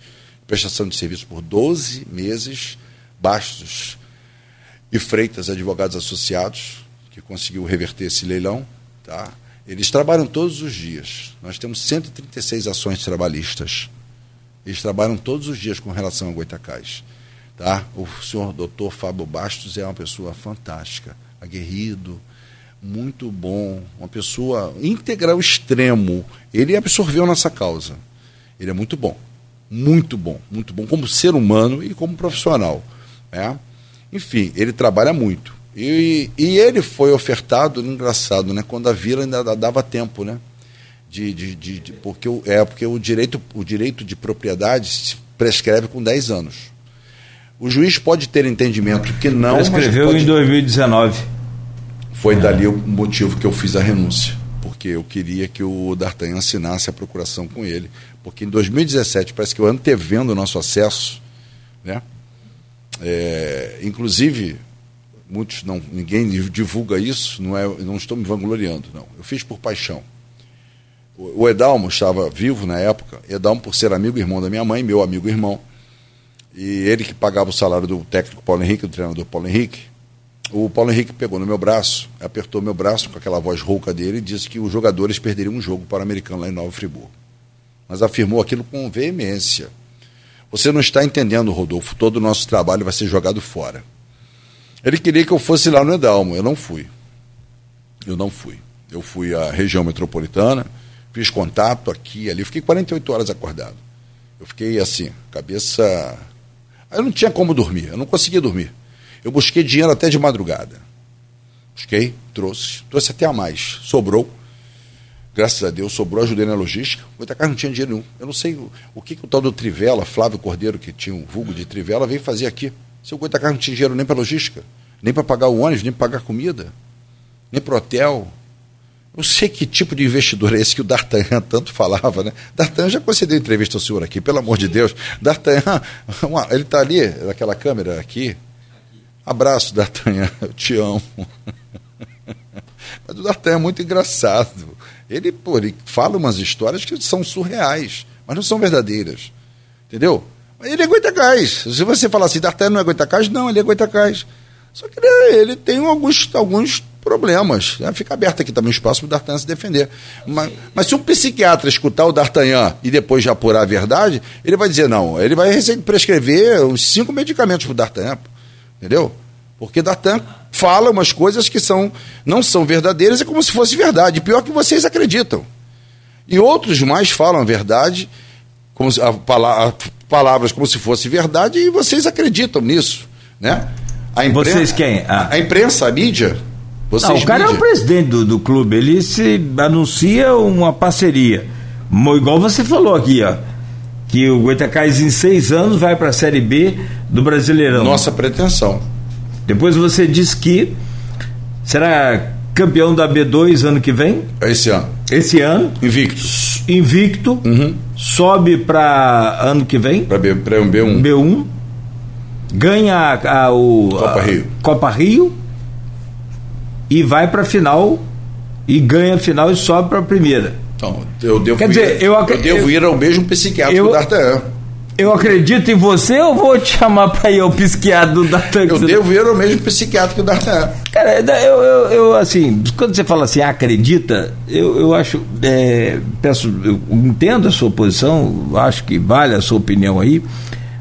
prestação de serviço por 12 meses Bastos e Freitas, advogados associados, que conseguiu reverter esse leilão. Tá? Eles trabalham todos os dias. Nós temos 136 ações trabalhistas. Eles trabalham todos os dias com relação a Goitacás. Tá? O senhor doutor Fábio Bastos é uma pessoa fantástica, aguerrido, muito bom, uma pessoa íntegra ao extremo. Ele absorveu nossa causa. Ele é muito bom, muito bom, muito bom como ser humano e como profissional. Né? Enfim, ele trabalha muito. E, e ele foi ofertado, engraçado, né? quando a vila ainda dava tempo, né? De, de, de, de, porque, o, é, porque o, direito, o direito de propriedade se prescreve com 10 anos. O juiz pode ter entendimento que não. Prescreveu pode... em 2019. Foi dali o motivo que eu fiz a renúncia. Porque eu queria que o D'Artagnan assinasse a procuração com ele. Porque em 2017, parece que eu antevendo o nosso acesso, né? É, inclusive, muitos não, ninguém divulga isso, não, é, não estou me vangloriando, não. Eu fiz por paixão. O, Edalmo estava vivo na época, Edalmo por ser amigo e irmão da minha mãe, meu amigo e irmão, e ele que pagava o salário do técnico Paulo Henrique, do treinador Paulo Henrique, o Paulo Henrique pegou no meu braço, apertou meu braço com aquela voz rouca dele e disse que os jogadores perderiam um jogo para o americano lá em Nova Friburgo. Mas afirmou aquilo com veemência. Você não está entendendo, Rodolfo. Todo o nosso trabalho vai ser jogado fora. Ele queria que eu fosse lá no Edalmo. Eu não fui. Eu não fui. Eu fui à região metropolitana, fiz contato aqui ali. Fiquei 48 horas acordado. Eu fiquei assim, cabeça. Eu não tinha como dormir. Eu não conseguia dormir. Eu busquei dinheiro até de madrugada. Busquei, trouxe. Trouxe até a mais. Sobrou graças a Deus, sobrou, ajudei na logística. O Goitacás não tinha dinheiro nenhum. Eu não sei o, o que, que, o tal do Trivela, Flávio Cordeiro, que tinha um vulgo de Trivela, veio fazer aqui. Se Goitacás não tinha dinheiro nem para logística, nem para pagar o ônibus, nem para pagar comida, nem para hotel. Eu sei que tipo de investidor é esse que o D'Artagnan tanto falava, né? D'Artagnan já concedeu entrevista ao senhor aqui, pelo amor de Deus. D'Artagnan, [LAUGHS] ele está ali, naquela câmera aqui. Abraço, D'Artagnan, [LAUGHS] eu te amo. Mas o D'Artagnan é muito engraçado. Ele, pô, ele fala umas histórias que são surreais, mas não são verdadeiras. Entendeu? Ele aguenta gás. Se você falar assim, D'Artagnan não aguenta gás, não, ele aguenta gás. Só que ele, ele tem alguns, alguns problemas. Né? Fica aberto aqui também o espaço para o D'Artagnan se defender. Mas, mas, se um psiquiatra escutar o D'Artagnan e depois já apurar a verdade, ele vai dizer, não, ele vai prescrever uns cinco medicamentos para o D'Artagnan. Entendeu? Porque D'Artagnan fala umas coisas que são, não são verdadeiras, é como se fosse verdade. Pior que vocês acreditam. E outros mais falam a verdade, como a, a, palavras como se fosse verdade, e vocês acreditam nisso. Né? A imprensa, vocês quem? Ah. A imprensa, a mídia, Vocês não, o cara mídia... é o presidente do, do clube, ele se anuncia uma parceria. Igual você falou aqui, ó. Que o Goitacás em seis anos vai para a Série B do Brasileirão. Nossa pretensão. Depois você disse que será campeão da B2 ano que vem? Esse ano. Esse ano. Invicto. Invicto. Uhum. Sobe para ano que vem. Para um B1. B1. Ganha a, a, o, Copa a, Rio. Copa Rio. E vai para a final. E ganha a final e sobe para primeira. Então, eu devo, Quer dizer, ir, eu, eu devo ir ao mesmo psiquiátrico eu, D'Artagnan. Eu acredito em você ou vou te chamar para ir ao psiquiatra do D'Artagnan? Eu devo ir ao mesmo psiquiatra que o D'Artagnan. Cara, eu, eu, eu, assim, quando você fala assim, acredita, eu, eu acho, é, peço, eu entendo a sua posição, acho que vale a sua opinião aí,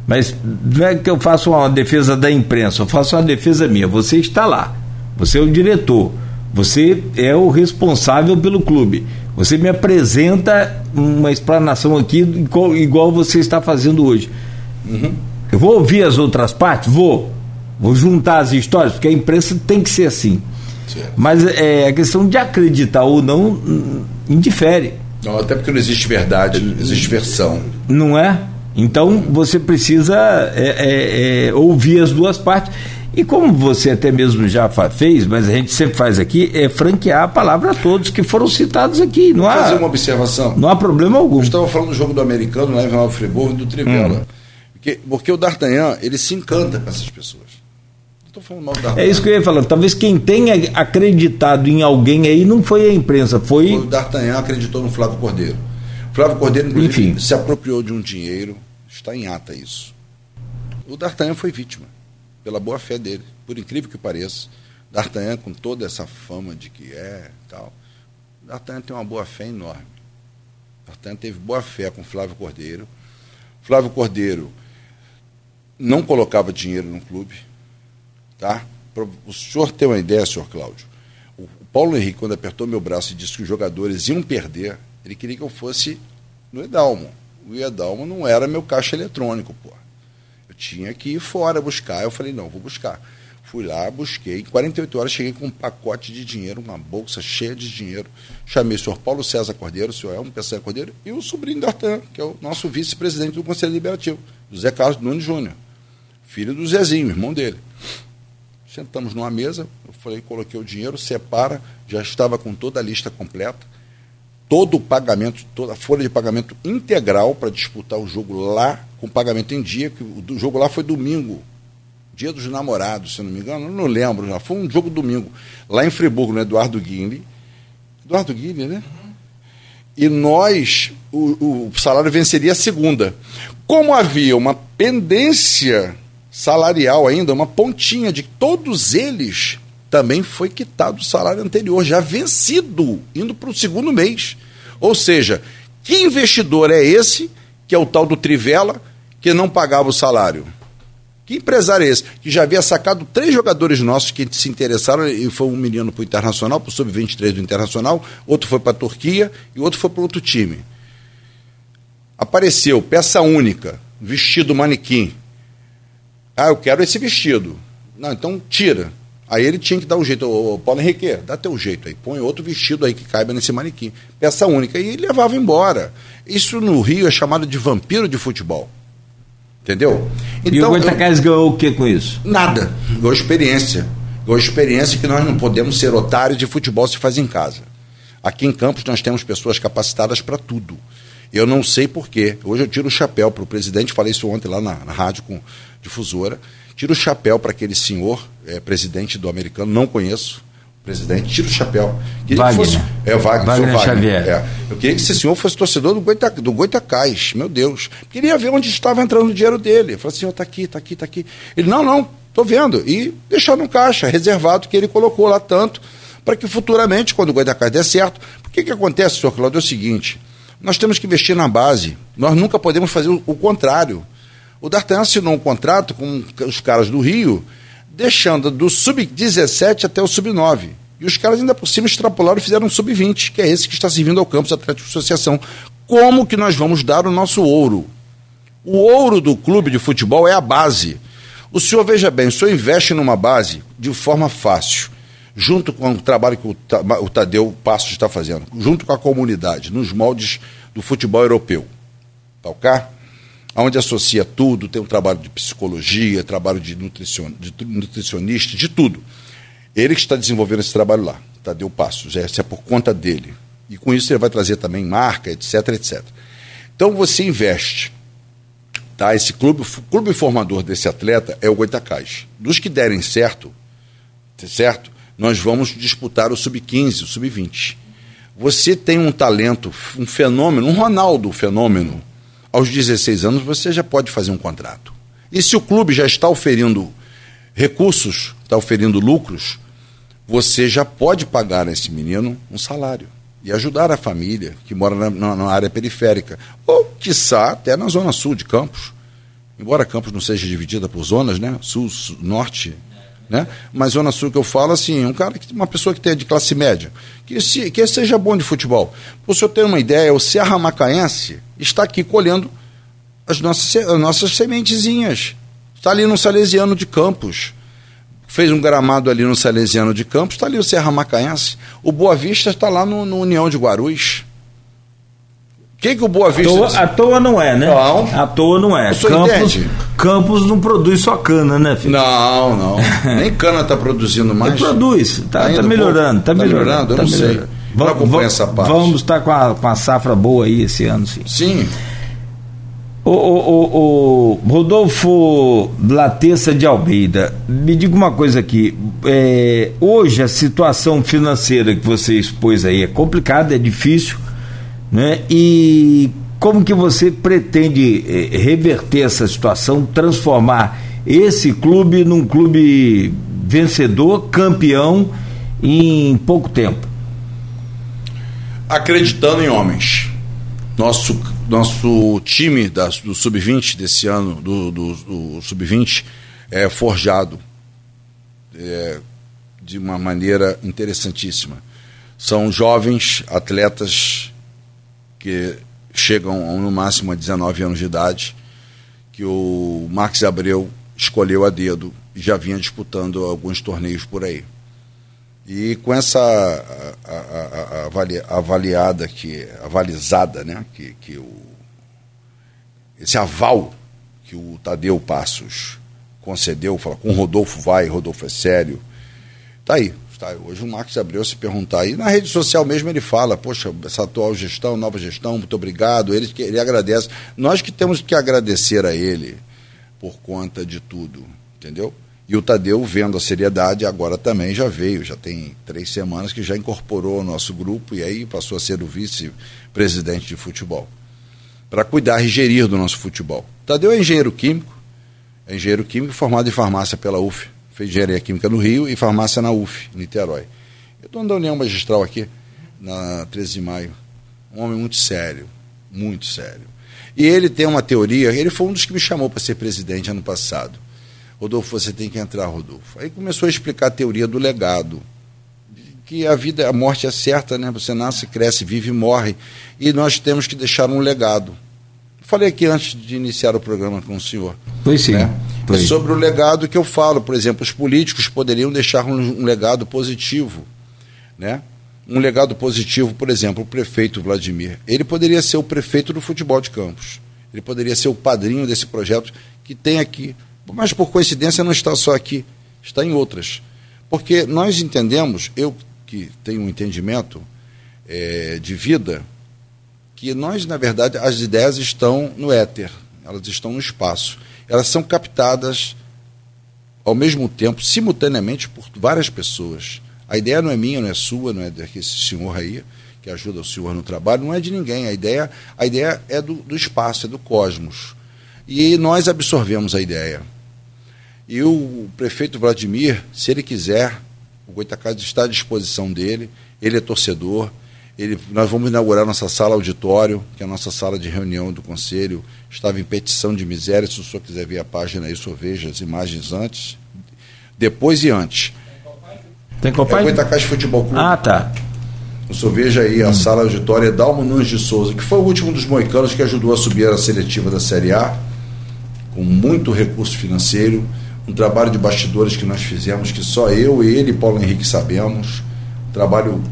mas não é que eu faça uma defesa da imprensa, eu faço uma defesa minha. Você está lá, você é o diretor, você é o responsável pelo clube. Você me apresenta uma explanação aqui igual, igual você está fazendo hoje. Uhum. Eu vou ouvir as outras partes? Vou. Vou juntar as histórias, porque a imprensa tem que ser assim. Certo. Mas é, a questão de acreditar ou não hum, indifere. Não, até porque não existe verdade, existe versão. Não é? Então você precisa é, é, é ouvir as duas partes. E como você até mesmo já fez, mas a gente sempre faz aqui, é franquear a palavra a todos que foram citados aqui. Não Vou há, fazer uma observação. Não há problema algum. Eu estava falando do jogo do americano, lá em Nova Friburgo, do Trivela. Hum. Porque, porque o D'Artagnan, ele se encanta com essas pessoas. Estou falando mal do D'Artagnan. É isso que eu ia falar. Talvez quem tenha acreditado em alguém aí não foi a imprensa, foi. O D'Artagnan acreditou no Flávio Cordeiro. Flávio Cordeiro, Enfim. se apropriou de um dinheiro, está em ata isso. O D'Artagnan foi vítima pela boa fé dele, por incrível que pareça. D'Artagnan, com toda essa fama de que é tal, D'Artagnan tem uma boa fé enorme. D'Artagnan teve boa fé com Flávio Cordeiro. Flávio Cordeiro não colocava dinheiro no clube. Tá? O senhor ter uma ideia, senhor Cláudio, o Paulo Henrique, quando apertou meu braço e disse que os jogadores iam perder, ele queria que eu fosse no Edalmo. O Edalmo não era meu caixa eletrônico, pô tinha que ir fora buscar. Eu falei, não, vou buscar. Fui lá, busquei. Em 48 horas cheguei com um pacote de dinheiro, uma bolsa cheia de dinheiro. Chamei o senhor Paulo César Cordeiro, o senhor Elmo Pessoa Cordeiro, e o sobrinho D'Artan, que é o nosso vice-presidente do Conselho Liberativo, José Carlos Nunes Júnior, filho do Zezinho, irmão dele. Sentamos numa mesa, eu falei, coloquei o dinheiro, separa, já estava com toda a lista completa, todo o pagamento, toda a folha de pagamento integral para disputar o jogo lá com pagamento em dia, que o jogo lá foi domingo, dia dos namorados, se não me engano, não lembro, já foi um jogo domingo, lá em Friburgo, no Eduardo Guinle. Eduardo Guinle, né? E nós, o, o salário venceria a segunda. Como havia uma pendência salarial ainda, uma pontinha de todos eles, também foi quitado o salário anterior, já vencido, indo para o segundo mês. Ou seja, que investidor é esse, que é o tal do Trivela, que não pagava o salário. Que empresário é esse? Que já havia sacado três jogadores nossos que se interessaram, e foi um menino para o Internacional, para o Sub-23 do Internacional, outro foi para a Turquia e outro foi para outro time. Apareceu, peça única, vestido manequim. Ah, eu quero esse vestido. Não, então tira. Aí ele tinha que dar um jeito. Ô, Paulo Henrique, dá teu jeito aí. Põe outro vestido aí que caiba nesse manequim. Peça única. E levava embora. Isso no Rio é chamado de vampiro de futebol. Entendeu? Então, e o Goitacás eu... ganhou o que com isso? Nada. Ganhou experiência. Ganhou experiência que nós não podemos ser otários de futebol se faz em casa. Aqui em Campos nós temos pessoas capacitadas para tudo. Eu não sei porquê. Hoje eu tiro o chapéu para o presidente, falei isso ontem lá na, na rádio com difusora. Tiro o chapéu para aquele senhor, é, presidente do americano, não conheço, presidente, tira o chapéu. Queria Wagner. Que fosse, é, Wagner, Wagner, Wagner Xavier. É. Eu queria que esse senhor fosse torcedor do, Goita, do Goitacás, meu Deus. Queria ver onde estava entrando o dinheiro dele. Falei assim, está aqui, está aqui, está aqui. Ele, não, não, estou vendo. E deixar no caixa, reservado, que ele colocou lá tanto, para que futuramente, quando o Goitacás der certo, o que, que acontece, senhor Claudio, é o seguinte, nós temos que investir na base, nós nunca podemos fazer o, o contrário. O D'Artagnan assinou um contrato com os caras do Rio, deixando do sub-17 até o sub-9. E os caras ainda por cima extrapolaram e fizeram um sub-20, que é esse que está servindo ao Campos Atlético Associação. Como que nós vamos dar o nosso ouro? O ouro do clube de futebol é a base. O senhor, veja bem, o senhor investe numa base de forma fácil. junto com o trabalho que o Tadeu Passos está fazendo, junto com a comunidade, nos moldes do futebol europeu. Tá ok? Onde associa tudo, tem um trabalho de psicologia, trabalho de, nutricion, de nutricionista, de tudo. Ele que está desenvolvendo esse trabalho lá, Tadeu Passos, essa é por conta dele. E com isso ele vai trazer também marca, etc, etc. Então você investe. Tá? Esse clube, clube formador desse atleta é o Goitacás. Dos que derem certo, certo, nós vamos disputar o sub-15, o sub-20. Você tem um talento, um fenômeno, um Ronaldo fenômeno. Aos 16 anos você já pode fazer um contrato. E se o clube já está oferindo recursos, está oferindo lucros, você já pode pagar a esse menino um salário e ajudar a família que mora na, na, área periférica, ou, quiçá, até na zona sul de Campos. Embora Campos não seja dividida por zonas, né? Sul, sul norte, né? Mas Zona Sul que eu falo, assim, um cara que uma pessoa que tem de classe média, que, se, que seja bom de futebol. Para o senhor ter uma ideia, o Serra Macaense está aqui colhendo as nossas, as nossas sementezinhas. Está ali no Salesiano de Campos fez um gramado ali no Salesiano de Campos, está ali o Serra Macaense. O Boa Vista está lá no, no União de Guarus. O que, o Boa Vista. À toa, à toa não é, né? Não. À toa não é. Campos, Campos não produz só cana, né, filho? Não, não. [LAUGHS] Nem cana está produzindo mais. Ele produz, está tá, tá melhorando. Está tá melhorando, eu tá não melhorando. sei. Vamos, vamos, essa parte. Vamos estar com a, com a safra boa aí esse ano, sim. Sim. O, o, o, Rodolfo Latessa de Almeida, me diga uma coisa aqui. É, hoje a situação financeira que você expôs aí é complicada, é difícil, né? E como que você pretende é, reverter essa situação, transformar esse clube num clube vencedor, campeão em pouco tempo? Acreditando em homens. Nosso nosso time da, do Sub-20 desse ano, do, do, do Sub-20, é forjado é, de uma maneira interessantíssima. São jovens atletas que chegam no máximo a 19 anos de idade, que o Marcos Abreu escolheu a dedo e já vinha disputando alguns torneios por aí. E com essa a, a, a, avaliada, que, avalizada, né, que, que o, esse aval que o Tadeu Passos concedeu, fala, com Rodolfo vai, Rodolfo é sério. Tá aí. Tá, hoje o Marcos Abreu se perguntar aí, na rede social mesmo ele fala, poxa, essa atual gestão, nova gestão, muito obrigado. Ele, ele agradece. Nós que temos que agradecer a ele por conta de tudo, entendeu? E o Tadeu, vendo a seriedade, agora também já veio, já tem três semanas que já incorporou o nosso grupo e aí passou a ser o vice-presidente de futebol. Para cuidar e gerir do nosso futebol. O Tadeu é engenheiro químico, é engenheiro químico formado em farmácia pela UF. Fez engenharia química no Rio e farmácia na UF, Niterói. Eu estou da União Magistral aqui, na 13 de maio. Um homem muito sério, muito sério. E ele tem uma teoria, ele foi um dos que me chamou para ser presidente ano passado Rodolfo, você tem que entrar, Rodolfo. Aí começou a explicar a teoria do legado. Que a vida, a morte é certa, né? Você nasce, cresce, vive e morre. E nós temos que deixar um legado. Falei aqui antes de iniciar o programa com o senhor. Pois sim. Né? É sobre o legado que eu falo. Por exemplo, os políticos poderiam deixar um, um legado positivo. Né? um legado positivo, por exemplo, o prefeito Vladimir. Ele poderia ser o prefeito do futebol de Campos. Ele poderia ser o padrinho desse projeto que tem aqui mas por coincidência não está só aqui, está em outras. Porque nós entendemos, eu que tenho um entendimento é, de vida, que nós, na verdade, as ideias estão no éter, elas estão no espaço. Elas são captadas ao mesmo tempo, simultaneamente, por várias pessoas. A ideia não é minha, não é sua, não é desse senhor aí, que ajuda o senhor no trabalho, não é de ninguém. A ideia, a ideia é do, do espaço, é do cosmos. E nós absorvemos a ideia. E o prefeito Vladimir, se ele quiser, o Goitacás está à disposição dele, ele é torcedor. Ele, nós vamos inaugurar nossa sala auditório, que é a nossa sala de reunião do Conselho. Estava em petição de miséria. Se o senhor quiser ver a página aí, o senhor veja as imagens antes, depois e antes. Tem Copai? É o Goitacás Futebol Clube. Ah, tá. O senhor veja aí a hum. sala auditória Dalmo Nunes de Souza, que foi o último dos moicanos que ajudou a subir a seletiva da Série A, com muito recurso financeiro um trabalho de bastidores que nós fizemos, que só eu, ele e Paulo Henrique sabemos. Um trabalho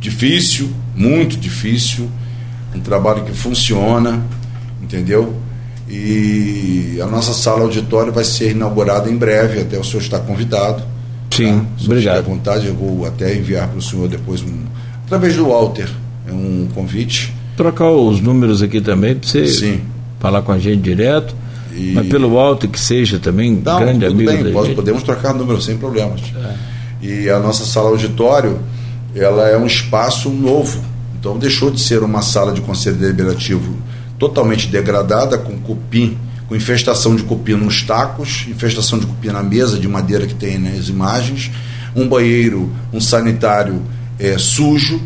difícil, muito difícil, um trabalho que funciona, entendeu? E a nossa sala auditória vai ser inaugurada em breve, até o senhor está convidado. Sim, tá? obrigado. à vontade, eu vou até enviar para o senhor depois, um, através do Walter, é um convite. Trocar os números aqui também, para você Sim. falar com a gente direto. E... Mas pelo Walter, que seja também Não, grande amigo bem, pode, Podemos trocar números sem problemas. É. E a nossa sala auditório, ela é um espaço novo. Então deixou de ser uma sala de conselho deliberativo totalmente degradada, com cupim com infestação de cupim nos tacos, infestação de cupim na mesa de madeira que tem nas imagens, um banheiro, um sanitário é, sujo,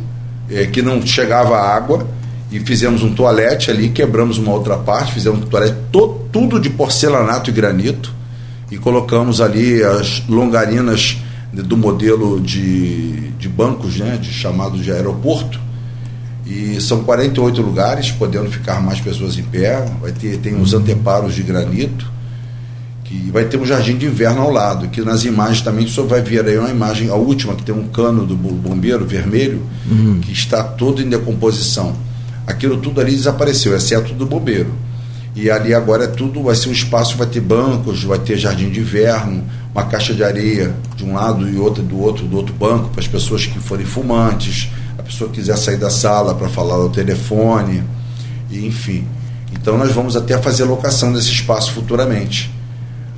é, que não chegava água, e fizemos um toalete ali, quebramos uma outra parte, fizemos um toalete to, tudo de porcelanato e granito, e colocamos ali as longarinas do modelo de, de bancos, né, de chamado de aeroporto, e são 48 lugares, podendo ficar mais pessoas em pé. Vai ter tem os anteparos de granito, que vai ter um jardim de inverno ao lado, que nas imagens também só vai ver aí uma imagem, a última, que tem um cano do bombeiro vermelho, uhum. que está todo em decomposição. Aquilo tudo ali desapareceu, exceto do bombeiro. E ali agora é tudo, vai ser um espaço, vai ter bancos, vai ter jardim de inverno, uma caixa de areia de um lado e outra do outro, do outro banco, para as pessoas que forem fumantes pessoa quiser sair da sala para falar ao telefone, e enfim. Então nós vamos até fazer locação desse espaço futuramente.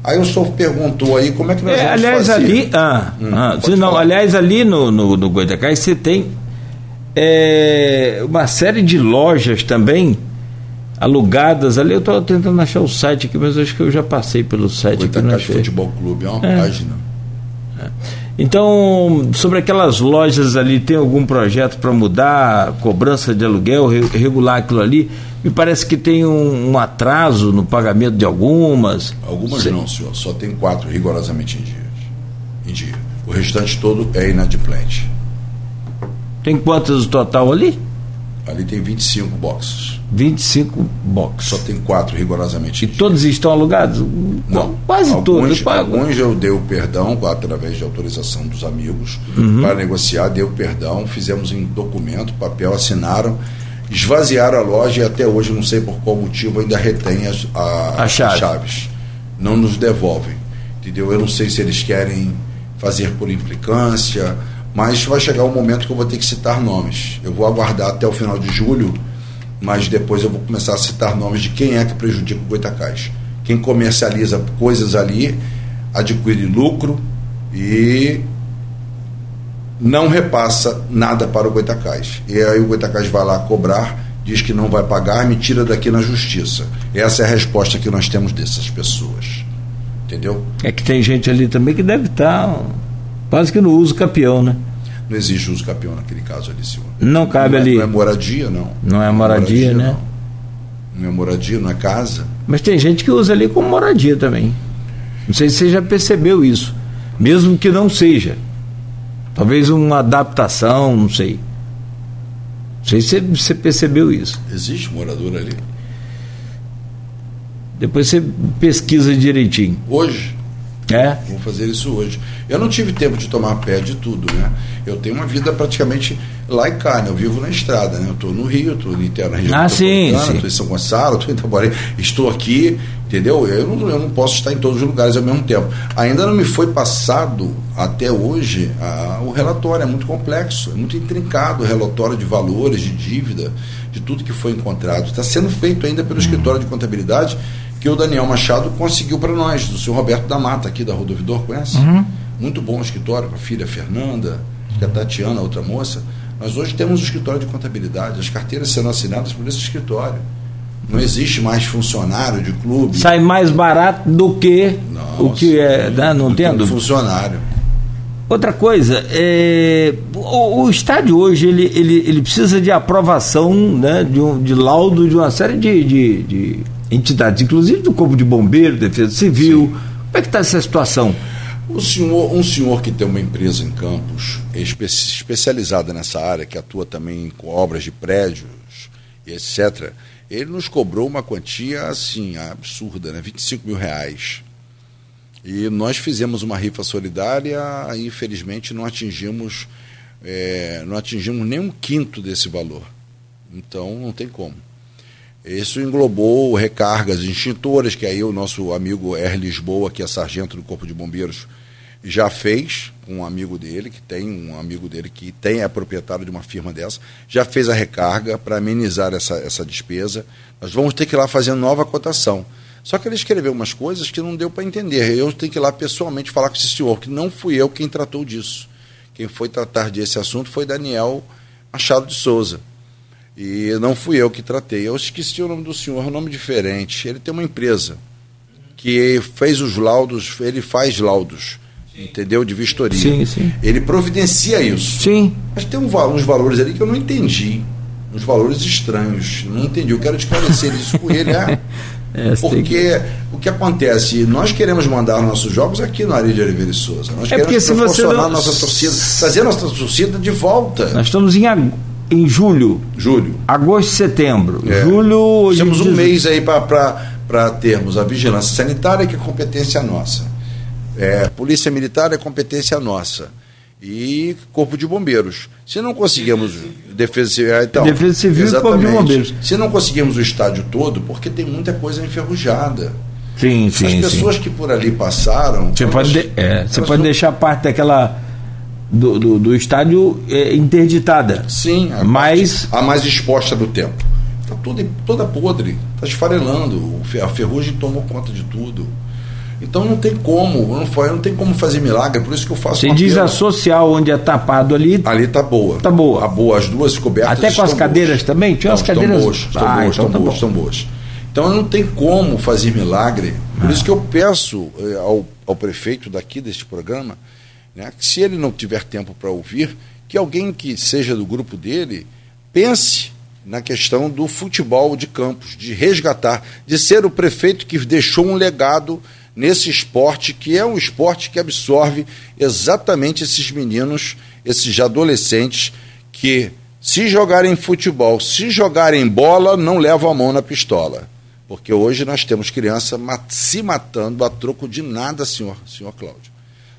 Aí o senhor perguntou aí como é que nós é, vamos aliás, fazer. Ali, ah, hum, ah, se não, aliás, ali no, no, no Goitacás você tem é, uma série de lojas também alugadas ali. Eu estou tentando achar o site aqui, mas acho que eu já passei pelo site. Goitacás Futebol Clube, é uma é. página. É. Então, sobre aquelas lojas ali, tem algum projeto para mudar cobrança de aluguel, regular aquilo ali? Me parece que tem um, um atraso no pagamento de algumas. Algumas não, senhor. Só tem quatro rigorosamente em dia. Em dia. O restante todo é inadimplente. Tem quantas no total ali? Ali tem 25 boxes. 25 boxes. Só tem quatro rigorosamente. E todos estão alugados? Não. Quase alguns, todos. Alguns eu dei o perdão através de autorização dos amigos uhum. para negociar, deu perdão, fizemos em documento, papel, assinaram, esvaziaram a loja e até hoje, não sei por qual motivo, ainda retém as, a, a chave. as chaves. Não nos devolvem. Entendeu? Eu não sei se eles querem fazer por implicância mas vai chegar um momento que eu vou ter que citar nomes. Eu vou aguardar até o final de julho, mas depois eu vou começar a citar nomes de quem é que prejudica o Goitacás. Quem comercializa coisas ali adquire lucro e não repassa nada para o Goitacás. E aí o Goitacás vai lá cobrar, diz que não vai pagar, me tira daqui na justiça. Essa é a resposta que nós temos dessas pessoas. Entendeu? É que tem gente ali também que deve estar quase que no uso capião, né? Não existe uso capião naquele caso ali, senhor. Não cabe não é, ali. Não é moradia, não. Não é moradia, não é moradia né? Não. não é moradia, não é casa. Mas tem gente que usa ali como moradia também. Não sei se você já percebeu isso. Mesmo que não seja. Talvez uma adaptação, não sei. Não sei se você percebeu isso. Existe morador ali. Depois você pesquisa direitinho. Hoje? É. Vou fazer isso hoje. Eu não tive tempo de tomar pé de tudo, né? Eu tenho uma vida praticamente lá e cá, né? Eu vivo na estrada, né? Eu estou no Rio, estou no interior na região ah, sim, sim. estou em São Gonçalo, [LAUGHS] estou em Itaboré, estou aqui, entendeu? Eu não, eu não posso estar em todos os lugares ao mesmo tempo. Ainda não me foi passado até hoje a, o relatório, é muito complexo, é muito intrincado o relatório de valores, de dívida, de tudo que foi encontrado. Está sendo feito ainda pelo escritório de contabilidade que o Daniel Machado conseguiu para nós, do senhor Roberto da Mata, aqui da Rodovidor, conhece? Uhum. Muito bom escritório, com a filha Fernanda, que é a Tatiana, outra moça. Nós hoje temos o escritório de contabilidade, as carteiras sendo assinadas por esse escritório. Não existe mais funcionário de clube. Sai mais barato do que Nossa, o que é, né? não tendo funcionário. Outra coisa, é, o, o, estádio hoje ele, ele, ele precisa de aprovação, né, de, um, de laudo de uma série de, de, de entidades, inclusive do Corpo de Bombeiro, Defesa Civil. Sim. Como é que está essa situação? O senhor, um senhor que tem uma empresa em Campos, espe especializada nessa área, que atua também com obras de prédios etc., ele nos cobrou uma quantia assim, absurda, né? 25 mil reais. E nós fizemos uma rifa solidária e infelizmente não atingimos, é, não atingimos nem um quinto desse valor. Então não tem como. Isso englobou recargas extintoras, que aí o nosso amigo R. Lisboa, que é sargento do Corpo de Bombeiros, já fez com um amigo dele, que tem um amigo dele que tem é proprietário de uma firma dessa, já fez a recarga para amenizar essa, essa despesa. Nós vamos ter que ir lá fazer nova cotação. Só que ele escreveu umas coisas que não deu para entender. Eu tenho que ir lá pessoalmente falar com esse senhor, que não fui eu quem tratou disso. Quem foi tratar desse assunto foi Daniel Machado de Souza. E não fui eu que tratei. Eu esqueci o nome do senhor, é um nome diferente. Ele tem uma empresa que fez os laudos, ele faz laudos, sim. entendeu? De vistoria. Sim, sim. Ele providencia isso. Sim. Mas tem um, uns valores ali que eu não entendi. Uns valores estranhos. Não entendi. Eu quero esclarecer isso com ele. É, [LAUGHS] é, porque que... o que acontece, nós queremos mandar nossos jogos aqui no Ari de Oliveira e Souza. Nós é queremos proporcionar não... nossa torcida, trazer nossa torcida de volta. Nós estamos em em julho. Julho. Agosto e setembro. É. Julho. Temos um mês aí para termos a vigilância sanitária, que é competência nossa. É, Polícia Militar é competência nossa. E Corpo de Bombeiros. Se não conseguimos. Defesa Civil. É, então, Defesa Civil e Corpo de Bombeiros. Se não conseguimos o estádio todo, porque tem muita coisa enferrujada. Sim, sim. As pessoas sim. que por ali passaram. Você pode, de, é, você pode não... deixar parte daquela do, do, do estádio é, interditada. Sim, a, mas... a mais exposta do tempo. Está toda, toda podre, está esfarelando, a ferrugem tomou conta de tudo. Então não tem como, não, foi, não tem como fazer milagre, por isso que eu faço Você diz a social onde é tapado ali. Ali está boa. Está boa. Tá boa, as duas cobertas. Até com as cadeiras boas. também? Tinha as cadeiras. Estão boas, estão ah, boas, então estão, tá boas estão boas. Então não tem como fazer milagre. Por ah. isso que eu peço eh, ao, ao prefeito daqui deste programa né? Se ele não tiver tempo para ouvir, que alguém que seja do grupo dele pense na questão do futebol de campos, de resgatar, de ser o prefeito que deixou um legado nesse esporte, que é um esporte que absorve exatamente esses meninos, esses adolescentes que, se jogarem futebol, se jogarem bola, não levam a mão na pistola. Porque hoje nós temos criança se matando a troco de nada, senhor, senhor Cláudio.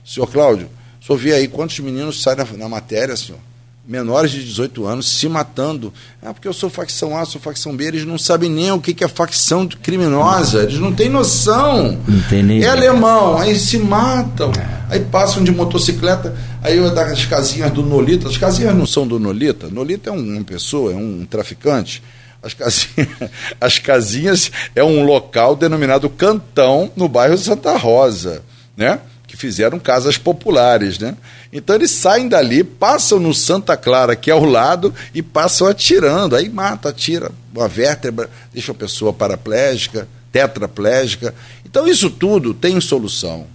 Senhor Cláudio, senhor vê aí quantos meninos saem na, na matéria, senhor, menores de 18 anos, se matando. Ah, porque eu sou facção A, sou facção B, eles não sabem nem o que é facção criminosa, eles não têm noção. Não tem nem é alemão, aí se matam, aí passam de motocicleta, aí eu das casinhas do Nolita, as casinhas não são do Nolita, Nolita é uma pessoa, é um traficante. As casinhas, [LAUGHS] as casinhas é um local denominado Cantão, no bairro Santa Rosa, né? Fizeram casas populares, né? Então eles saem dali, passam no Santa Clara, que é ao lado, e passam atirando. Aí mata, atira uma vértebra, deixa a pessoa paraplégica, tetraplégica. Então isso tudo tem solução.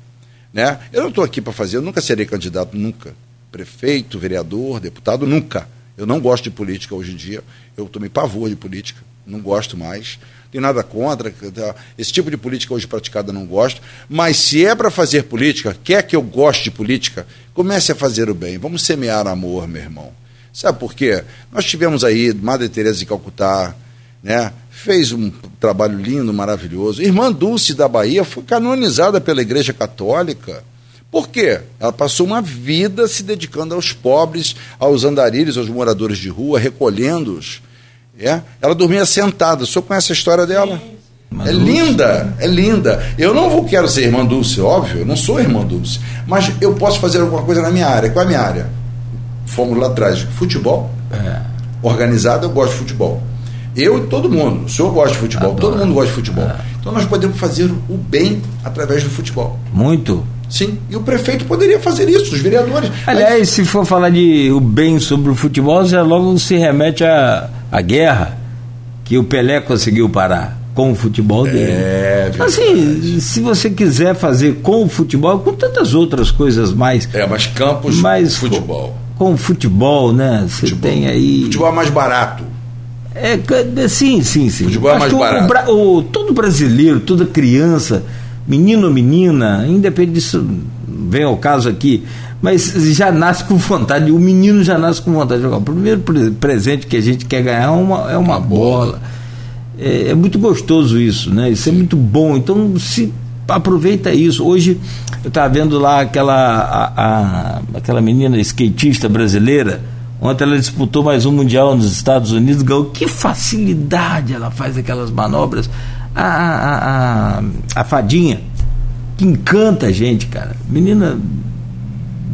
Né? Eu não estou aqui para fazer, eu nunca serei candidato, nunca. Prefeito, vereador, deputado, nunca. Eu não gosto de política hoje em dia, eu tomei pavor de política, não gosto mais tenho nada contra. Tá? Esse tipo de política hoje praticada não gosto. Mas se é para fazer política, quer que eu goste de política, comece a fazer o bem. Vamos semear amor, meu irmão. Sabe por quê? Nós tivemos aí Madre Teresa de Calcutá, né? fez um trabalho lindo, maravilhoso. Irmã Dulce da Bahia foi canonizada pela Igreja Católica. Por quê? Ela passou uma vida se dedicando aos pobres, aos andarilhos, aos moradores de rua, recolhendo-os. É? Ela dormia sentada. O senhor conhece a história dela? É linda, é linda. Eu não vou, quero ser irmã Dulce, óbvio, eu não sou irmã Dulce. Mas eu posso fazer alguma coisa na minha área. Qual é a minha área? Fomos lá atrás. Futebol. É. Organizado, eu gosto de futebol. Eu e todo mundo. O senhor gosta de futebol, Adoro. todo mundo gosta de futebol. É. Então nós podemos fazer o bem através do futebol. Muito. Sim, e o prefeito poderia fazer isso, os vereadores. Aliás, Mas... se for falar de o bem sobre o futebol, já logo se remete à, à guerra que o Pelé conseguiu parar com o futebol dele. É, verdade. Assim, se você quiser fazer com o futebol, com tantas outras coisas mais. É, mas campos mais futebol. Com, com futebol, né? Você tem aí. Futebol é mais barato. É, sim, sim, sim. Futebol é mais barato. O, o, todo brasileiro, toda criança menino ou menina, independente disso, vem ao caso aqui, mas já nasce com vontade, o menino já nasce com vontade de jogar. O primeiro presente que a gente quer ganhar é uma, é uma bola. É, é, muito gostoso isso, né? Isso é muito bom. Então, se aproveita isso. Hoje eu estava vendo lá aquela, a, a, aquela menina skatista brasileira. Ontem ela disputou mais um Mundial nos Estados Unidos, ganhou. Que facilidade ela faz aquelas manobras. A, a, a, a fadinha, que encanta a gente, cara. Menina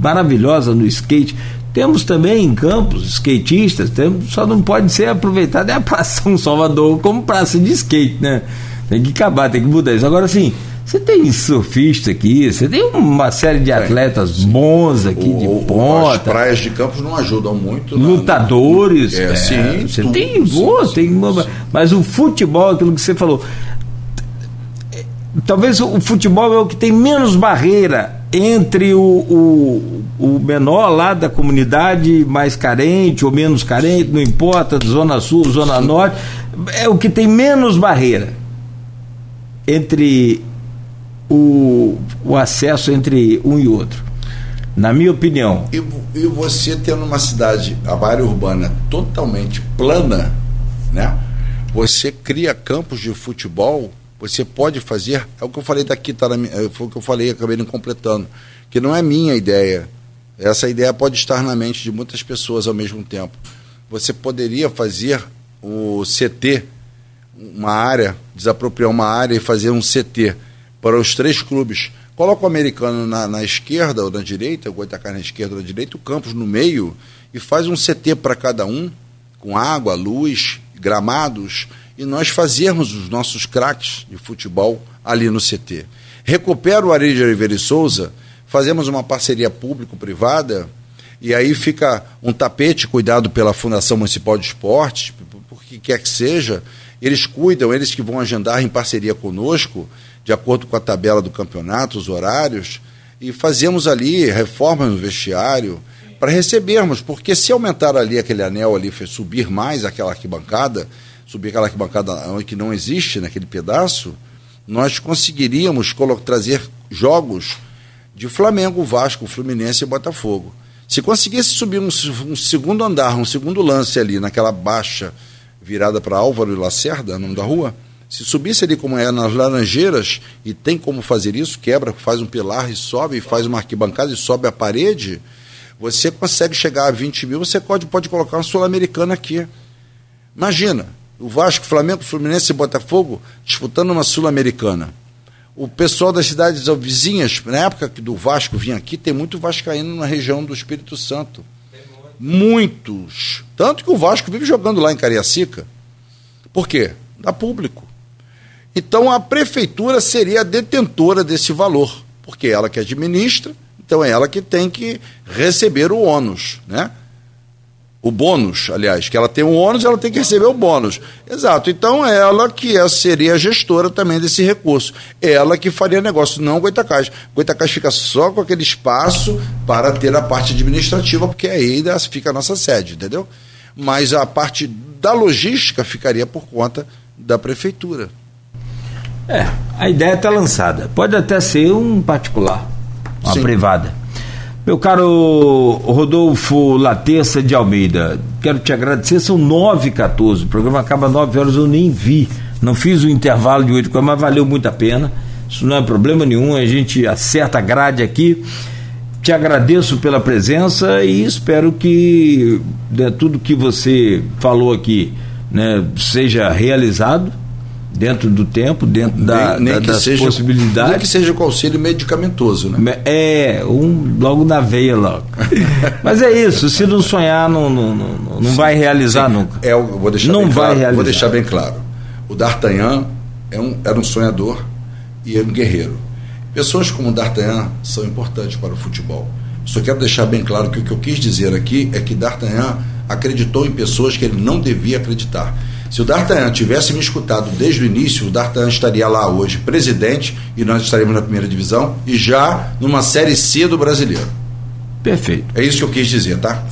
maravilhosa no skate. Temos também em Campos skatistas, temos, só não pode ser aproveitado é a Praça São Salvador como praça de skate, né? Tem que acabar, tem que mudar isso. Agora sim, você tem surfista aqui, você tem uma série de atletas bons aqui o, de ponta. As praias de Campos não ajudam muito. Lutadores. Na, é, é, sim. Você tudo, tem, sim, boa, sim, tem uma, mas o futebol, aquilo que você falou, talvez o futebol é o que tem menos barreira entre o, o, o, menor lá da comunidade mais carente ou menos carente, não importa, zona sul, zona norte, é o que tem menos barreira entre o, o acesso entre um e outro. Na minha opinião. E, e você tendo uma cidade, a área urbana totalmente plana, né? Você cria campos de futebol você pode fazer, é o que eu falei daqui, tá na, é, foi o que eu falei, acabei não completando, que não é minha ideia. Essa ideia pode estar na mente de muitas pessoas ao mesmo tempo. Você poderia fazer o CT, uma área, desapropriar uma área e fazer um CT para os três clubes. Coloca o americano na, na esquerda ou na direita, o Goitacá na esquerda ou na direita, o Campos no meio e faz um CT para cada um, com água, luz, gramados e nós fazermos os nossos craques de futebol ali no CT. Recupera o Ari de Oliveira e Souza, fazemos uma parceria público-privada e aí fica um tapete cuidado pela Fundação Municipal de Esportes, por que quer que seja, eles cuidam, eles que vão agendar em parceria conosco, de acordo com a tabela do campeonato, os horários, e fazemos ali reformas no vestiário para recebermos, porque se aumentar ali aquele anel ali, subir mais aquela arquibancada, subir aquela arquibancada que não existe naquele pedaço, nós conseguiríamos trazer jogos de Flamengo, Vasco, Fluminense e Botafogo. Se conseguisse subir um, um segundo andar, um segundo lance ali, naquela baixa virada para Álvaro e Lacerda, nome da rua, se subisse ali como é nas Laranjeiras, e tem como fazer isso, quebra, faz um pilar e sobe, e faz uma arquibancada e sobe a parede, você consegue chegar a 20 mil, você pode, pode colocar uma Sul-Americana aqui. Imagina, o Vasco, Flamengo, Fluminense e Botafogo disputando uma Sul-Americana. O pessoal das cidades vizinhas, na época que do Vasco vinha aqui, tem muito vascaíno na região do Espírito Santo. Muitos. Tanto que o Vasco vive jogando lá em Cariacica. Por quê? Dá público. Então a prefeitura seria a detentora desse valor, porque ela que administra, então é ela que tem que receber o ônus, né? O bônus, aliás, que ela tem um ônus, ela tem que receber o bônus. Exato. Então, ela que é, seria a gestora também desse recurso. Ela que faria negócio, não Goitacás. Goitacás fica só com aquele espaço para ter a parte administrativa, porque aí fica a nossa sede, entendeu? Mas a parte da logística ficaria por conta da prefeitura. É, a ideia está lançada. Pode até ser um particular, uma Sim. privada. Meu caro Rodolfo Laterça de Almeida, quero te agradecer, são 9 h 14 o programa acaba 9 horas, eu nem vi, não fiz o intervalo de 8 mas valeu muito a pena, isso não é problema nenhum, a gente acerta a grade aqui, te agradeço pela presença e espero que né, tudo que você falou aqui né, seja realizado dentro do tempo, dentro da, nem, nem da, das seja, possibilidades. Nem que seja com auxílio medicamentoso, né? É, um logo na veia logo. [LAUGHS] Mas é isso, se não sonhar, não, não, não, não vai realizar sim. nunca. É, vou deixar não vai claro, realizar. Vou deixar bem claro. O D'Artagnan é um, era um sonhador e é um guerreiro. Pessoas como o D'Artagnan são importantes para o futebol. Só quero deixar bem claro que o que eu quis dizer aqui é que D'Artagnan acreditou em pessoas que ele não devia acreditar. Se o D'Artagnan tivesse me escutado desde o início, o D'Artagnan estaria lá hoje presidente e nós estaríamos na primeira divisão e já numa Série C do brasileiro. Perfeito. É isso que eu quis dizer, tá?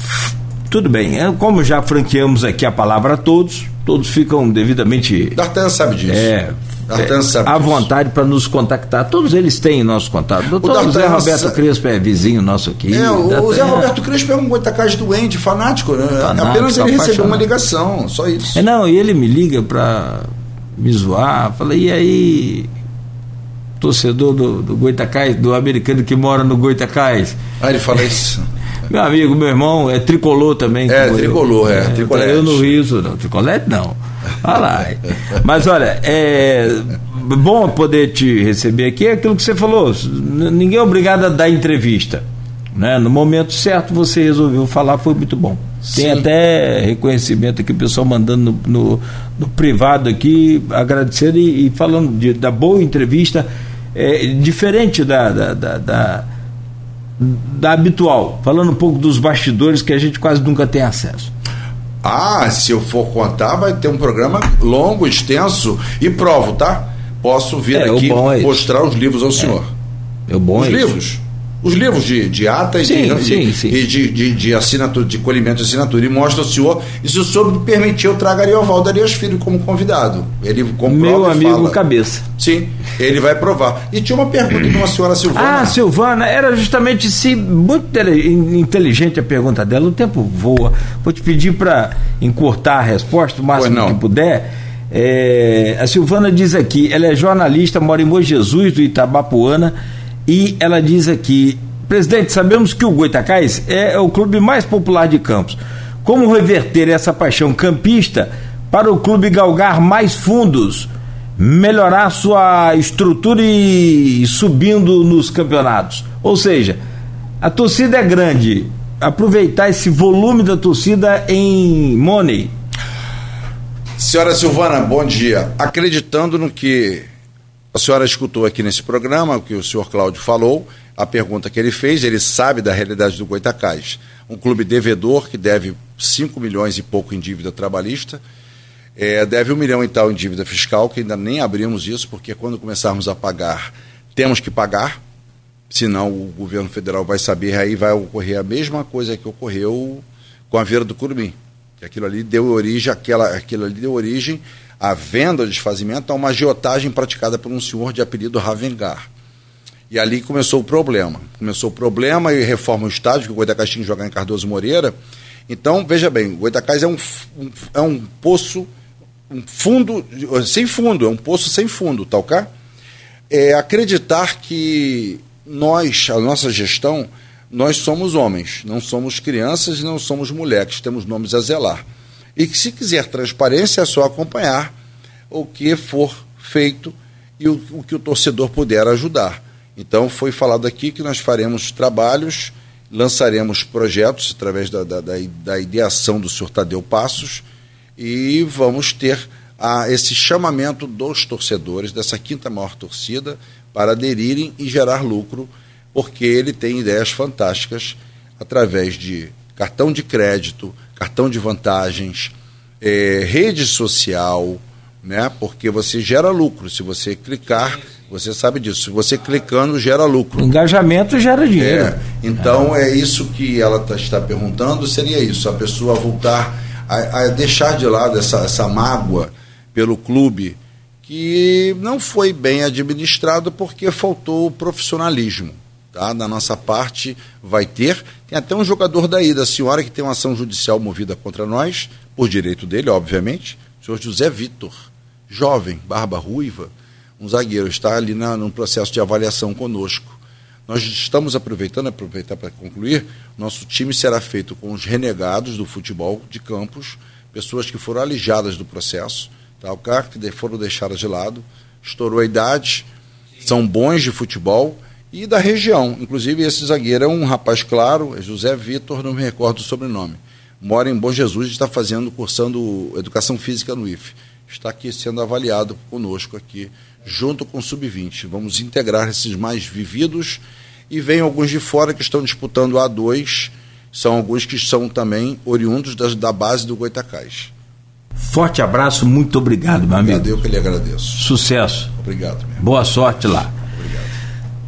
Tudo bem. É, como já franqueamos aqui a palavra a todos, todos ficam devidamente. D'Artagnan sabe disso. É, é, à vontade para nos contactar. Todos eles têm nosso contato. Doutor Zé Roberto Crespo é vizinho nosso aqui. É, o, o Zé Roberto Crespo é um goitacás doente, fanático. Né? fanático Apenas ele recebeu uma ligação, só isso. É, não, e ele me liga para me zoar. Falei, e aí? torcedor do, do Goitacás, do americano que mora no Goitacás. Ah, ele fala isso. [LAUGHS] Meu amigo, meu irmão é tricolor também. É, tricolor, eu. é, é tricolete. Eu no Rio, não, tricolete não. Olha lá. Mas olha, é bom poder te receber aqui, é aquilo que você falou, ninguém é obrigado a dar entrevista. Né? No momento certo você resolveu falar, foi muito bom. Sim. Tem até reconhecimento aqui, o pessoal mandando no, no, no privado aqui, agradecendo e, e falando de, da boa entrevista, é, diferente da, da, da, da da habitual, falando um pouco dos bastidores que a gente quase nunca tem acesso. Ah, se eu for contar, vai ter um programa longo, extenso e provo, tá? Posso vir é, aqui é mostrar os livros ao senhor. É, o bom os é livros. Os livros de, de ata e, sim, de, sim, sim. e de, de, de, assinatura, de colhimento de assinatura. E mostra ao senhor, e se o senhor me permitir, eu trago Ariovaldo Arias Filho como convidado. Ele Meu amigo fala. cabeça. Sim, ele vai provar. E tinha uma pergunta de uma senhora Silvana. Ah, Silvana, era justamente se muito inteligente a pergunta dela. O tempo voa. Vou te pedir para encurtar a resposta o máximo que puder. É, a Silvana diz aqui, ela é jornalista, mora em Mogi Jesus, do Itabapuana e ela diz aqui: presidente, sabemos que o Goitacás é o clube mais popular de Campos. Como reverter essa paixão campista para o clube galgar mais fundos, melhorar sua estrutura e subindo nos campeonatos? Ou seja, a torcida é grande, aproveitar esse volume da torcida em money. Senhora Silvana, bom dia. Acreditando no que a senhora escutou aqui nesse programa o que o senhor Cláudio falou, a pergunta que ele fez, ele sabe da realidade do Goitacás. Um clube devedor que deve 5 milhões e pouco em dívida trabalhista, é, deve um milhão e tal em dívida fiscal, que ainda nem abrimos isso, porque quando começarmos a pagar, temos que pagar, senão o governo federal vai saber, aí vai ocorrer a mesma coisa que ocorreu com a Veira do Curumim. Aquilo ali deu origem, aquela, aquilo ali deu origem a venda ou desfazimento a uma agiotagem praticada por um senhor de apelido Ravengar. E ali começou o problema. Começou o problema e reforma o estádio, que o Goitacás tinha que jogar em Cardoso Moreira. Então, veja bem, o Goitacás é um, um, é um poço, um fundo, sem fundo, é um poço sem fundo, tá ok? É acreditar que nós, a nossa gestão, nós somos homens, não somos crianças e não somos moleques, temos nomes a zelar. E que se quiser transparência é só acompanhar o que for feito e o, o que o torcedor puder ajudar. Então foi falado aqui que nós faremos trabalhos, lançaremos projetos através da, da, da, da ideação do senhor Tadeu Passos e vamos ter a, esse chamamento dos torcedores, dessa quinta maior torcida, para aderirem e gerar lucro, porque ele tem ideias fantásticas através de cartão de crédito, cartão de vantagens, é, rede social, né? Porque você gera lucro. Se você clicar, você sabe disso. Se você clicando, gera lucro. engajamento gera dinheiro. É, então é isso que ela tá, está perguntando, seria isso, a pessoa voltar a, a deixar de lado essa, essa mágoa pelo clube que não foi bem administrado porque faltou profissionalismo. Tá? Da nossa parte vai ter. Tem até um jogador daí, da senhora, que tem uma ação judicial movida contra nós, por direito dele, obviamente, o senhor José Vitor, jovem, barba ruiva, um zagueiro, está ali na, num processo de avaliação conosco. Nós estamos aproveitando, aproveitar para concluir, nosso time será feito com os renegados do futebol de campos, pessoas que foram alijadas do processo, tá? o cara que foram deixadas de lado, estourou a idade, são bons de futebol, e da região. Inclusive, esse zagueiro é um rapaz claro, é José Vitor, não me recordo o sobrenome. Mora em Bom Jesus e está fazendo, cursando educação física no IFE. Está aqui sendo avaliado conosco aqui, junto com o Sub-20. Vamos integrar esses mais vividos e vem alguns de fora que estão disputando a A2, são alguns que são também oriundos das, da base do Goitacás. Forte abraço, muito obrigado, meu amigo. Eu que lhe agradeço. Sucesso. Obrigado. Meu. Boa sorte lá.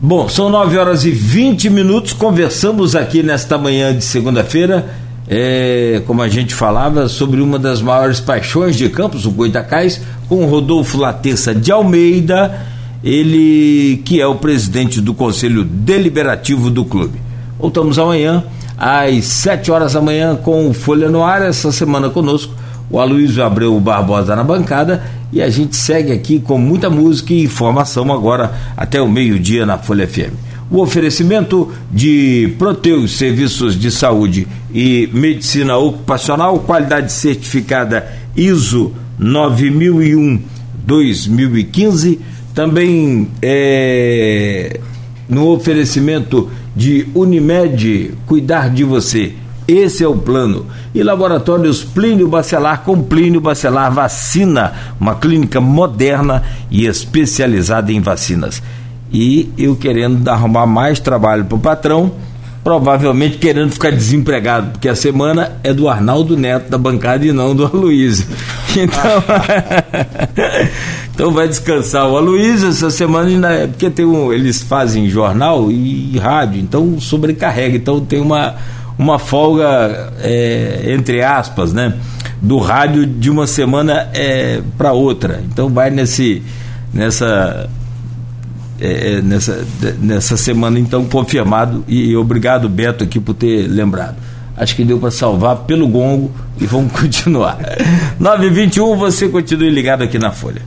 Bom, são 9 horas e 20 minutos. Conversamos aqui nesta manhã de segunda-feira, é, como a gente falava, sobre uma das maiores paixões de Campos, o Goitacás, com Rodolfo Latessa de Almeida, ele que é o presidente do Conselho Deliberativo do clube. Voltamos amanhã, às 7 horas da manhã, com o Folha no Ar, essa semana conosco, o Aloysio Abreu Barbosa na bancada e a gente segue aqui com muita música e informação agora até o meio-dia na Folha FM. O oferecimento de Proteus Serviços de Saúde e Medicina Ocupacional, qualidade certificada ISO 9001-2015. Também é, no oferecimento de Unimed, cuidar de você. Esse é o plano. E Laboratórios Plínio Bacelar com Plínio Bacelar Vacina, uma clínica moderna e especializada em vacinas. E eu querendo arrumar mais trabalho para o patrão, provavelmente querendo ficar desempregado, porque a semana é do Arnaldo Neto da bancada e não do [LAUGHS] Aloysio. Então, [LAUGHS] então vai descansar o Aloysio essa semana, porque tem um, eles fazem jornal e rádio, então sobrecarrega. Então tem uma uma folga, é, entre aspas, né? Do rádio de uma semana é, para outra. Então vai nesse, nessa, é, é, nessa, nessa semana então confirmado e, e obrigado Beto aqui por ter lembrado. Acho que deu para salvar pelo gongo e vamos [LAUGHS] continuar. 921 você continue ligado aqui na Folha.